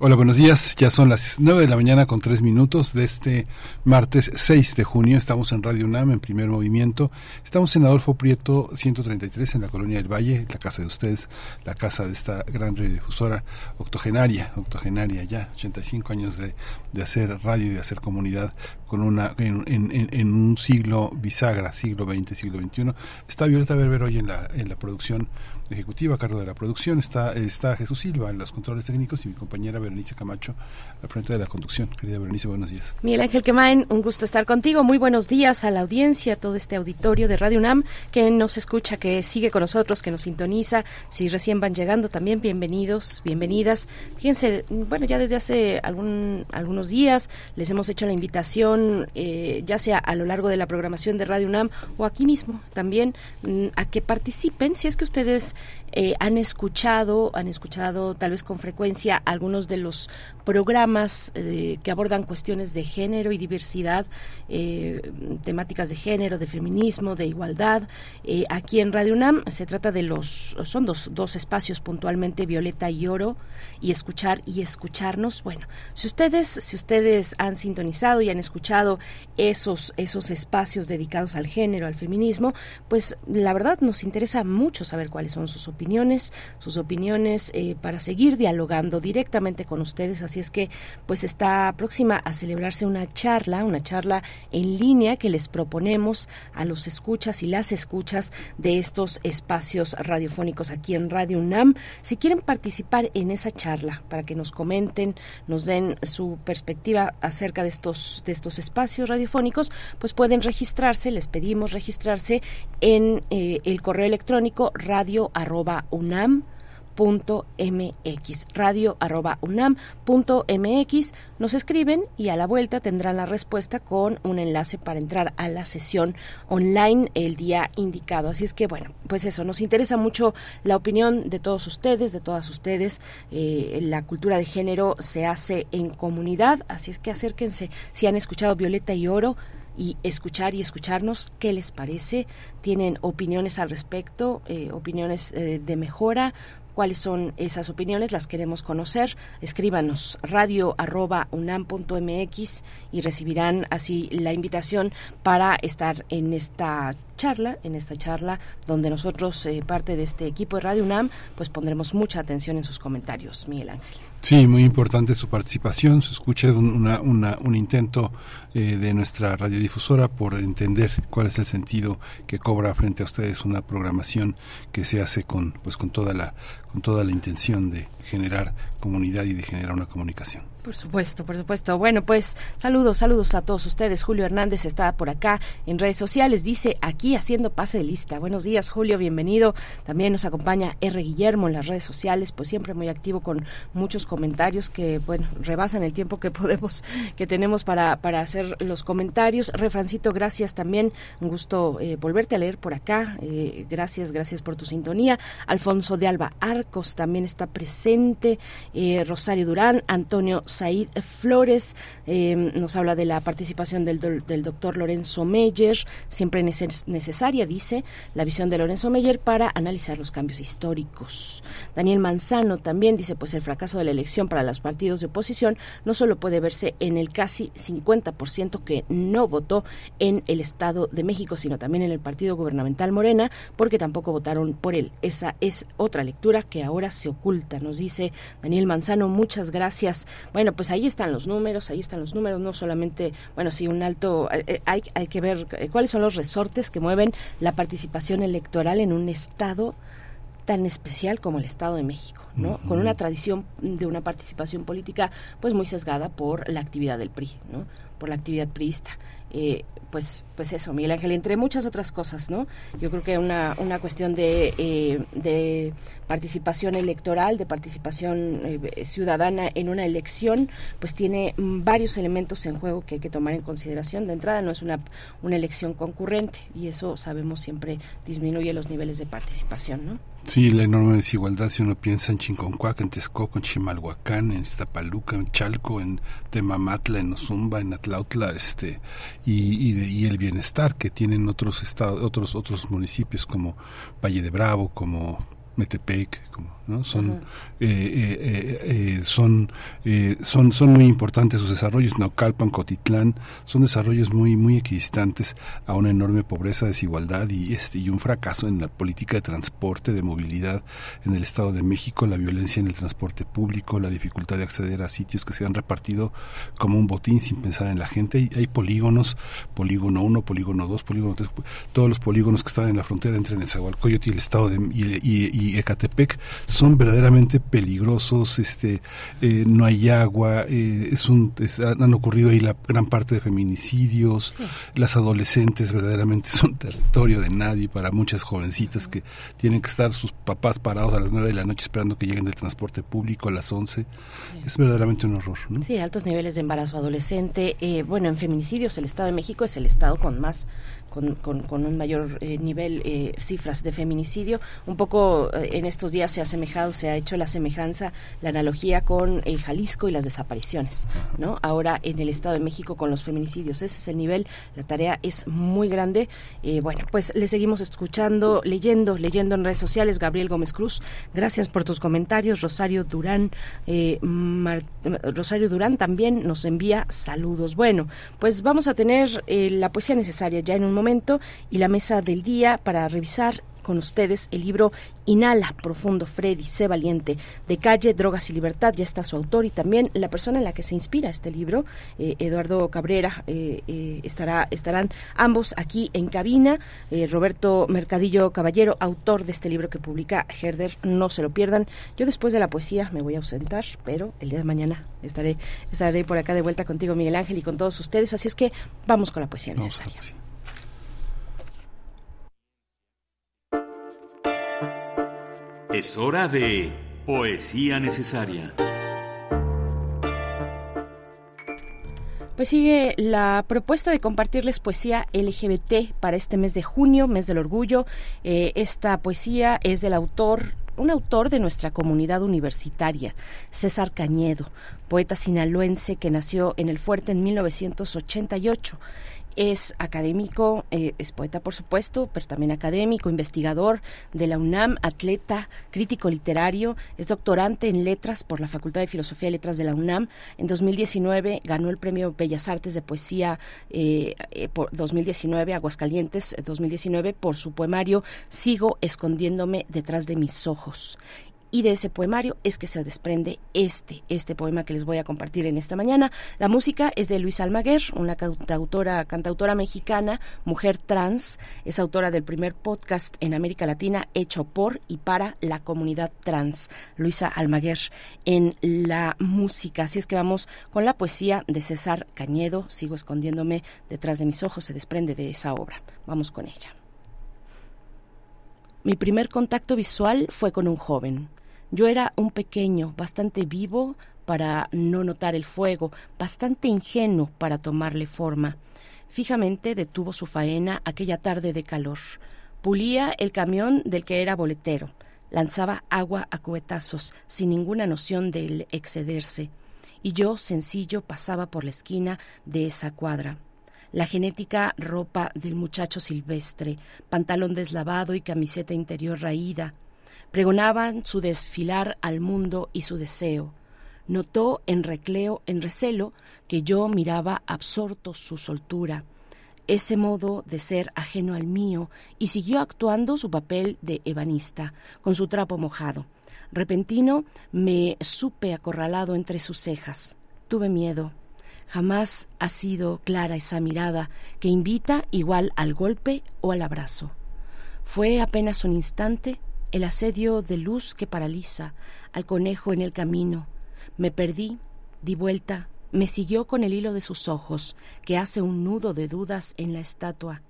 Hola, buenos días. Ya son las 9 de la mañana con 3 minutos de este martes 6 de junio. Estamos en Radio UNAM en primer movimiento. Estamos en Adolfo Prieto 133 en la Colonia del Valle, la casa de ustedes, la casa de esta gran radiodifusora octogenaria, octogenaria ya, 85 años de, de hacer radio y de hacer comunidad con una en, en, un siglo bisagra, siglo XX, siglo XXI. Está Violeta Berber hoy en la, en la producción ejecutiva a cargo de la producción. Está, está Jesús Silva en los controles técnicos y mi compañera Berenice Camacho al frente de la conducción. Querida Berenice, buenos días. Miguel Ángel Quemain, un gusto estar contigo. Muy buenos días a la audiencia, a todo este auditorio de Radio UNAM que nos escucha, que sigue con nosotros, que nos sintoniza. Si recién van llegando también, bienvenidos, bienvenidas. Fíjense, bueno, ya desde hace algún, algunos días les hemos hecho la invitación, eh, ya sea a lo largo de la programación de Radio UNAM o aquí mismo también, mm, a que participen. Si es que ustedes eh, han escuchado, han escuchado tal vez con frecuencia algunos de los programas eh, que abordan cuestiones de género y diversidad, eh, temáticas de género, de feminismo, de igualdad. aquí en Radio UNAM se trata de los, son dos, dos espacios puntualmente, Violeta y Oro, y escuchar y escucharnos. Bueno, si ustedes, si ustedes han sintonizado y han escuchado esos, esos espacios dedicados al género, al feminismo, pues la verdad nos interesa mucho saber cuáles son sus opiniones, sus opiniones eh, para seguir dialogando directamente con ustedes. Así es que, pues está próxima a celebrarse una charla, una charla en línea que les proponemos a los escuchas y las escuchas de estos espacios radiofónicos aquí en Radio UNAM. Si quieren participar en esa charla, para que nos comenten, nos den su perspectiva acerca de estos, de estos espacios radiofónicos, pues pueden registrarse, les pedimos registrarse en eh, el correo electrónico radio radio arroba unam mx. Nos escriben y a la vuelta tendrán la respuesta con un enlace para entrar a la sesión online el día indicado. Así es que bueno pues eso nos interesa mucho la opinión de todos ustedes de todas ustedes. Eh, la cultura de género se hace en comunidad así es que acérquense. Si han escuchado Violeta y Oro y escuchar y escucharnos qué les parece, tienen opiniones al respecto, eh, opiniones eh, de mejora, cuáles son esas opiniones, las queremos conocer. Escríbanos radio arroba unam.mx y recibirán así la invitación para estar en esta charla, en esta charla donde nosotros, eh, parte de este equipo de Radio UNAM, pues pondremos mucha atención en sus comentarios, Miguel Ángel. Sí, muy importante su participación, su escucha, una, una, un intento eh, de nuestra radiodifusora por entender cuál es el sentido que cobra frente a ustedes una programación que se hace con, pues, con toda la, con toda la intención de generar comunidad y de generar una comunicación. Por supuesto, por supuesto. Bueno, pues saludos, saludos a todos ustedes. Julio Hernández está por acá en redes sociales, dice aquí haciendo pase de lista. Buenos días, Julio, bienvenido. También nos acompaña R. Guillermo en las redes sociales, pues siempre muy activo con muchos comentarios que, bueno, rebasan el tiempo que podemos, que tenemos para, para hacer los comentarios. Refrancito, gracias también. Un gusto eh, volverte a leer por acá. Eh, gracias, gracias por tu sintonía. Alfonso de Alba Arcos también está presente. Eh, Rosario Durán, Antonio Said Flores em, nos habla de la participación del, del doctor Lorenzo Meyer, siempre necesaria, dice, la visión de Lorenzo Meyer para analizar los cambios históricos. Daniel Manzano también dice, pues el fracaso de la elección para los partidos de oposición no solo puede verse en el casi 50% que no votó en el Estado de México, sino también en el partido gubernamental Morena, porque tampoco votaron por él. Esa es otra lectura que ahora se oculta, nos dice Daniel Manzano. Muchas gracias. Bueno, pues ahí están los números, ahí están los números, no solamente, bueno, sí, un alto, eh, eh, hay, hay que ver cuáles son los resortes que mueven la participación electoral en un Estado tan especial como el Estado de México, ¿no? Con una tradición de una participación política pues muy sesgada por la actividad del PRI, ¿no? Por la actividad priista. Eh, pues pues eso, Miguel Ángel, entre muchas otras cosas, ¿no? Yo creo que una, una cuestión de, eh, de participación electoral, de participación eh, ciudadana en una elección, pues tiene mm, varios elementos en juego que hay que tomar en consideración. De entrada, no es una, una elección concurrente y eso sabemos siempre disminuye los niveles de participación, ¿no? Sí, la enorme desigualdad si uno piensa en Chinconcuac, en Texcoco, en Chimalhuacán, en Iztapaluca, en Chalco, en Temamatla, en Ozumba, en Atlautla, este, y, y, el bienestar que tienen otros estados, otros otros municipios como Valle de Bravo, como Metepec, como ¿no? Son, eh, eh, eh, son, son, son muy importantes sus desarrollos. Naucalpan, Cotitlán, son desarrollos muy, muy equidistantes a una enorme pobreza, desigualdad y, este, y un fracaso en la política de transporte, de movilidad en el Estado de México, la violencia en el transporte público, la dificultad de acceder a sitios que se han repartido como un botín sin pensar en la gente. Hay, hay polígonos, polígono 1, polígono 2, polígono 3, todos los polígonos que están en la frontera entre Nezahualcóyotl y el Estado de y, y, y Ecatepec son verdaderamente peligrosos, este, eh, no hay agua, eh, es un, han ocurrido ahí la gran parte de feminicidios, las adolescentes verdaderamente son territorio de nadie para muchas jovencitas que tienen que estar sus papás parados a las nueve de la noche esperando que lleguen del transporte público a las 11. Es verdaderamente un horror. ¿no? Sí, altos niveles de embarazo adolescente. Eh, bueno, en feminicidios el Estado de México es el Estado con más con, con, un mayor eh, nivel, eh, cifras de feminicidio. Un poco eh, en estos días se ha asemejado, se ha hecho la semejanza, la analogía con Jalisco y las desapariciones, ¿no? Ahora en el Estado de México con los feminicidios. Ese es el nivel, la tarea es muy grande. bueno, pues le seguimos escuchando, leyendo, leyendo en redes sociales. Gabriel Gómez Cruz, gracias por tus comentarios. Rosario Durán, Rosario Durán también nos envía saludos. Bueno, pues vamos a tener la poesía necesaria ya en un momento y la mesa del día para revisar con ustedes el libro Inhala Profundo, Freddy, sé valiente, de calle, drogas y libertad, ya está su autor y también la persona en la que se inspira este libro, eh, Eduardo Cabrera, eh, eh, estará, estarán ambos aquí en cabina, Roberto Mercadillo Caballero, autor de este libro que publica Herder, no se lo pierdan. Yo después de la poesía me voy a ausentar, pero el día de mañana estaré, estaré por acá de vuelta contigo, Miguel Ángel, y con todos ustedes, así es que vamos con la poesía necesaria. Es hora de Poesía Necesaria. Pues sigue la propuesta de compartirles poesía LGBT para este mes de junio, mes del orgullo. Eh, esta poesía es del autor un autor de nuestra comunidad universitaria, César Cañedo, poeta sinaloense que nació en el fuerte en 1988 es académico, eh, es poeta por supuesto, pero también académico, investigador de la UNAM, atleta, crítico literario, es doctorante en letras por la Facultad de Filosofía y Letras de la UNAM. En 2019 ganó el Premio Bellas Artes de Poesía eh, eh por 2019, Aguascalientes 2019, por su poemario Sigo escondiéndome detrás de mis ojos y de ese poemario es que se desprende este, este poema que les voy a compartir en esta mañana. La música es de Luis Almaguer, una cantautora, cantautora mexicana, mujer trans, es autora del primer podcast en América Latina hecho por y para la comunidad trans, Luisa Almaguer, en la música. Así es que vamos con la poesía de César Cañedo, sigo escondiéndome detrás de mis ojos, se desprende de esa obra. Vamos con ella. Mi primer contacto visual fue con un joven. Yo era un pequeño, bastante vivo para no notar el fuego, bastante ingenuo para tomarle forma. Fijamente detuvo su faena aquella tarde de calor. Pulía el camión del que era boletero. Lanzaba agua a cubetazos, sin ninguna noción de excederse. Y yo, sencillo, pasaba por la esquina de esa cuadra. La genética ropa del muchacho silvestre, pantalón deslavado y camiseta interior raída, pregonaban su desfilar al mundo y su deseo. Notó en recleo, en recelo, que yo miraba absorto su soltura, ese modo de ser ajeno al mío, y siguió actuando su papel de ebanista, con su trapo mojado. Repentino me supe acorralado entre sus cejas. tuve miedo. Jamás ha sido clara esa mirada que invita igual al golpe o al abrazo. Fue apenas un instante el asedio de luz que paraliza al conejo en el camino. Me perdí, di vuelta, me siguió con el hilo de sus ojos, que hace un nudo de dudas en la estatua,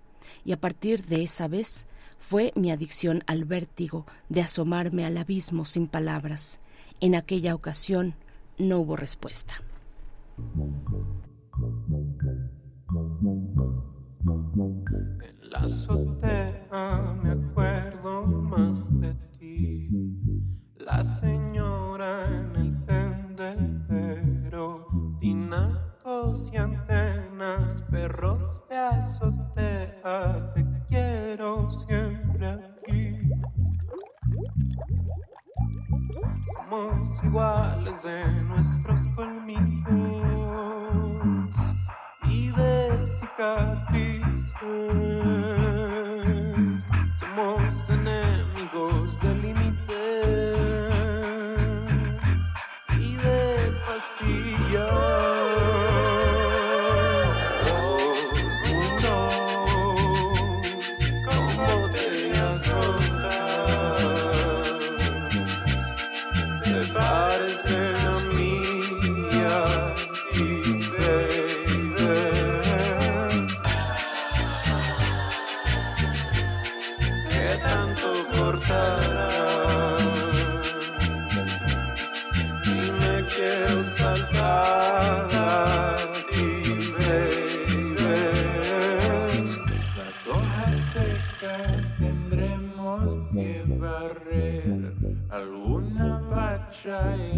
y a partir de esa vez fue mi adicción al vértigo de asomarme al abismo sin palabras. En aquella ocasión no hubo respuesta. En la azotea me acuerdo más la señora en el tendedero, tinacos y antenas, perros de azotea, te quiero siempre aquí. Somos iguales de nuestros colmillos y de cicatrices. Somos enemigos del límite trying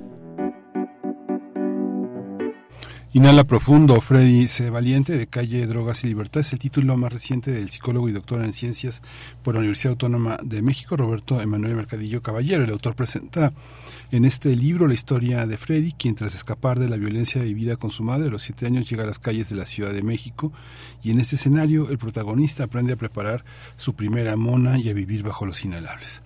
Inhala profundo, Freddy C. Valiente, de Calle Drogas y Libertad, es el título más reciente del psicólogo y doctor en ciencias por la Universidad Autónoma de México, Roberto Emanuel Mercadillo Caballero. El autor presenta en este libro la historia de Freddy, quien tras escapar de la violencia vivida con su madre a los siete años llega a las calles de la Ciudad de México y en este escenario el protagonista aprende a preparar su primera mona y a vivir bajo los inhalables.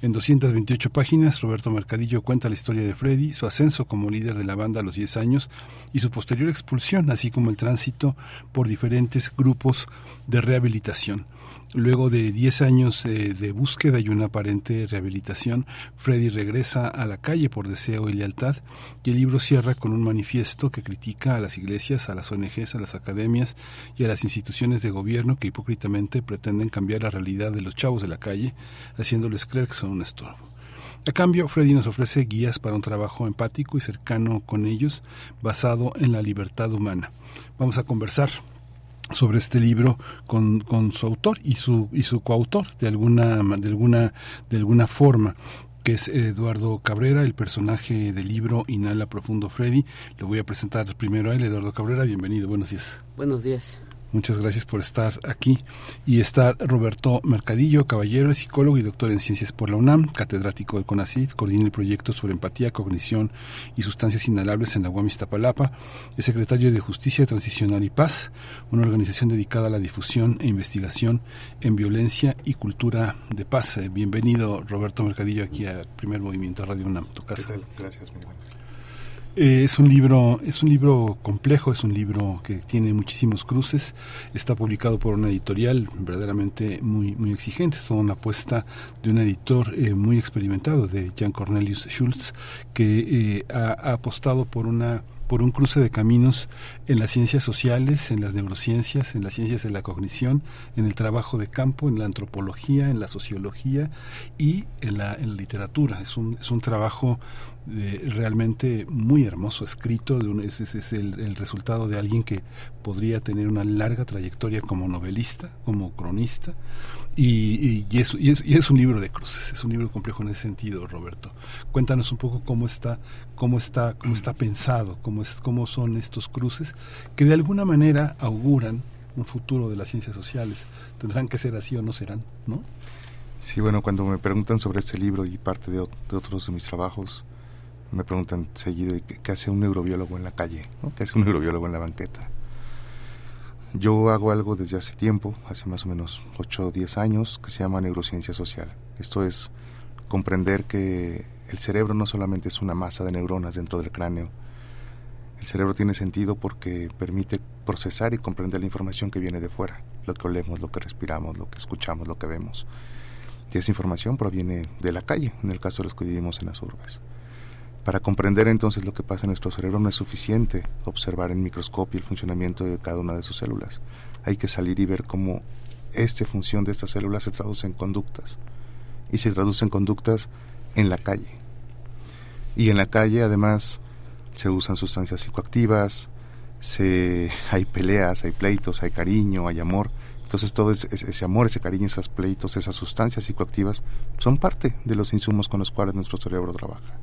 En 228 páginas, Roberto Mercadillo cuenta la historia de Freddy, su ascenso como líder de la banda a los 10 años y su posterior expulsión, así como el tránsito por diferentes grupos de rehabilitación. Luego de 10 años eh, de búsqueda y una aparente rehabilitación, Freddy regresa a la calle por deseo y lealtad y el libro cierra con un manifiesto que critica a las iglesias, a las ONGs, a las academias y a las instituciones de gobierno que hipócritamente pretenden cambiar la realidad de los chavos de la calle, haciéndoles creer que son un estorbo. A cambio, Freddy nos ofrece guías para un trabajo empático y cercano con ellos, basado en la libertad humana. Vamos a conversar sobre este libro con, con, su autor y su y su coautor de alguna de alguna de alguna forma que es Eduardo Cabrera, el personaje del libro Inhala Profundo Freddy. Le voy a presentar primero a él, Eduardo Cabrera. Bienvenido, buenos días. Buenos días. Muchas gracias por estar aquí. Y está Roberto Mercadillo, caballero, psicólogo y doctor en ciencias por la UNAM, catedrático del CONACYT, coordina el proyecto sobre empatía, cognición y sustancias inhalables en la UAM Iztapalapa, es secretario de Justicia Transicional y Paz, una organización dedicada a la difusión e investigación en violencia y cultura de paz. Bienvenido, Roberto Mercadillo, aquí al Primer Movimiento Radio UNAM, tu casa. Gracias, Miguel. Eh, es un libro, es un libro complejo, es un libro que tiene muchísimos cruces. Está publicado por una editorial verdaderamente muy, muy exigente. Es toda una apuesta de un editor eh, muy experimentado, de Jan Cornelius Schultz, que eh, ha, ha apostado por una por un cruce de caminos en las ciencias sociales, en las neurociencias, en las ciencias de la cognición, en el trabajo de campo, en la antropología, en la sociología y en la, en la literatura. Es un, es un trabajo realmente muy hermoso, escrito, de un, es, es, el, resultado de alguien que podría tener una larga trayectoria como novelista, como cronista, y, y, es, y, es, y es un libro de cruces, es un libro complejo en ese sentido, Roberto. Cuéntanos un poco cómo está, cómo está, cómo está pensado, cómo, es, cómo son estos cruces, que de alguna manera auguran un futuro de las ciencias sociales. Tendrán que ser así o no serán, ¿no? Sí, bueno, cuando me preguntan sobre este libro y parte de otros de mis trabajos, me preguntan seguido qué hace un neurobiólogo en la calle, ¿no? qué hace un neurobiólogo en la banqueta. Yo hago algo desde hace tiempo, hace más o menos 8 o 10 años, que se llama neurociencia social. Esto es comprender que el cerebro no solamente es una masa de neuronas dentro del cráneo, el cerebro tiene sentido porque permite procesar y comprender la información que viene de fuera, lo que olemos, lo que respiramos, lo que escuchamos, lo que vemos. Y esa información proviene de la calle, en el caso de los que vivimos en las urbes. Para comprender entonces lo que pasa en nuestro cerebro no es suficiente observar en microscopio el funcionamiento de cada una de sus células. Hay que salir y ver cómo esta función de estas células se traduce en conductas. Y se traduce en conductas en la calle. Y en la calle además se usan sustancias psicoactivas, se, hay peleas, hay pleitos, hay cariño, hay amor. Entonces todo ese, ese amor, ese cariño, esos pleitos, esas sustancias psicoactivas son parte de los insumos con los cuales nuestro cerebro trabaja.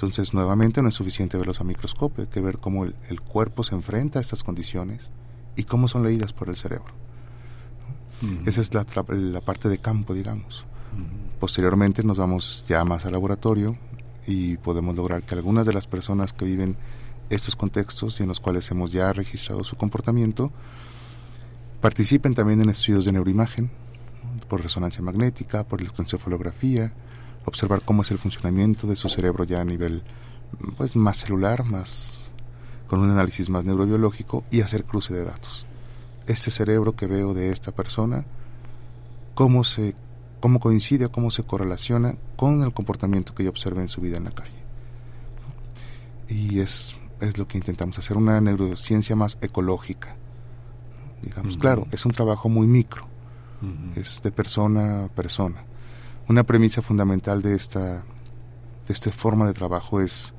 Entonces, nuevamente no es suficiente verlos a microscopio, hay que ver cómo el, el, cuerpo se enfrenta a estas condiciones y cómo son leídas por el cerebro. Uh -huh. Esa es la, la, parte de campo, digamos. Uh -huh. Posteriormente nos vamos ya más al laboratorio y podemos lograr que algunas de las personas que viven estos contextos y en los cuales hemos ya registrado su comportamiento participen también en estudios de neuroimagen, por resonancia magnética, por electroencefalografía, observar cómo es el funcionamiento de su cerebro ya a nivel pues más celular, más con un análisis más neurobiológico y hacer cruce de datos. Este cerebro que veo de esta persona, cómo se cómo coincide, cómo se correlaciona con el comportamiento que yo observe en su vida en la calle. Y es, es lo que intentamos hacer, una neurociencia más ecológica. Digamos, uh -huh. claro, es un trabajo muy micro, uh -huh. es de persona a persona una premisa fundamental de esta, de esta forma de trabajo es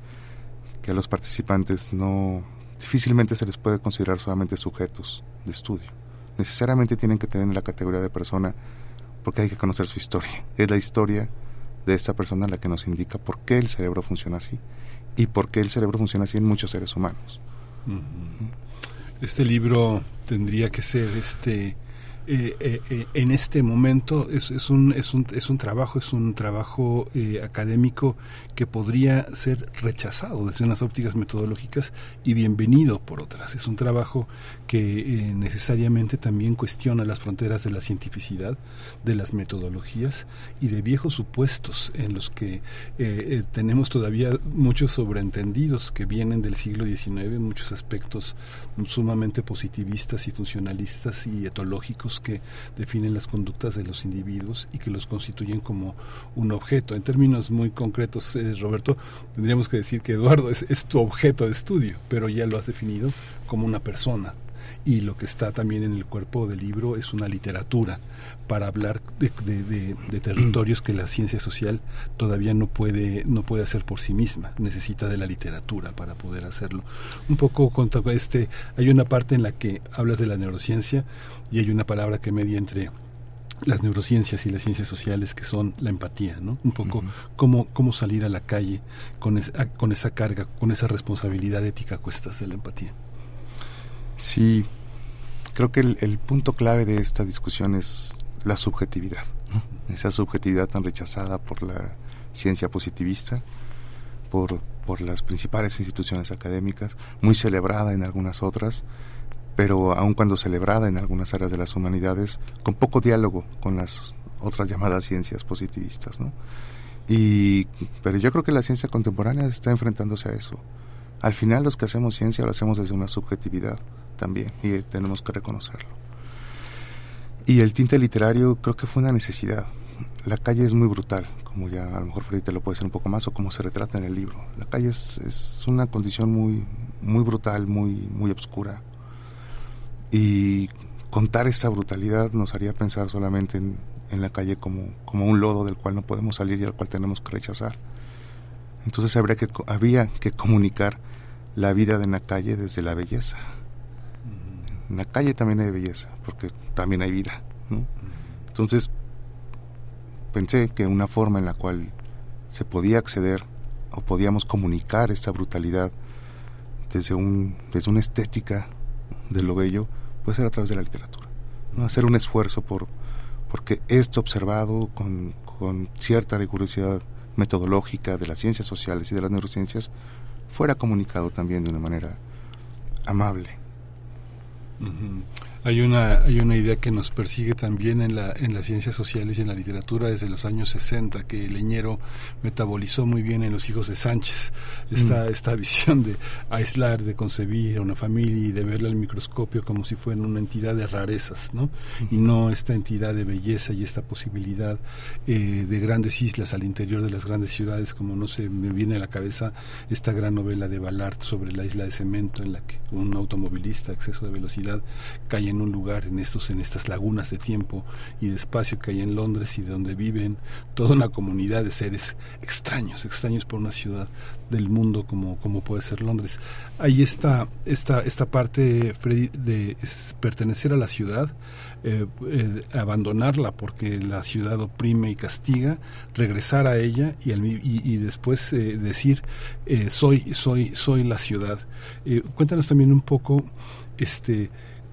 que a los participantes no difícilmente se les puede considerar solamente sujetos de estudio. Necesariamente tienen que tener la categoría de persona porque hay que conocer su historia. Es la historia de esta persona la que nos indica por qué el cerebro funciona así y por qué el cerebro funciona así en muchos seres humanos. Este libro tendría que ser este eh, eh, eh, en este momento es, es, un, es, un, es un trabajo, es un trabajo académico que podría ser rechazado desde unas ópticas metodológicas y bienvenido por otras. Es un trabajo que necesariamente también cuestiona las fronteras de la cientificidad, de las metodologías y de viejos supuestos en los que tenemos todavía muchos sobreentendidos que vienen del siglo XIX, muchos aspectos sumamente positivistas y funcionalistas y etológicos que definen las conductas de los individuos y que los constituyen como un objeto. En términos muy concretos, eh, Roberto, tendríamos que decir que Eduardo es, es tu objeto de estudio, pero ya lo has definido como una persona, y lo que está también en el cuerpo del libro es una literatura para hablar de, de, territorios que la ciencia social todavía no puede no puede hacer por sí misma necesita de la literatura para poder hacerlo un poco con este hay una parte en la que hablas de la neurociencia y hay una palabra que media entre las neurociencias y las ciencias sociales que son la empatía, ¿no? Un poco cómo, cómo salir a la calle con, con esa carga, con esa responsabilidad ética a cuestas de la empatía. Sí, creo que el, punto clave de esta discusión es la subjetividad, esa subjetividad tan rechazada por la ciencia positivista, por, por las principales instituciones académicas, muy celebrada en algunas otras, pero aun cuando celebrada en algunas áreas de las humanidades, con poco diálogo con las otras llamadas ciencias positivistas, ¿no? Y, pero yo creo que la ciencia contemporánea está enfrentándose a eso. Al final los que hacemos ciencia lo hacemos desde una subjetividad también y tenemos que reconocerlo. Y el tinte literario creo que fue una necesidad. La calle es muy brutal, como ya a lo mejor Freddy te lo puede decir un poco más o como se retrata en el libro. La calle es, es una condición muy, muy brutal, muy, muy obscura. Y contar esa brutalidad nos haría pensar solamente en, en la calle como, como un lodo del cual no podemos salir y al cual tenemos que rechazar. Entonces habría que, había que comunicar la vida de la calle desde la belleza en la calle también hay belleza, porque también hay vida. Entonces, pensé que una forma en la cual se podía acceder o podíamos comunicar esta brutalidad desde, un, desde una estética de lo bello, puede ser a través de la literatura. ¿no? Hacer un esfuerzo por porque esto observado con, con cierta rigurosidad metodológica de las ciencias sociales y de las neurociencias fuera comunicado también de una manera amable. Mm-hmm. Hay una, hay una idea que nos persigue también en, la, en las ciencias sociales y en la literatura desde los años 60, que Leñero metabolizó muy bien en Los Hijos de Sánchez, esta, mm. esta visión de aislar, de concebir a una familia y de verla al microscopio como si fuera una entidad de rarezas, ¿no? Y no esta entidad de belleza y esta posibilidad eh, de grandes islas al interior de las grandes ciudades, como no se me viene a la cabeza esta gran novela de Ballard sobre la isla de cemento en la que un automovilista a exceso de velocidad cae en un lugar en estos en estas lagunas de tiempo y de espacio que hay en Londres y de donde viven toda una comunidad de seres extraños, extraños por una ciudad del mundo como, como puede ser Londres. Ahí está esta, esta parte, Freddy, de pertenecer a la ciudad, eh, eh, abandonarla porque la ciudad oprime y castiga, regresar a ella y, y, después eh, decir soy, soy, soy la ciudad. cuéntanos también un poco este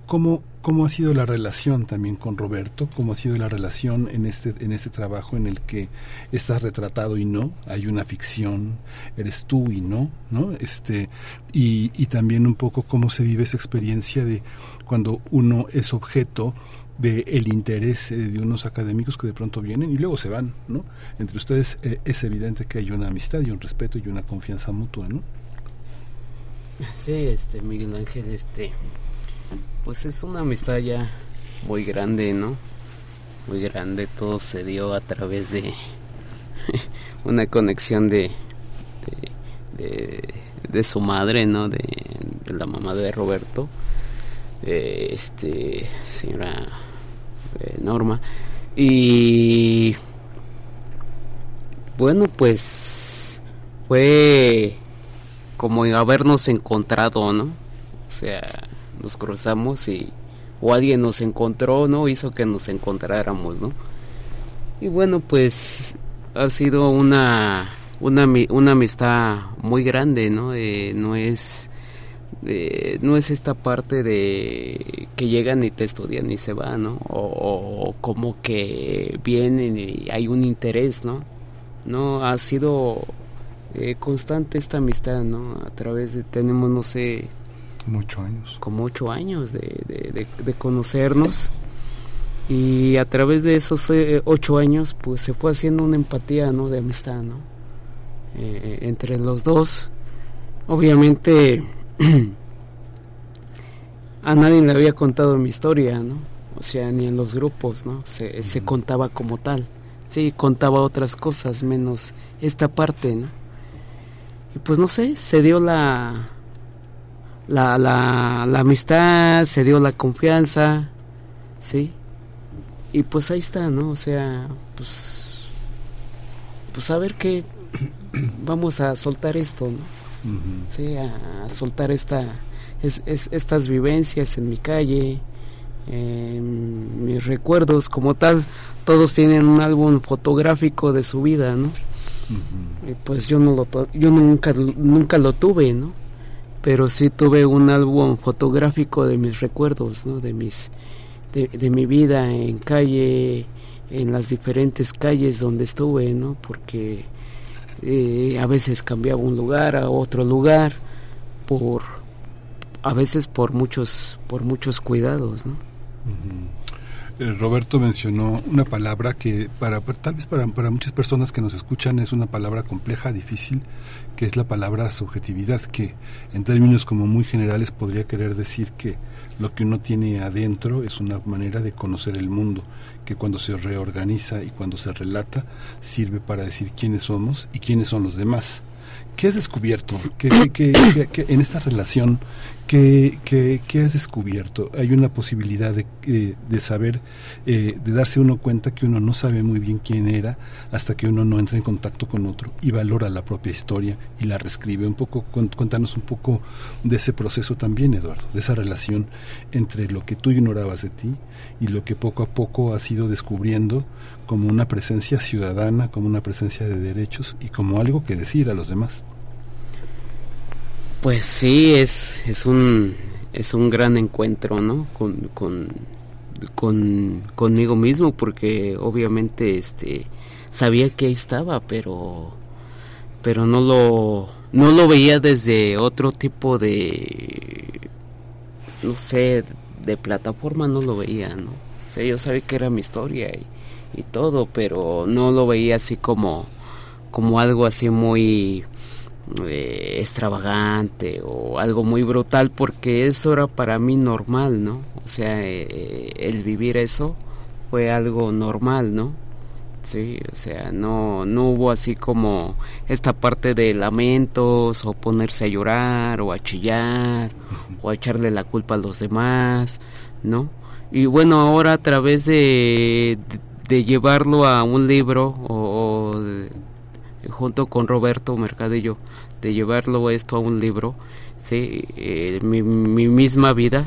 ¿Cómo, ¿Cómo ha sido la relación también con Roberto? ¿Cómo ha sido la relación en este, en este trabajo en el que estás retratado y no? Hay una ficción, eres tú y no, ¿no? Este, y, y también un poco cómo se vive esa experiencia de cuando uno es objeto de el interés eh, de unos académicos que de pronto vienen y luego se van, ¿no? Entre ustedes eh, es evidente que hay una amistad y un respeto y una confianza mutua, ¿no? Sí, este Miguel Ángel, este pues es una amistad ya muy grande, ¿no? Muy grande, todo se dio a través de una conexión de, de, su madre, ¿no? De, la mamá de Roberto, este, señora eh, Norma. Y bueno, pues fue como habernos encontrado, ¿no? O sea, nos cruzamos y o alguien nos encontró, ¿no? Hizo que nos encontráramos, ¿no? Y bueno, pues ha sido una, una, una amistad muy grande, ¿no? no es no es esta parte de que llegan y te estudian y se van, ¿no? O, como que vienen y hay un interés, ¿no? No, ha sido eh, constante esta amistad, ¿no? A través de, tenemos, no sé... Como ocho años. Como ocho años de, de, conocernos. Y a través de esos eh, ocho años, pues se fue haciendo una empatía, ¿no? De amistad, ¿no? Eh, entre los dos. Obviamente a nadie le había contado mi historia, ¿no? O sea, ni en los grupos, ¿no? Se, se contaba como tal. Sí, contaba otras cosas menos esta parte, ¿no? Y pues no sé, se dio la, la, la, la amistad, se dio la confianza, ¿sí? Y pues ahí está, ¿no? O sea, pues, pues a ver qué, vamos a soltar esto, ¿no? Sí, a, soltar esta, es, estas vivencias en mi calle, mis recuerdos como tal, todos tienen un álbum fotográfico de su vida, ¿no? y pues yo no lo yo nunca nunca lo tuve, ¿no? Pero sí tuve un álbum fotográfico de mis recuerdos, ¿no? De mis de, mi vida en calle, en las diferentes calles donde estuve, ¿no? Porque eh, a veces cambiaba un lugar a otro lugar por a veces por muchos por muchos cuidados ¿no? Roberto mencionó una palabra que para tal vez para, para muchas personas que nos escuchan es una palabra compleja, difícil, que es la palabra subjetividad, que en términos como muy generales podría querer decir que lo que uno tiene adentro es una manera de conocer el mundo, que cuando se reorganiza y cuando se relata sirve para decir quiénes somos y quiénes son los demás. ¿Qué has descubierto? ¿Qué, en esta relación, ¿qué, qué, has descubierto? Hay una posibilidad de, eh, de saber, eh, de darse uno cuenta que uno no sabe muy bien quién era hasta que uno no entra en contacto con otro y valora la propia historia y la reescribe. Un poco, contanos un poco de ese proceso también, Eduardo, de esa relación entre lo que tú ignorabas de ti y lo que poco a poco has ido descubriendo como una presencia ciudadana, como una presencia de derechos y como algo que decir a los demás. Pues sí, es, es un es un gran encuentro, ¿no? Con, con, con, conmigo mismo, porque obviamente este sabía que ahí estaba, pero pero no lo no lo veía desde otro tipo de no sé, de plataforma no lo veía, ¿no? O sea, yo sabía que era mi historia y y todo, pero no lo veía así como, como algo así muy eh, extravagante o algo muy brutal, porque eso era para mí normal, ¿no? O sea, eh, el vivir eso fue algo normal, ¿no? Sí, o sea, no, no hubo así como esta parte de lamentos o ponerse a llorar o a chillar o a echarle la culpa a los demás, ¿no? Y bueno, ahora a través de, de llevarlo a un libro o, junto con Roberto Mercadillo de llevarlo esto a un libro sí eh, mi, misma vida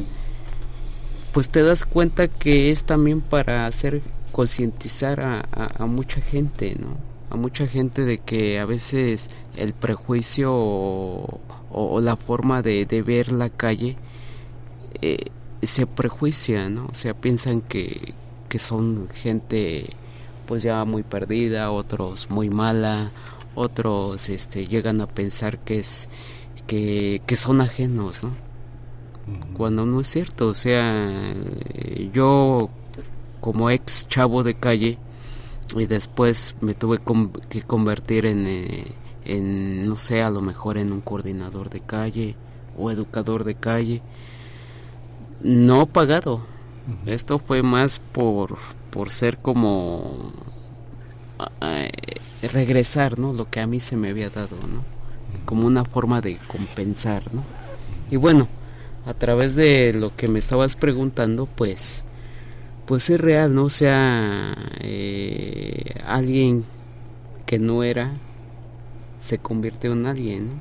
pues te das cuenta que es también para hacer concientizar a, mucha gente no a mucha gente de que a veces el prejuicio o, la forma de, ver la calle eh, se prejuicia no o sea piensan que, que son gente pues ya muy perdida, otros muy mala, otros este llegan a pensar que es que, que son ajenos, ¿no? Cuando no es cierto, o sea, yo como ex chavo de calle y después me tuve que convertir en, eh, en, no sé, a lo mejor en un coordinador de calle o educador de calle, no pagado, esto fue más por, por ser como eh, regresar, ¿no? Lo que a mí se me había dado, ¿no? Como una forma de compensar, ¿no? Y bueno, a través de lo que me estabas preguntando, pues, pues es real, ¿no? Sea, eh, alguien que no era se convirtió en alguien, ¿no?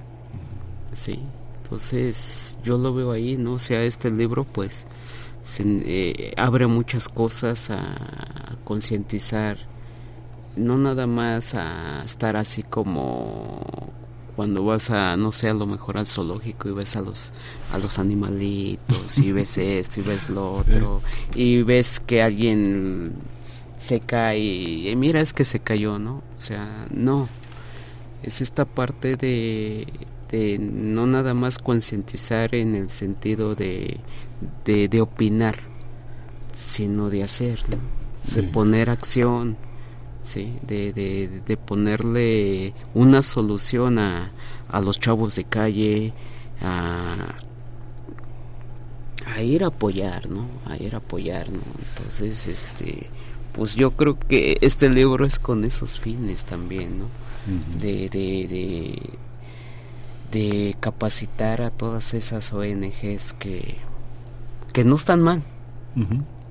Sí. Entonces, yo lo veo ahí, ¿no? Sea, este libro, pues, se, eh, abre muchas cosas a concientizar, no nada más a estar así como cuando vas a, no sé, a lo mejor al zoológico y ves a los, a los animalitos y ves esto y ves lo otro y ves que alguien se cae y mira es que se cayó, ¿no? O sea, no. Es esta parte de, de no nada más concientizar en el sentido de, de, opinar, sino de hacer, ¿no? de poner acción, ¿sí? de, de, de ponerle una solución a, a los chavos de calle, a, a ir a apoyar, ¿no? A ir a apoyar, ¿no? Entonces, este, pues yo creo que este libro es con esos fines también, ¿no? de, de, de, de, capacitar a todas esas ONGs que, que no están mal,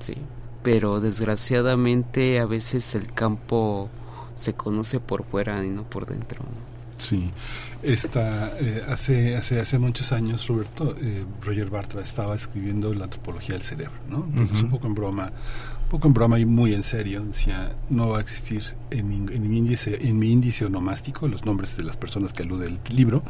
sí, pero desgraciadamente a veces el campo se conoce por fuera y no por dentro. Sí, esta, eh, hace, hace, hace muchos años, Roberto, eh, Roger Bartra estaba escribiendo la antropología del cerebro, ¿no? Entonces, un poco en broma, poco en broma y muy en serio, decía, no va a existir en en mi, índice, en mi índice onomástico, los nombres de las personas que alude el libro,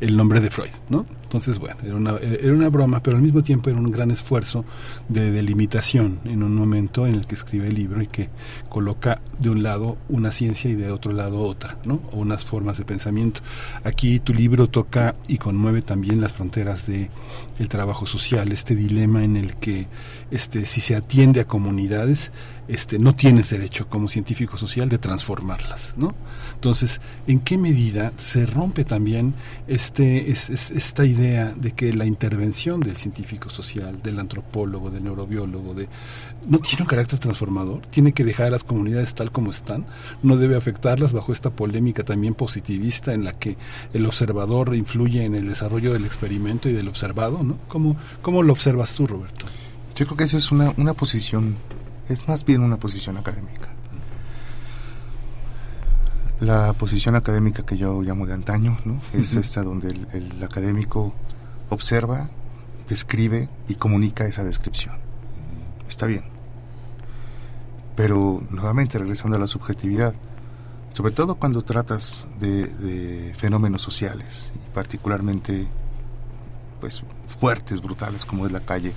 el nombre de Freud, ¿no? Entonces, bueno, era una, era una broma, pero al mismo tiempo era un gran esfuerzo de delimitación en un momento en el que escribe el libro y que coloca de un lado una ciencia y de otro lado otra, ¿no? O unas formas de pensamiento. Aquí tu libro toca y conmueve también las fronteras de el trabajo social, este dilema en el que este si se atiende a este, no tienes derecho como científico social de transformarlas, ¿no? Entonces, ¿en qué medida se rompe también este, esta idea de que la intervención del científico social, del antropólogo, del neurobiólogo, de, no tiene un carácter transformador? Tiene que dejar a las comunidades tal como están, no debe afectarlas bajo esta polémica también positivista en la que el observador influye en el desarrollo del experimento y del observado, ¿no? ¿Cómo, cómo lo observas tú, Roberto? Yo creo que esa es una, una posición es más bien una posición académica. La posición académica que yo llamo de antaño, ¿no? Es esta donde el, académico observa, describe y comunica esa descripción. Está bien. Pero nuevamente, regresando a la subjetividad, sobre todo cuando tratas de, de fenómenos sociales, y particularmente pues fuertes, brutales como es la calle,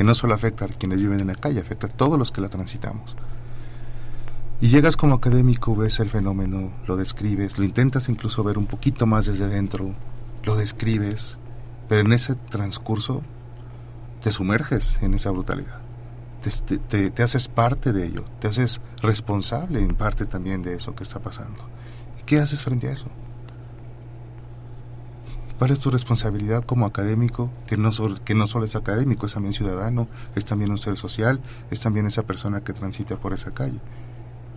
que no solo afecta a quienes viven en la calle, afecta a todos los que la transitamos. Y llegas como académico, ves el fenómeno, lo describes, lo intentas incluso ver un poquito más desde dentro, lo describes, pero en ese transcurso te sumerges en esa brutalidad. Te, te, haces parte de ello, te haces responsable en parte también de eso que está pasando. ¿Y qué haces frente a eso? ¿Cuál es tu responsabilidad como académico? Que no, que no solo es académico, es también ciudadano, es también un ser social, es también esa persona que transita por esa calle.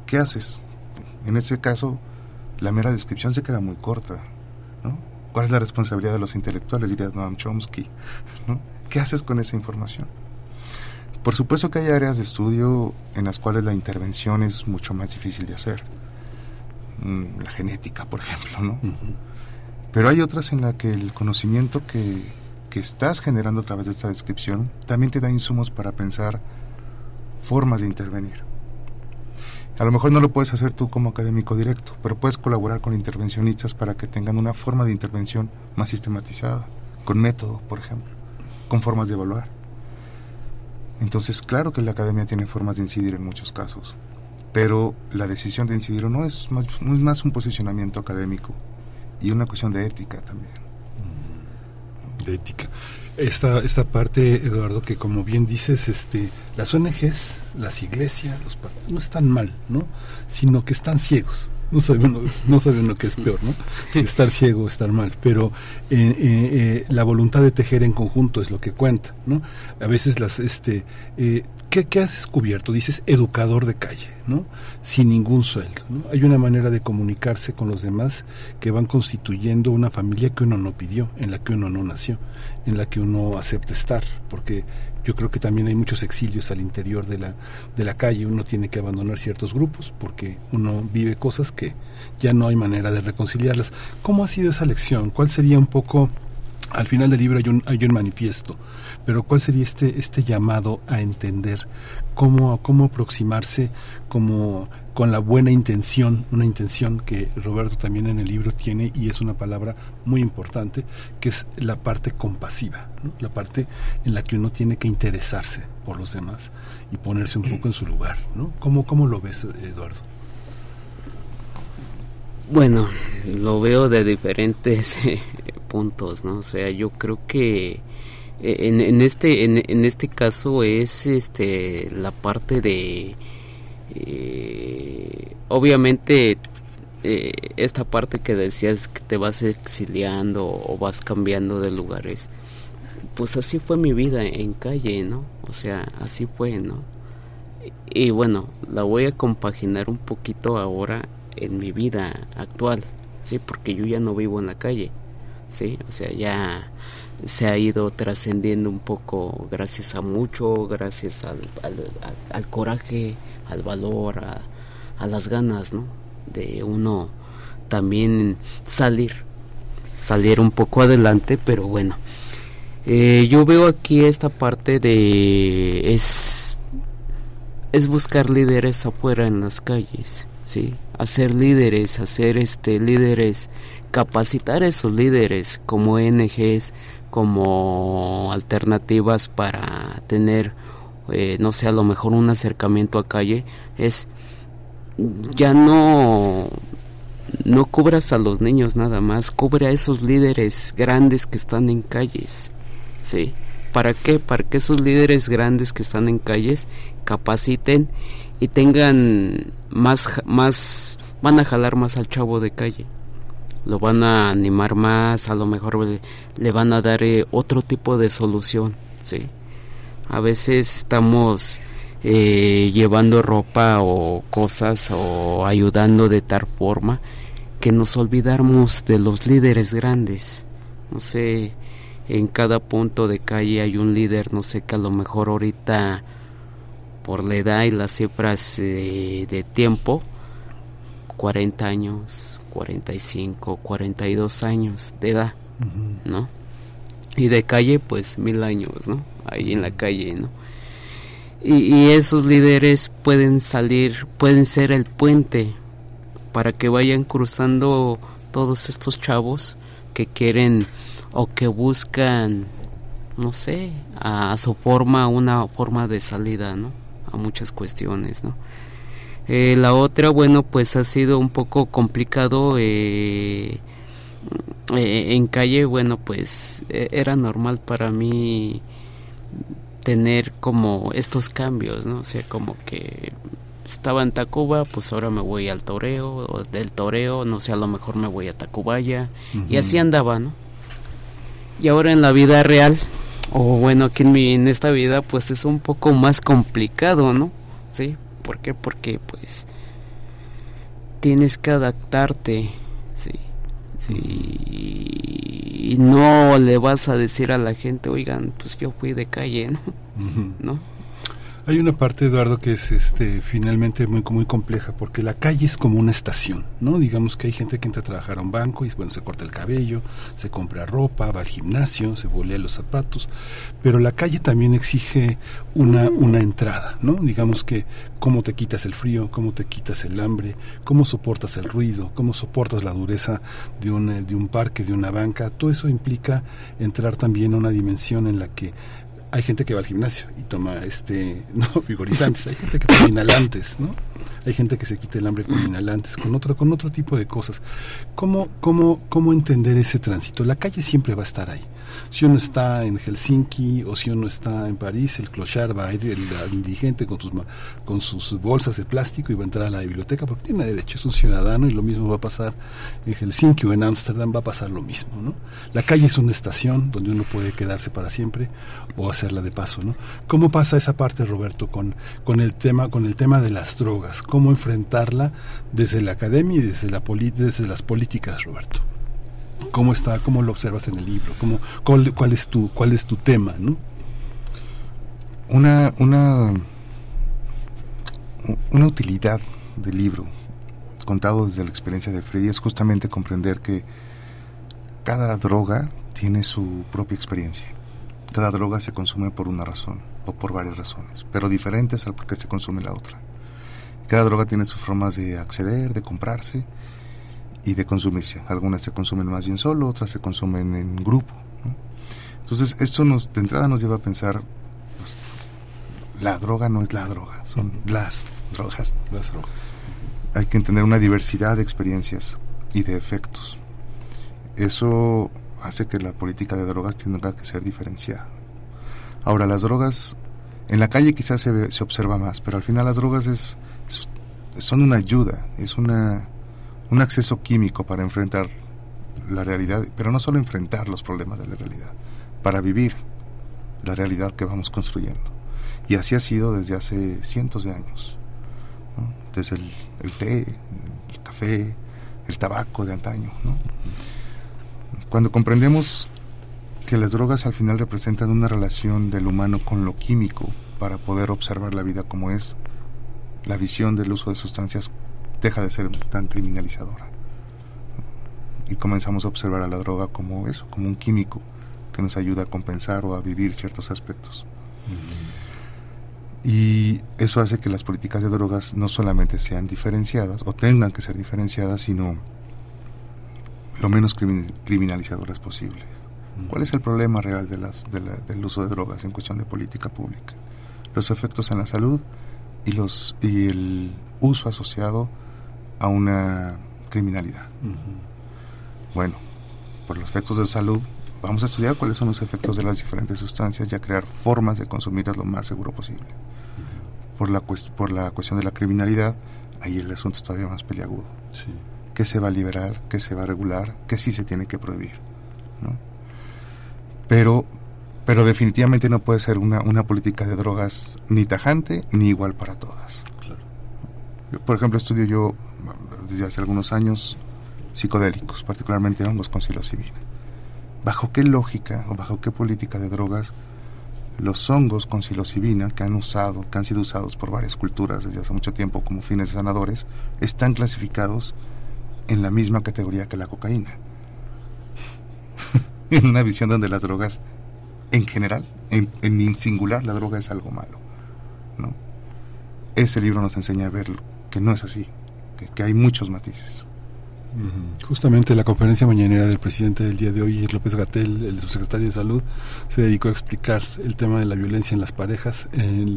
¿Qué haces? En ese caso, la mera descripción se queda muy corta. ¿no? ¿Cuál es la responsabilidad de los intelectuales? Dirías Noam Chomsky. ¿no? ¿Qué haces con esa información? Por supuesto que hay áreas de estudio en las cuales la intervención es mucho más difícil de hacer. Mm, la genética, por ejemplo, ¿no? Pero hay otras en las que el conocimiento que, que estás generando a través de esta descripción también te da insumos para pensar formas de intervenir. A lo mejor no lo puedes hacer tú como académico directo, pero puedes colaborar con intervencionistas para que tengan una forma de intervención más sistematizada, con método, por ejemplo, con formas de evaluar. Entonces, claro que la academia tiene formas de incidir en muchos casos, pero la decisión de incidir o no es más, es más un posicionamiento académico, y una cuestión de ética también. De ética. Esta, esta parte, Eduardo, que como bien dices, este, las ONGs, las iglesias, los partidos, no están mal, ¿no? Sino que están ciegos. No sabe uno, no sabe uno qué es peor, ¿no? Estar ciego, estar mal. Pero eh, eh, eh, la voluntad de tejer en conjunto es lo que cuenta, ¿no? A veces las, este, ¿qué, ¿qué, has descubierto? Dices educador de calle, ¿no? Sin ningún sueldo. Hay una manera de comunicarse con los demás que van constituyendo una familia que uno no pidió, en la que uno no nació, en la que uno acepta estar, porque yo creo que también hay muchos exilios al interior de la, de la calle, uno tiene que abandonar ciertos grupos porque uno vive cosas que ya no hay manera de reconciliarlas. ¿Cómo ha sido esa lección? ¿Cuál sería un poco al final del libro hay un, hay un manifiesto, pero ¿cuál sería este, este llamado a entender cómo, cómo aproximarse como con la buena intención, una intención que Roberto también en el libro tiene y es una palabra muy importante, que es la parte compasiva, la parte en la que uno tiene que interesarse por los demás y ponerse un poco en su lugar. ¿no? ¿Cómo, cómo lo ves, Eduardo? Bueno, lo veo de diferentes eh, puntos, ¿no? O sea, yo creo que en, en este en, este caso es este la parte de eh, obviamente eh, esta parte que decías que te vas exiliando o vas cambiando de lugares pues así fue mi vida en calle no o sea así fue no y bueno la voy a compaginar un poquito ahora en mi vida actual sí porque yo ya no vivo en la calle sí o sea ya se ha ido trascendiendo un poco gracias a mucho gracias al, al, coraje al valor, a, las ganas. De uno también salir, salir un poco adelante, pero bueno. Eh, yo veo aquí esta parte de es es buscar líderes afuera en las calles, sí, hacer líderes, hacer este líderes, capacitar a esos líderes como ONGs, como alternativas para tener eh, no sé, a lo mejor un acercamiento a calle, es ya no no cubras a los niños nada más, cubre a esos líderes grandes que están en calles, ¿sí? ¿Para qué? Para que esos líderes grandes que están en calles capaciten y tengan más, más, van a jalar más al chavo de calle, lo van a animar más, a lo mejor le, van a dar eh, otro tipo de solución, ¿sí? A veces estamos eh, llevando ropa o cosas o ayudando de tal forma que nos olvidamos de los líderes grandes. No sé, en cada punto de calle hay un líder, no sé, que a lo mejor ahorita por la edad y las cifras eh, de tiempo, 40 años, 45, 42 años de edad, ¿no? Y de calle, pues mil años, ¿no? ahí en la calle, ¿no? Y, esos líderes pueden salir, pueden ser el puente para que vayan cruzando todos estos chavos que quieren o que buscan, no sé, a, su forma, una forma de salida, ¿no? A muchas cuestiones, ¿no? Eh, la otra, bueno, pues ha sido un poco complicado. Eh, eh, en calle, bueno, pues e, era normal para mí tener como estos cambios, ¿no? O sea, como que estaba en Tacuba, pues ahora me voy al toreo, o del toreo, no sé, a lo mejor me voy a Tacubaya, y así andaba, ¿no? Y ahora en la vida real, o bueno, aquí en, mi, en esta vida, pues es un poco más complicado, ¿no? ¿Sí? ¿Por qué? Porque pues tienes que adaptarte, ¿sí? y no le vas a decir a la gente, oigan, pues yo fui de calle, ¿no? ¿No? Hay una parte, Eduardo, que es este finalmente muy, muy compleja, porque la calle es como una estación, ¿no? Digamos que hay gente que entra a trabajar a un banco y, bueno, se corta el cabello, se compra ropa, va al gimnasio, se bolea los zapatos, pero la calle también exige una, una entrada, ¿no? Digamos que cómo te quitas el frío, cómo te quitas el hambre, cómo soportas el ruido, cómo soportas la dureza de un, de un parque, de una banca, todo eso implica entrar también a una dimensión en la que hay gente que va al gimnasio y toma este no vigorizantes, hay gente que toma inhalantes, ¿no? Hay gente que se quita el hambre con inhalantes, con otro, con otro tipo de cosas. ¿Cómo, cómo, cómo entender ese tránsito? La calle siempre va a estar ahí si uno está en Helsinki o si uno está en París, el clochard va a ir, el, indigente con sus, con sus bolsas de plástico y va a entrar a la biblioteca porque tiene derecho, es un ciudadano y lo mismo va a pasar en Helsinki o en Ámsterdam, va a pasar lo mismo. ¿no? La calle es una estación donde uno puede quedarse para siempre o hacerla de paso. ¿no? ¿Cómo pasa esa parte, Roberto, con, con, el, tema, con el tema de las drogas? ¿Cómo enfrentarla desde la academia y desde, la desde las políticas, Roberto? Cómo está, cómo lo observas en el libro, cómo, cuál, es tu, cuál es tu tema, ¿no? Una, una, una utilidad del libro, contado desde la experiencia de Freddy, es justamente comprender que cada droga tiene su propia experiencia. Cada droga se consume por una razón o por varias razones, pero diferentes al por qué se consume la otra. Cada droga tiene sus formas de acceder, de comprarse y de consumirse. Algunas se consumen más bien solo, otras se consumen en grupo. Entonces, esto nos, de entrada nos lleva a pensar, pues, la droga no es la droga, son las drogas. Las drogas. Hay que entender una diversidad de experiencias y de efectos. Eso hace que la política de drogas tenga que ser diferenciada. Ahora, las drogas, en la calle quizás se, se observa más, pero al final las drogas es, son una ayuda, es una, un acceso químico para enfrentar la realidad, pero no solo enfrentar los problemas de la realidad, para vivir la realidad que vamos construyendo. Y así ha sido desde hace cientos de años, desde el, té, el café, el tabaco de antaño. ¿no? Cuando comprendemos que las drogas al final representan una relación del humano con lo químico para poder observar la vida como es, la visión del uso de sustancias deja de ser tan criminalizadora. Y comenzamos a observar a la droga como eso, como un químico que nos ayuda a compensar o a vivir ciertos aspectos. Y eso hace que las políticas de drogas no solamente sean diferenciadas o tengan que ser diferenciadas, sino lo menos criminalizadoras posibles. ¿Cuál es el problema real de las, de la, del uso de drogas en cuestión de política pública? Los efectos en la salud y, los, y el uso asociado a una criminalidad. Bueno, por los efectos de salud, vamos a estudiar cuáles son los efectos de las diferentes sustancias y a crear formas de consumirlas lo más seguro posible. Por la, por la cuestión de la criminalidad, ahí el asunto es todavía más peliagudo. Sí. ¿Qué se va a liberar? ¿Qué se va a regular? ¿Qué sí se tiene que prohibir? ¿no? Pero, pero definitivamente no puede ser una, una política de drogas ni tajante ni igual para todas. Claro. Por ejemplo, estudio yo desde hace algunos años psicodélicos, particularmente hongos con psilocibina. ¿Bajo qué lógica o bajo qué política de drogas los hongos con psilocibina que han usado, que han sido usados por varias culturas desde hace mucho tiempo como fines sanadores, están clasificados en la misma categoría que la cocaína? en una visión donde las drogas, en general, en, en singular, la droga es algo malo. ¿no? Ese libro nos enseña a ver que no es así, que, hay muchos matices. Justamente la conferencia mañanera del presidente del día de hoy, López Gatel, el subsecretario de Salud, se dedicó a explicar el tema de la violencia en las parejas,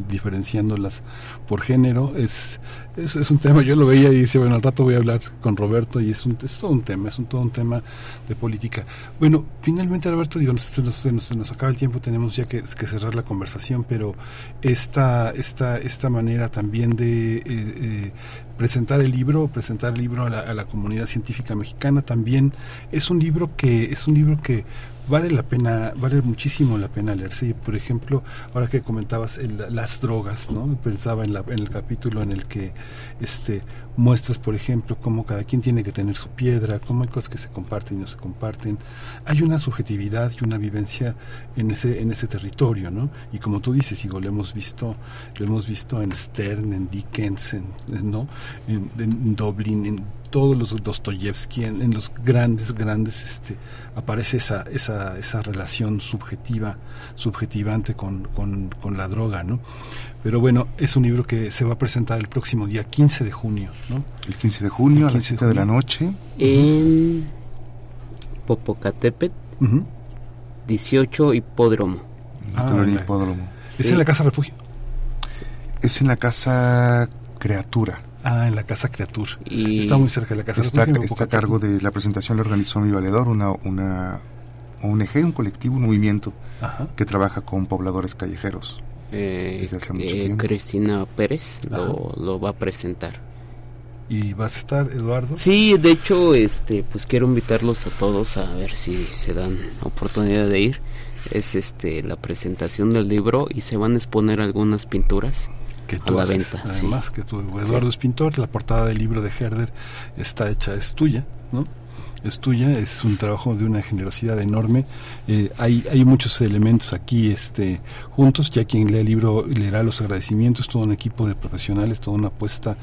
diferenciándolas por género. Es, es, un tema, yo lo veía y decía, bueno, al rato voy a hablar con Roberto y es, un, es todo un tema, es un, todo un tema de política. Bueno, finalmente, Roberto, digo, se nos, nos, acaba el tiempo, tenemos ya que, que, cerrar la conversación, pero esta, esta, esta manera también de... Eh, eh, presentar el libro, presentar el libro a la, a la, comunidad científica mexicana también. Es un libro que es un libro que vale la pena, vale muchísimo la pena leerse. Por ejemplo, ahora que comentabas el, las drogas, ¿no? Pensaba en, la, en el capítulo en el que este muestras, por ejemplo, cómo cada quien tiene que tener su piedra, cómo hay cosas que se comparten y no se comparten. Hay una subjetividad y una vivencia en ese, en ese territorio, ¿no? Y como tú dices, Higo, lo hemos visto, lo hemos visto en Stern, en Dickens, en, ¿no? En, en Dublin, en todos los Dostoyevsky, en, en, los grandes, grandes, este, aparece esa, esa, esa relación subjetiva, subjetivante con, con, con la droga, ¿no? Pero bueno, es un libro que se va a presentar el próximo día 15 de junio, ¿no? El 15 de junio 15 a las 7 de, de, la noche. En Popocatépetl, uh -huh. 18 Hipódromo. Ah, el hipódromo. Sí. ¿Es en la Casa Refugio? Sí. Es en la Casa Criatura. Ah, en la Casa Criatura. Y está muy cerca de la Casa está. Está a cargo de la presentación, la organizó Mi Valedor, una, una ONG, un colectivo, un movimiento Ajá. que trabaja con pobladores callejeros. Eh, eh, Cristina Pérez lo, lo, va a presentar. ¿Y vas a estar, Eduardo? Sí, de hecho, este, pues quiero invitarlos a todos a ver si se dan oportunidad de ir. Es este la presentación del libro y se van a exponer algunas pinturas que tú a la haces, venta. Además, sí. que tú, Eduardo sí. es pintor, la portada del libro de Herder está hecha, es tuya, ¿no? es tuya, es un trabajo de una generosidad enorme. Eh, hay, hay muchos elementos aquí este, juntos, ya quien lea el libro leerá los agradecimientos, todo un equipo de profesionales, toda una apuesta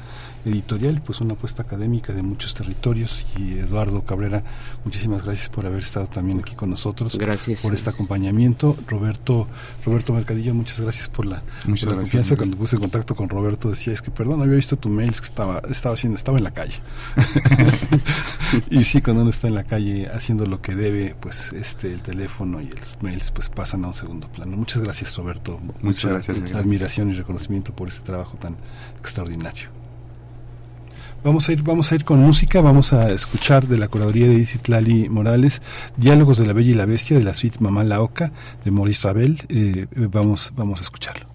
editorial, pues una apuesta académica de muchos territorios. Y Eduardo Cabrera, muchísimas gracias por haber estado también aquí con nosotros. Gracias. Por este acompañamiento. Roberto, Roberto Mercadillo, muchas gracias por la, confianza. Cuando puse en contacto con Roberto decía, es que perdón, había visto tu mail, que estaba, estaba haciendo, estaba en la calle. y sí, cuando uno está en la calle haciendo lo que debe, pues este el teléfono y los mails pues pasan a un segundo plano. Muchas gracias Roberto. Muchas gracias. Admiración y reconocimiento por este trabajo tan extraordinario. Vamos a ir, vamos a ir con música, vamos a escuchar de la curaduría de Isitlali Morales, Diálogos de la Bella y la Bestia de la suite Mamá la Oca de Maurice Ravel. Eh, vamos, vamos a escucharlo.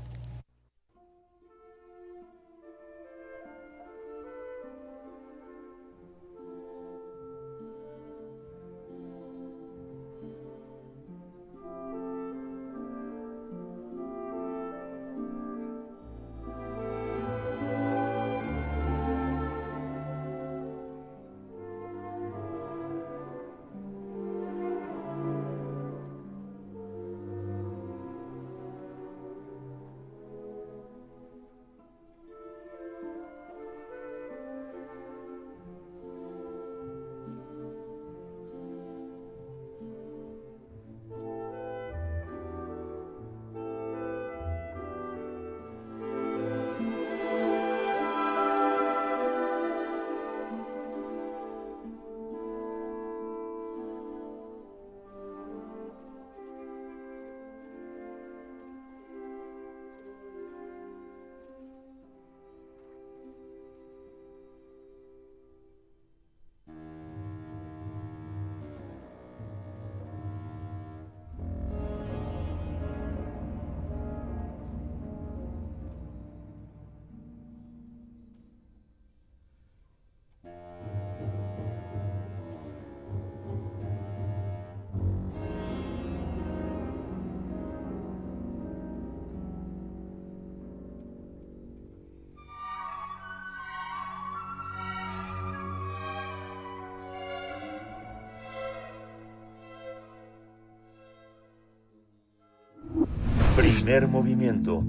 Primer movimiento.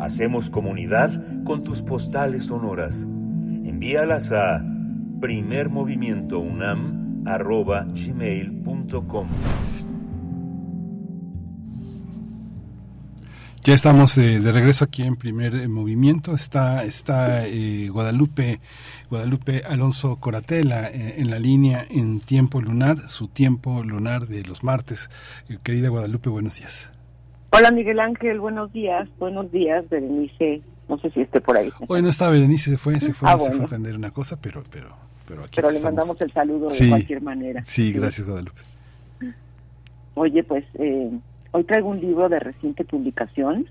Hacemos comunidad con tus postales sonoras. Envíalas a primermovimientounam.gmail.com Ya estamos de, regreso aquí en primer eh, movimiento. Está, está eh, Guadalupe, Guadalupe Alonso Coratela eh, en la línea en tiempo lunar, su tiempo lunar de los martes. querida Guadalupe, buenos días. Hola Miguel Ángel, buenos días. Buenos días, Berenice. No sé si esté por ahí. Hoy no está Berenice, se fue, se fue, ah, se fue a atender una cosa, pero, pero, pero aquí. Pero le mandamos el saludo de cualquier manera. Sí, gracias Guadalupe. Oye, pues eh, hoy traigo un libro de reciente publicación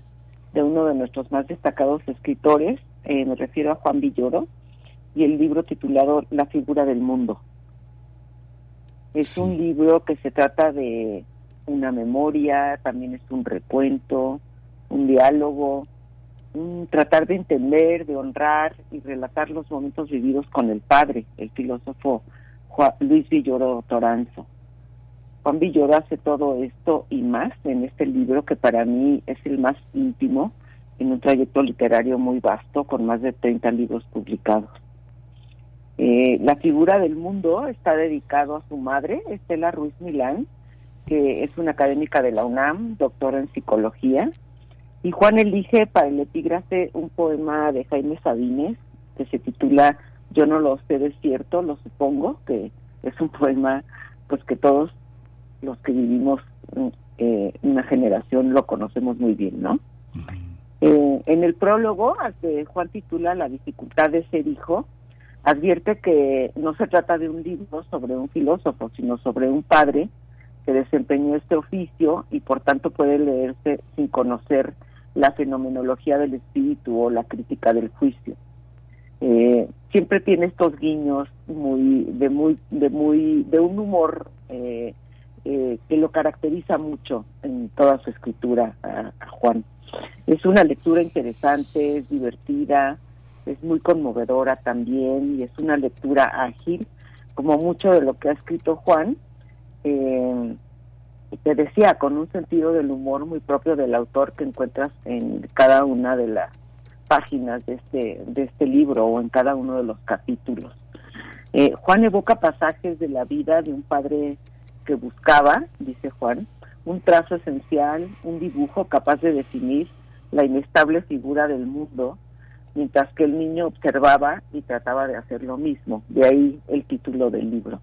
de uno de nuestros más destacados escritores. Eh, me refiero a Juan Villoro y el libro titulado La figura del mundo. Es un libro que se trata de una memoria, también es un recuento, un diálogo, un tratar de entender, de honrar y relatar los momentos vividos con el padre, el filósofo Juan, Luis Villoro Toranzo. Juan Villoro hace todo esto y más en este libro que para mí es el más íntimo en un trayecto literario muy vasto con más de 30 libros publicados. Eh, la figura del mundo está dedicado a su madre, Estela Ruiz Milán, que es una académica de la UNAM, doctora en psicología, y Juan elige para el epígrafe un poema de Jaime Sabines que se titula Yo no lo sé de cierto, lo supongo, que es un poema pues que todos los que vivimos eh, una generación lo conocemos muy bien, ¿no? Eh, en el prólogo, que Juan titula La dificultad de ser hijo, advierte que no se trata de un libro sobre un filósofo, sino sobre un padre que desempeñó este oficio y por tanto puede leerse sin conocer la fenomenología del espíritu o la crítica del juicio. Eh, siempre tiene estos guiños muy de muy de muy de un humor eh, eh, que lo caracteriza mucho en toda su escritura a, Juan. Es una lectura interesante, es divertida, es muy conmovedora también y es una lectura ágil como mucho de lo que ha escrito Juan, eh, te decía, con un sentido del humor muy propio del autor que encuentras en cada una de las páginas de este, de este libro o en cada uno de los capítulos. Eh, Juan evoca pasajes de la vida de un padre que buscaba, dice Juan, un trazo esencial, un dibujo capaz de definir la inestable figura del mundo, mientras que el niño observaba y trataba de hacer lo mismo. De ahí el título del libro.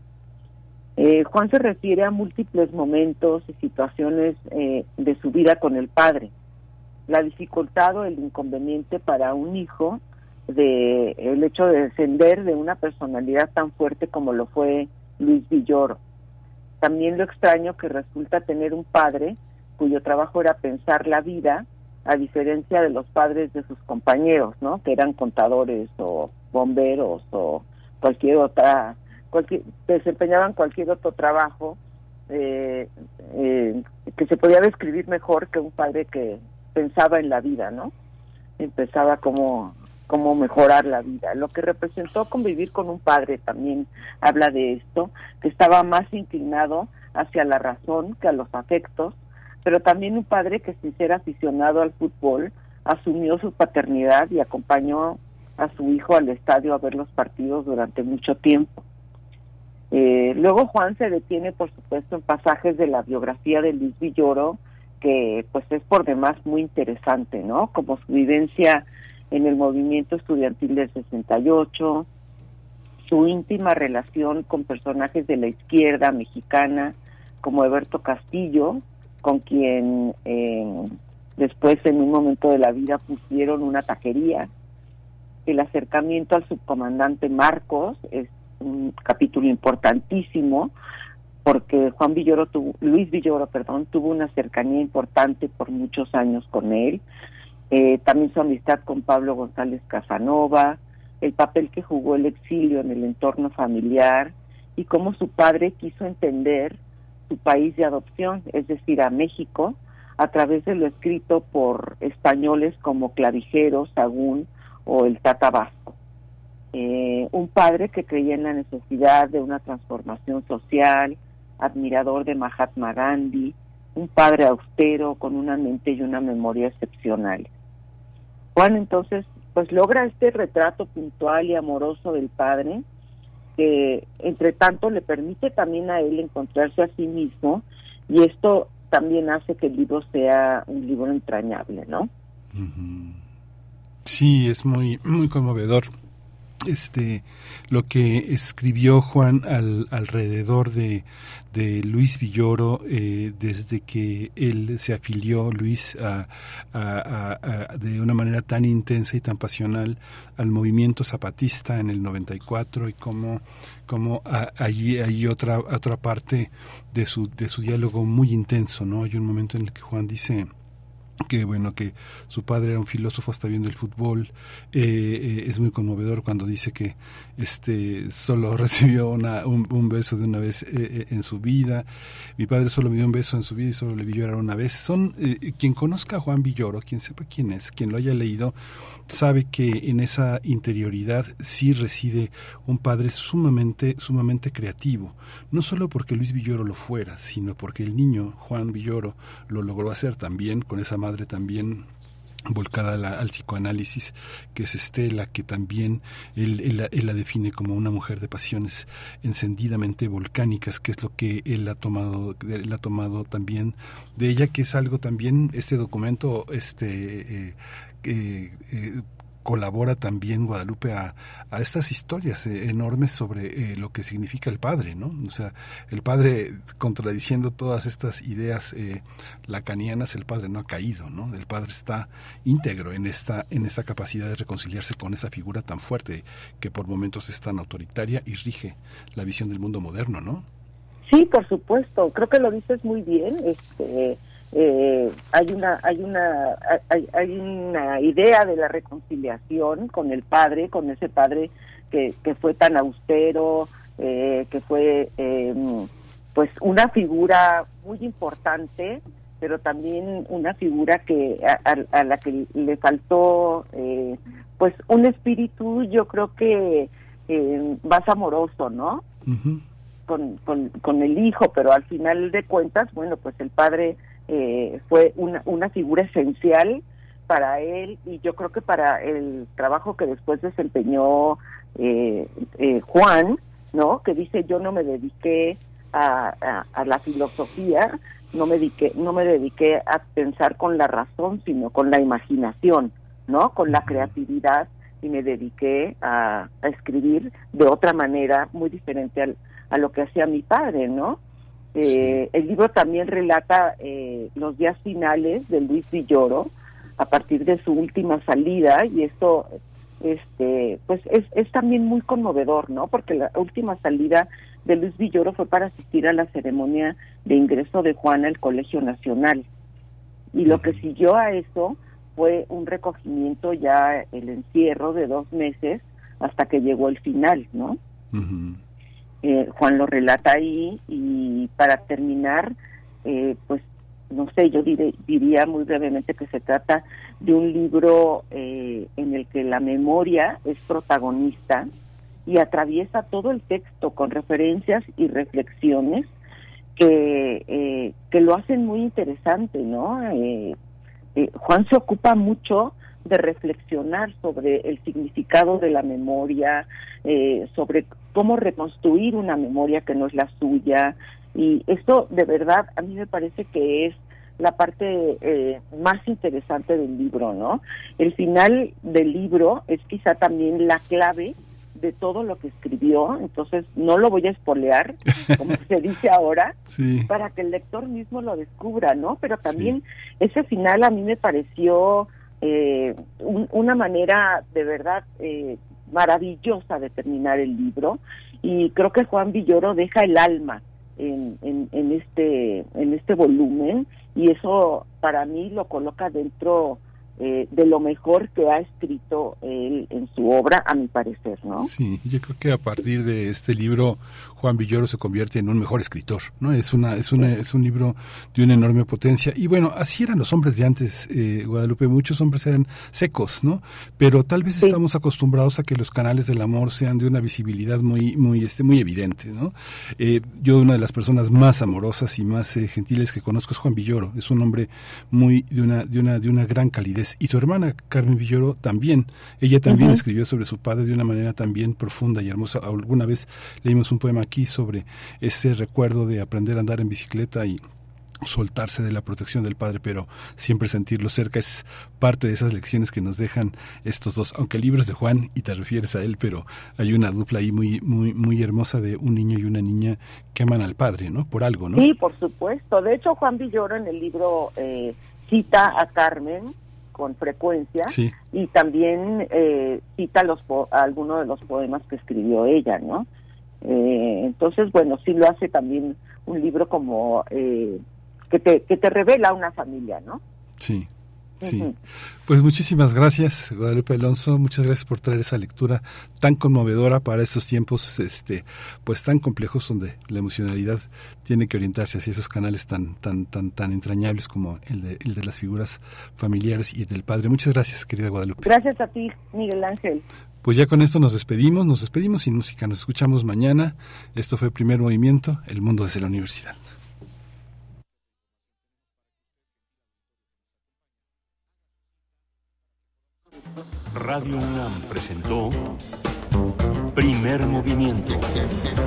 Eh, Juan se refiere a múltiples momentos y situaciones eh, de su vida con el padre. La dificultad o el inconveniente para un hijo de el hecho de descender de una personalidad tan fuerte como lo fue Luis Villoro. También lo extraño que resulta tener un padre cuyo trabajo era pensar la vida, a diferencia de los padres de sus compañeros, ¿no? Que eran contadores o bomberos o cualquier otra, cualquier, desempeñaban cualquier otro trabajo eh, eh, que se podía describir mejor que un padre que pensaba en la vida, ¿no? Empezaba como cómo mejorar la vida. Lo que representó convivir con un padre también habla de esto, que estaba más inclinado hacia la razón que a los afectos, pero también un padre que sin ser aficionado al fútbol asumió su paternidad y acompañó a su hijo al estadio a ver los partidos durante mucho tiempo. Eh, luego Juan se detiene, por supuesto, en pasajes de la biografía de Luis Villoro, que pues es por demás muy interesante, ¿no? Como su vivencia en el movimiento estudiantil del 68, su íntima relación con personajes de la izquierda mexicana como Eberto Castillo, con quien eh, después en un momento de la vida pusieron una taquería. El acercamiento al subcomandante Marcos es un capítulo importantísimo porque Juan Villoro tuvo, Luis Villoro, perdón, tuvo una cercanía importante por muchos años con él eh, también su amistad con Pablo González Casanova, el papel que jugó el exilio en el entorno familiar y cómo su padre quiso entender su país de adopción, es decir, a México, a través de lo escrito por españoles como Clavijero, Sagún o el Tata Vasco. Eh, un padre que creía en la necesidad de una transformación social, admirador de Mahatma Gandhi, un padre austero con una mente y una memoria excepcionales. Juan entonces pues logra este retrato puntual y amoroso del padre que entre tanto le permite también a él encontrarse a sí mismo y esto también hace que el libro sea un libro entrañable, ¿no? Sí, es muy muy conmovedor este lo que escribió Juan al, alrededor de, de Luis Villoro eh, desde que él se afilió Luis a, de una manera tan intensa y tan pasional al movimiento zapatista en el 94 y como como allí hay otra otra parte de su de su diálogo muy intenso no hay un momento en el que Juan dice que bueno que su padre era un filósofo hasta viendo el fútbol eh, eh, es muy conmovedor cuando dice que este solo recibió una, un, beso de una vez eh, en su vida. Mi padre solo me dio un beso en su vida y solo le vi llorar una vez. Son quien conozca a Juan Villoro quien sepa quién es quien lo haya leído sabe que en esa interioridad sí reside un padre sumamente sumamente creativo. No solo porque Luis Villoro lo fuera sino porque el niño Juan Villoro lo logró hacer también con esa madre también volcada al psicoanálisis, que es Estela, que también él, la define como una mujer de pasiones encendidamente volcánicas, que es lo que él ha tomado, él ha tomado también de ella, que es algo también, este documento, este eh, eh, colabora también Guadalupe a, a estas historias eh, enormes sobre eh, lo que significa el padre, ¿no? O sea, el padre contradiciendo todas estas ideas eh, lacanianas, el padre no ha caído, ¿no? El padre está íntegro en esta en esta capacidad de reconciliarse con esa figura tan fuerte que por momentos es tan autoritaria y rige la visión del mundo moderno, ¿no? Sí, por supuesto. Creo que lo dices muy bien. Este eh, hay una hay una hay, una idea de la reconciliación con el padre con ese padre que, que fue tan austero eh, que fue eh, pues una figura muy importante pero también una figura que a, la que le faltó pues un espíritu yo creo que más amoroso no con, con, el hijo, pero al final de cuentas, bueno, pues el padre eh, fue una, una figura esencial para él y yo creo que para el trabajo que después desempeñó eh, eh, Juan, ¿no? Que dice yo no me dediqué a, a, la filosofía, no me dediqué, no me dediqué a pensar con la razón, sino con la imaginación, ¿no? Con la creatividad y me dediqué a, a escribir de otra manera muy diferente al, a lo que hacía mi padre, ¿no? Eh, el libro también relata eh, los días finales de Luis Villoro a partir de su última salida y esto este pues es, es también muy conmovedor no porque la última salida de Luis Villoro fue para asistir a la ceremonia de ingreso de Juan al Colegio Nacional. Y lo que siguió a eso fue un recogimiento ya el encierro de dos meses hasta que llegó el final no eh, Juan lo relata ahí y para terminar, eh, pues no sé, yo diría muy brevemente que se trata de un libro eh, en el que la memoria es protagonista y atraviesa todo el texto con referencias y reflexiones que, que lo hacen muy interesante, ¿no? Juan se ocupa mucho de reflexionar sobre el significado de la memoria, eh, sobre cómo reconstruir una memoria que no es la suya. Y esto de verdad a mí me parece que es la parte eh, más interesante del libro, ¿no? El final del libro es quizá también la clave de todo lo que escribió, entonces no lo voy a espolear, como se dice ahora, para que el lector mismo lo descubra, ¿no? Pero también ese final a mí me pareció eh, una manera de verdad eh, maravillosa de terminar el libro y creo que Juan Villoro deja el alma en, en, este en este volumen y eso para mí lo coloca dentro eh, de lo mejor que ha escrito él en su obra, a mi parecer, ¿no? Sí, yo creo que a partir de este libro Juan Villoro se convierte en un mejor escritor, ¿no? Es una es una es un libro de una enorme potencia y bueno, así eran los hombres de antes, eh, Guadalupe, muchos hombres eran secos, ¿no? Pero tal vez estamos acostumbrados a que los canales del amor sean de una visibilidad muy muy este muy evidente, ¿no? Eh, yo una de las personas más amorosas y más gentiles que conozco es Juan Villoro, es un hombre muy de una de una de una gran calidez y su hermana Carmen Villoro también. Ella también escribió sobre su padre de una manera también profunda y hermosa. Alguna vez leímos un poema aquí sobre ese recuerdo de aprender a andar en bicicleta y soltarse de la protección del padre, pero siempre sentirlo cerca es parte de esas lecciones que nos dejan estos dos, aunque el libro es de Juan y te refieres a él, pero hay una dupla ahí muy muy muy hermosa de un niño y una niña que aman al padre, ¿no? Por algo, ¿no? Sí, por supuesto. De hecho, Juan Villoro en el libro eh, cita a Carmen con frecuencia y también eh, cita los algunos de los poemas que escribió ella, ¿no? Eh, entonces, bueno, sí lo hace también un libro como eh, que, te, que te revela una familia, ¿no? Sí. Sí. Pues muchísimas gracias, Guadalupe Alonso. Muchas gracias por traer esa lectura tan conmovedora para estos tiempos, este, pues tan complejos donde la emocionalidad tiene que orientarse hacia esos canales tan, tan, tan, tan entrañables como el de, el de las figuras familiares y el del padre. Muchas gracias, querida Guadalupe. Gracias a ti, Miguel Ángel. Pues ya con esto nos despedimos, nos despedimos sin música, nos escuchamos mañana. Esto fue primer movimiento, El Mundo desde la Universidad. Radio UNAM presentó Primer Movimiento.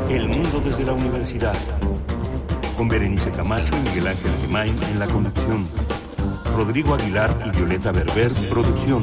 El mundo desde la universidad. Con Berenice Camacho y Miguel Ángel Gemain en la conducción. Rodrigo Aguilar y Violeta Berber, producción.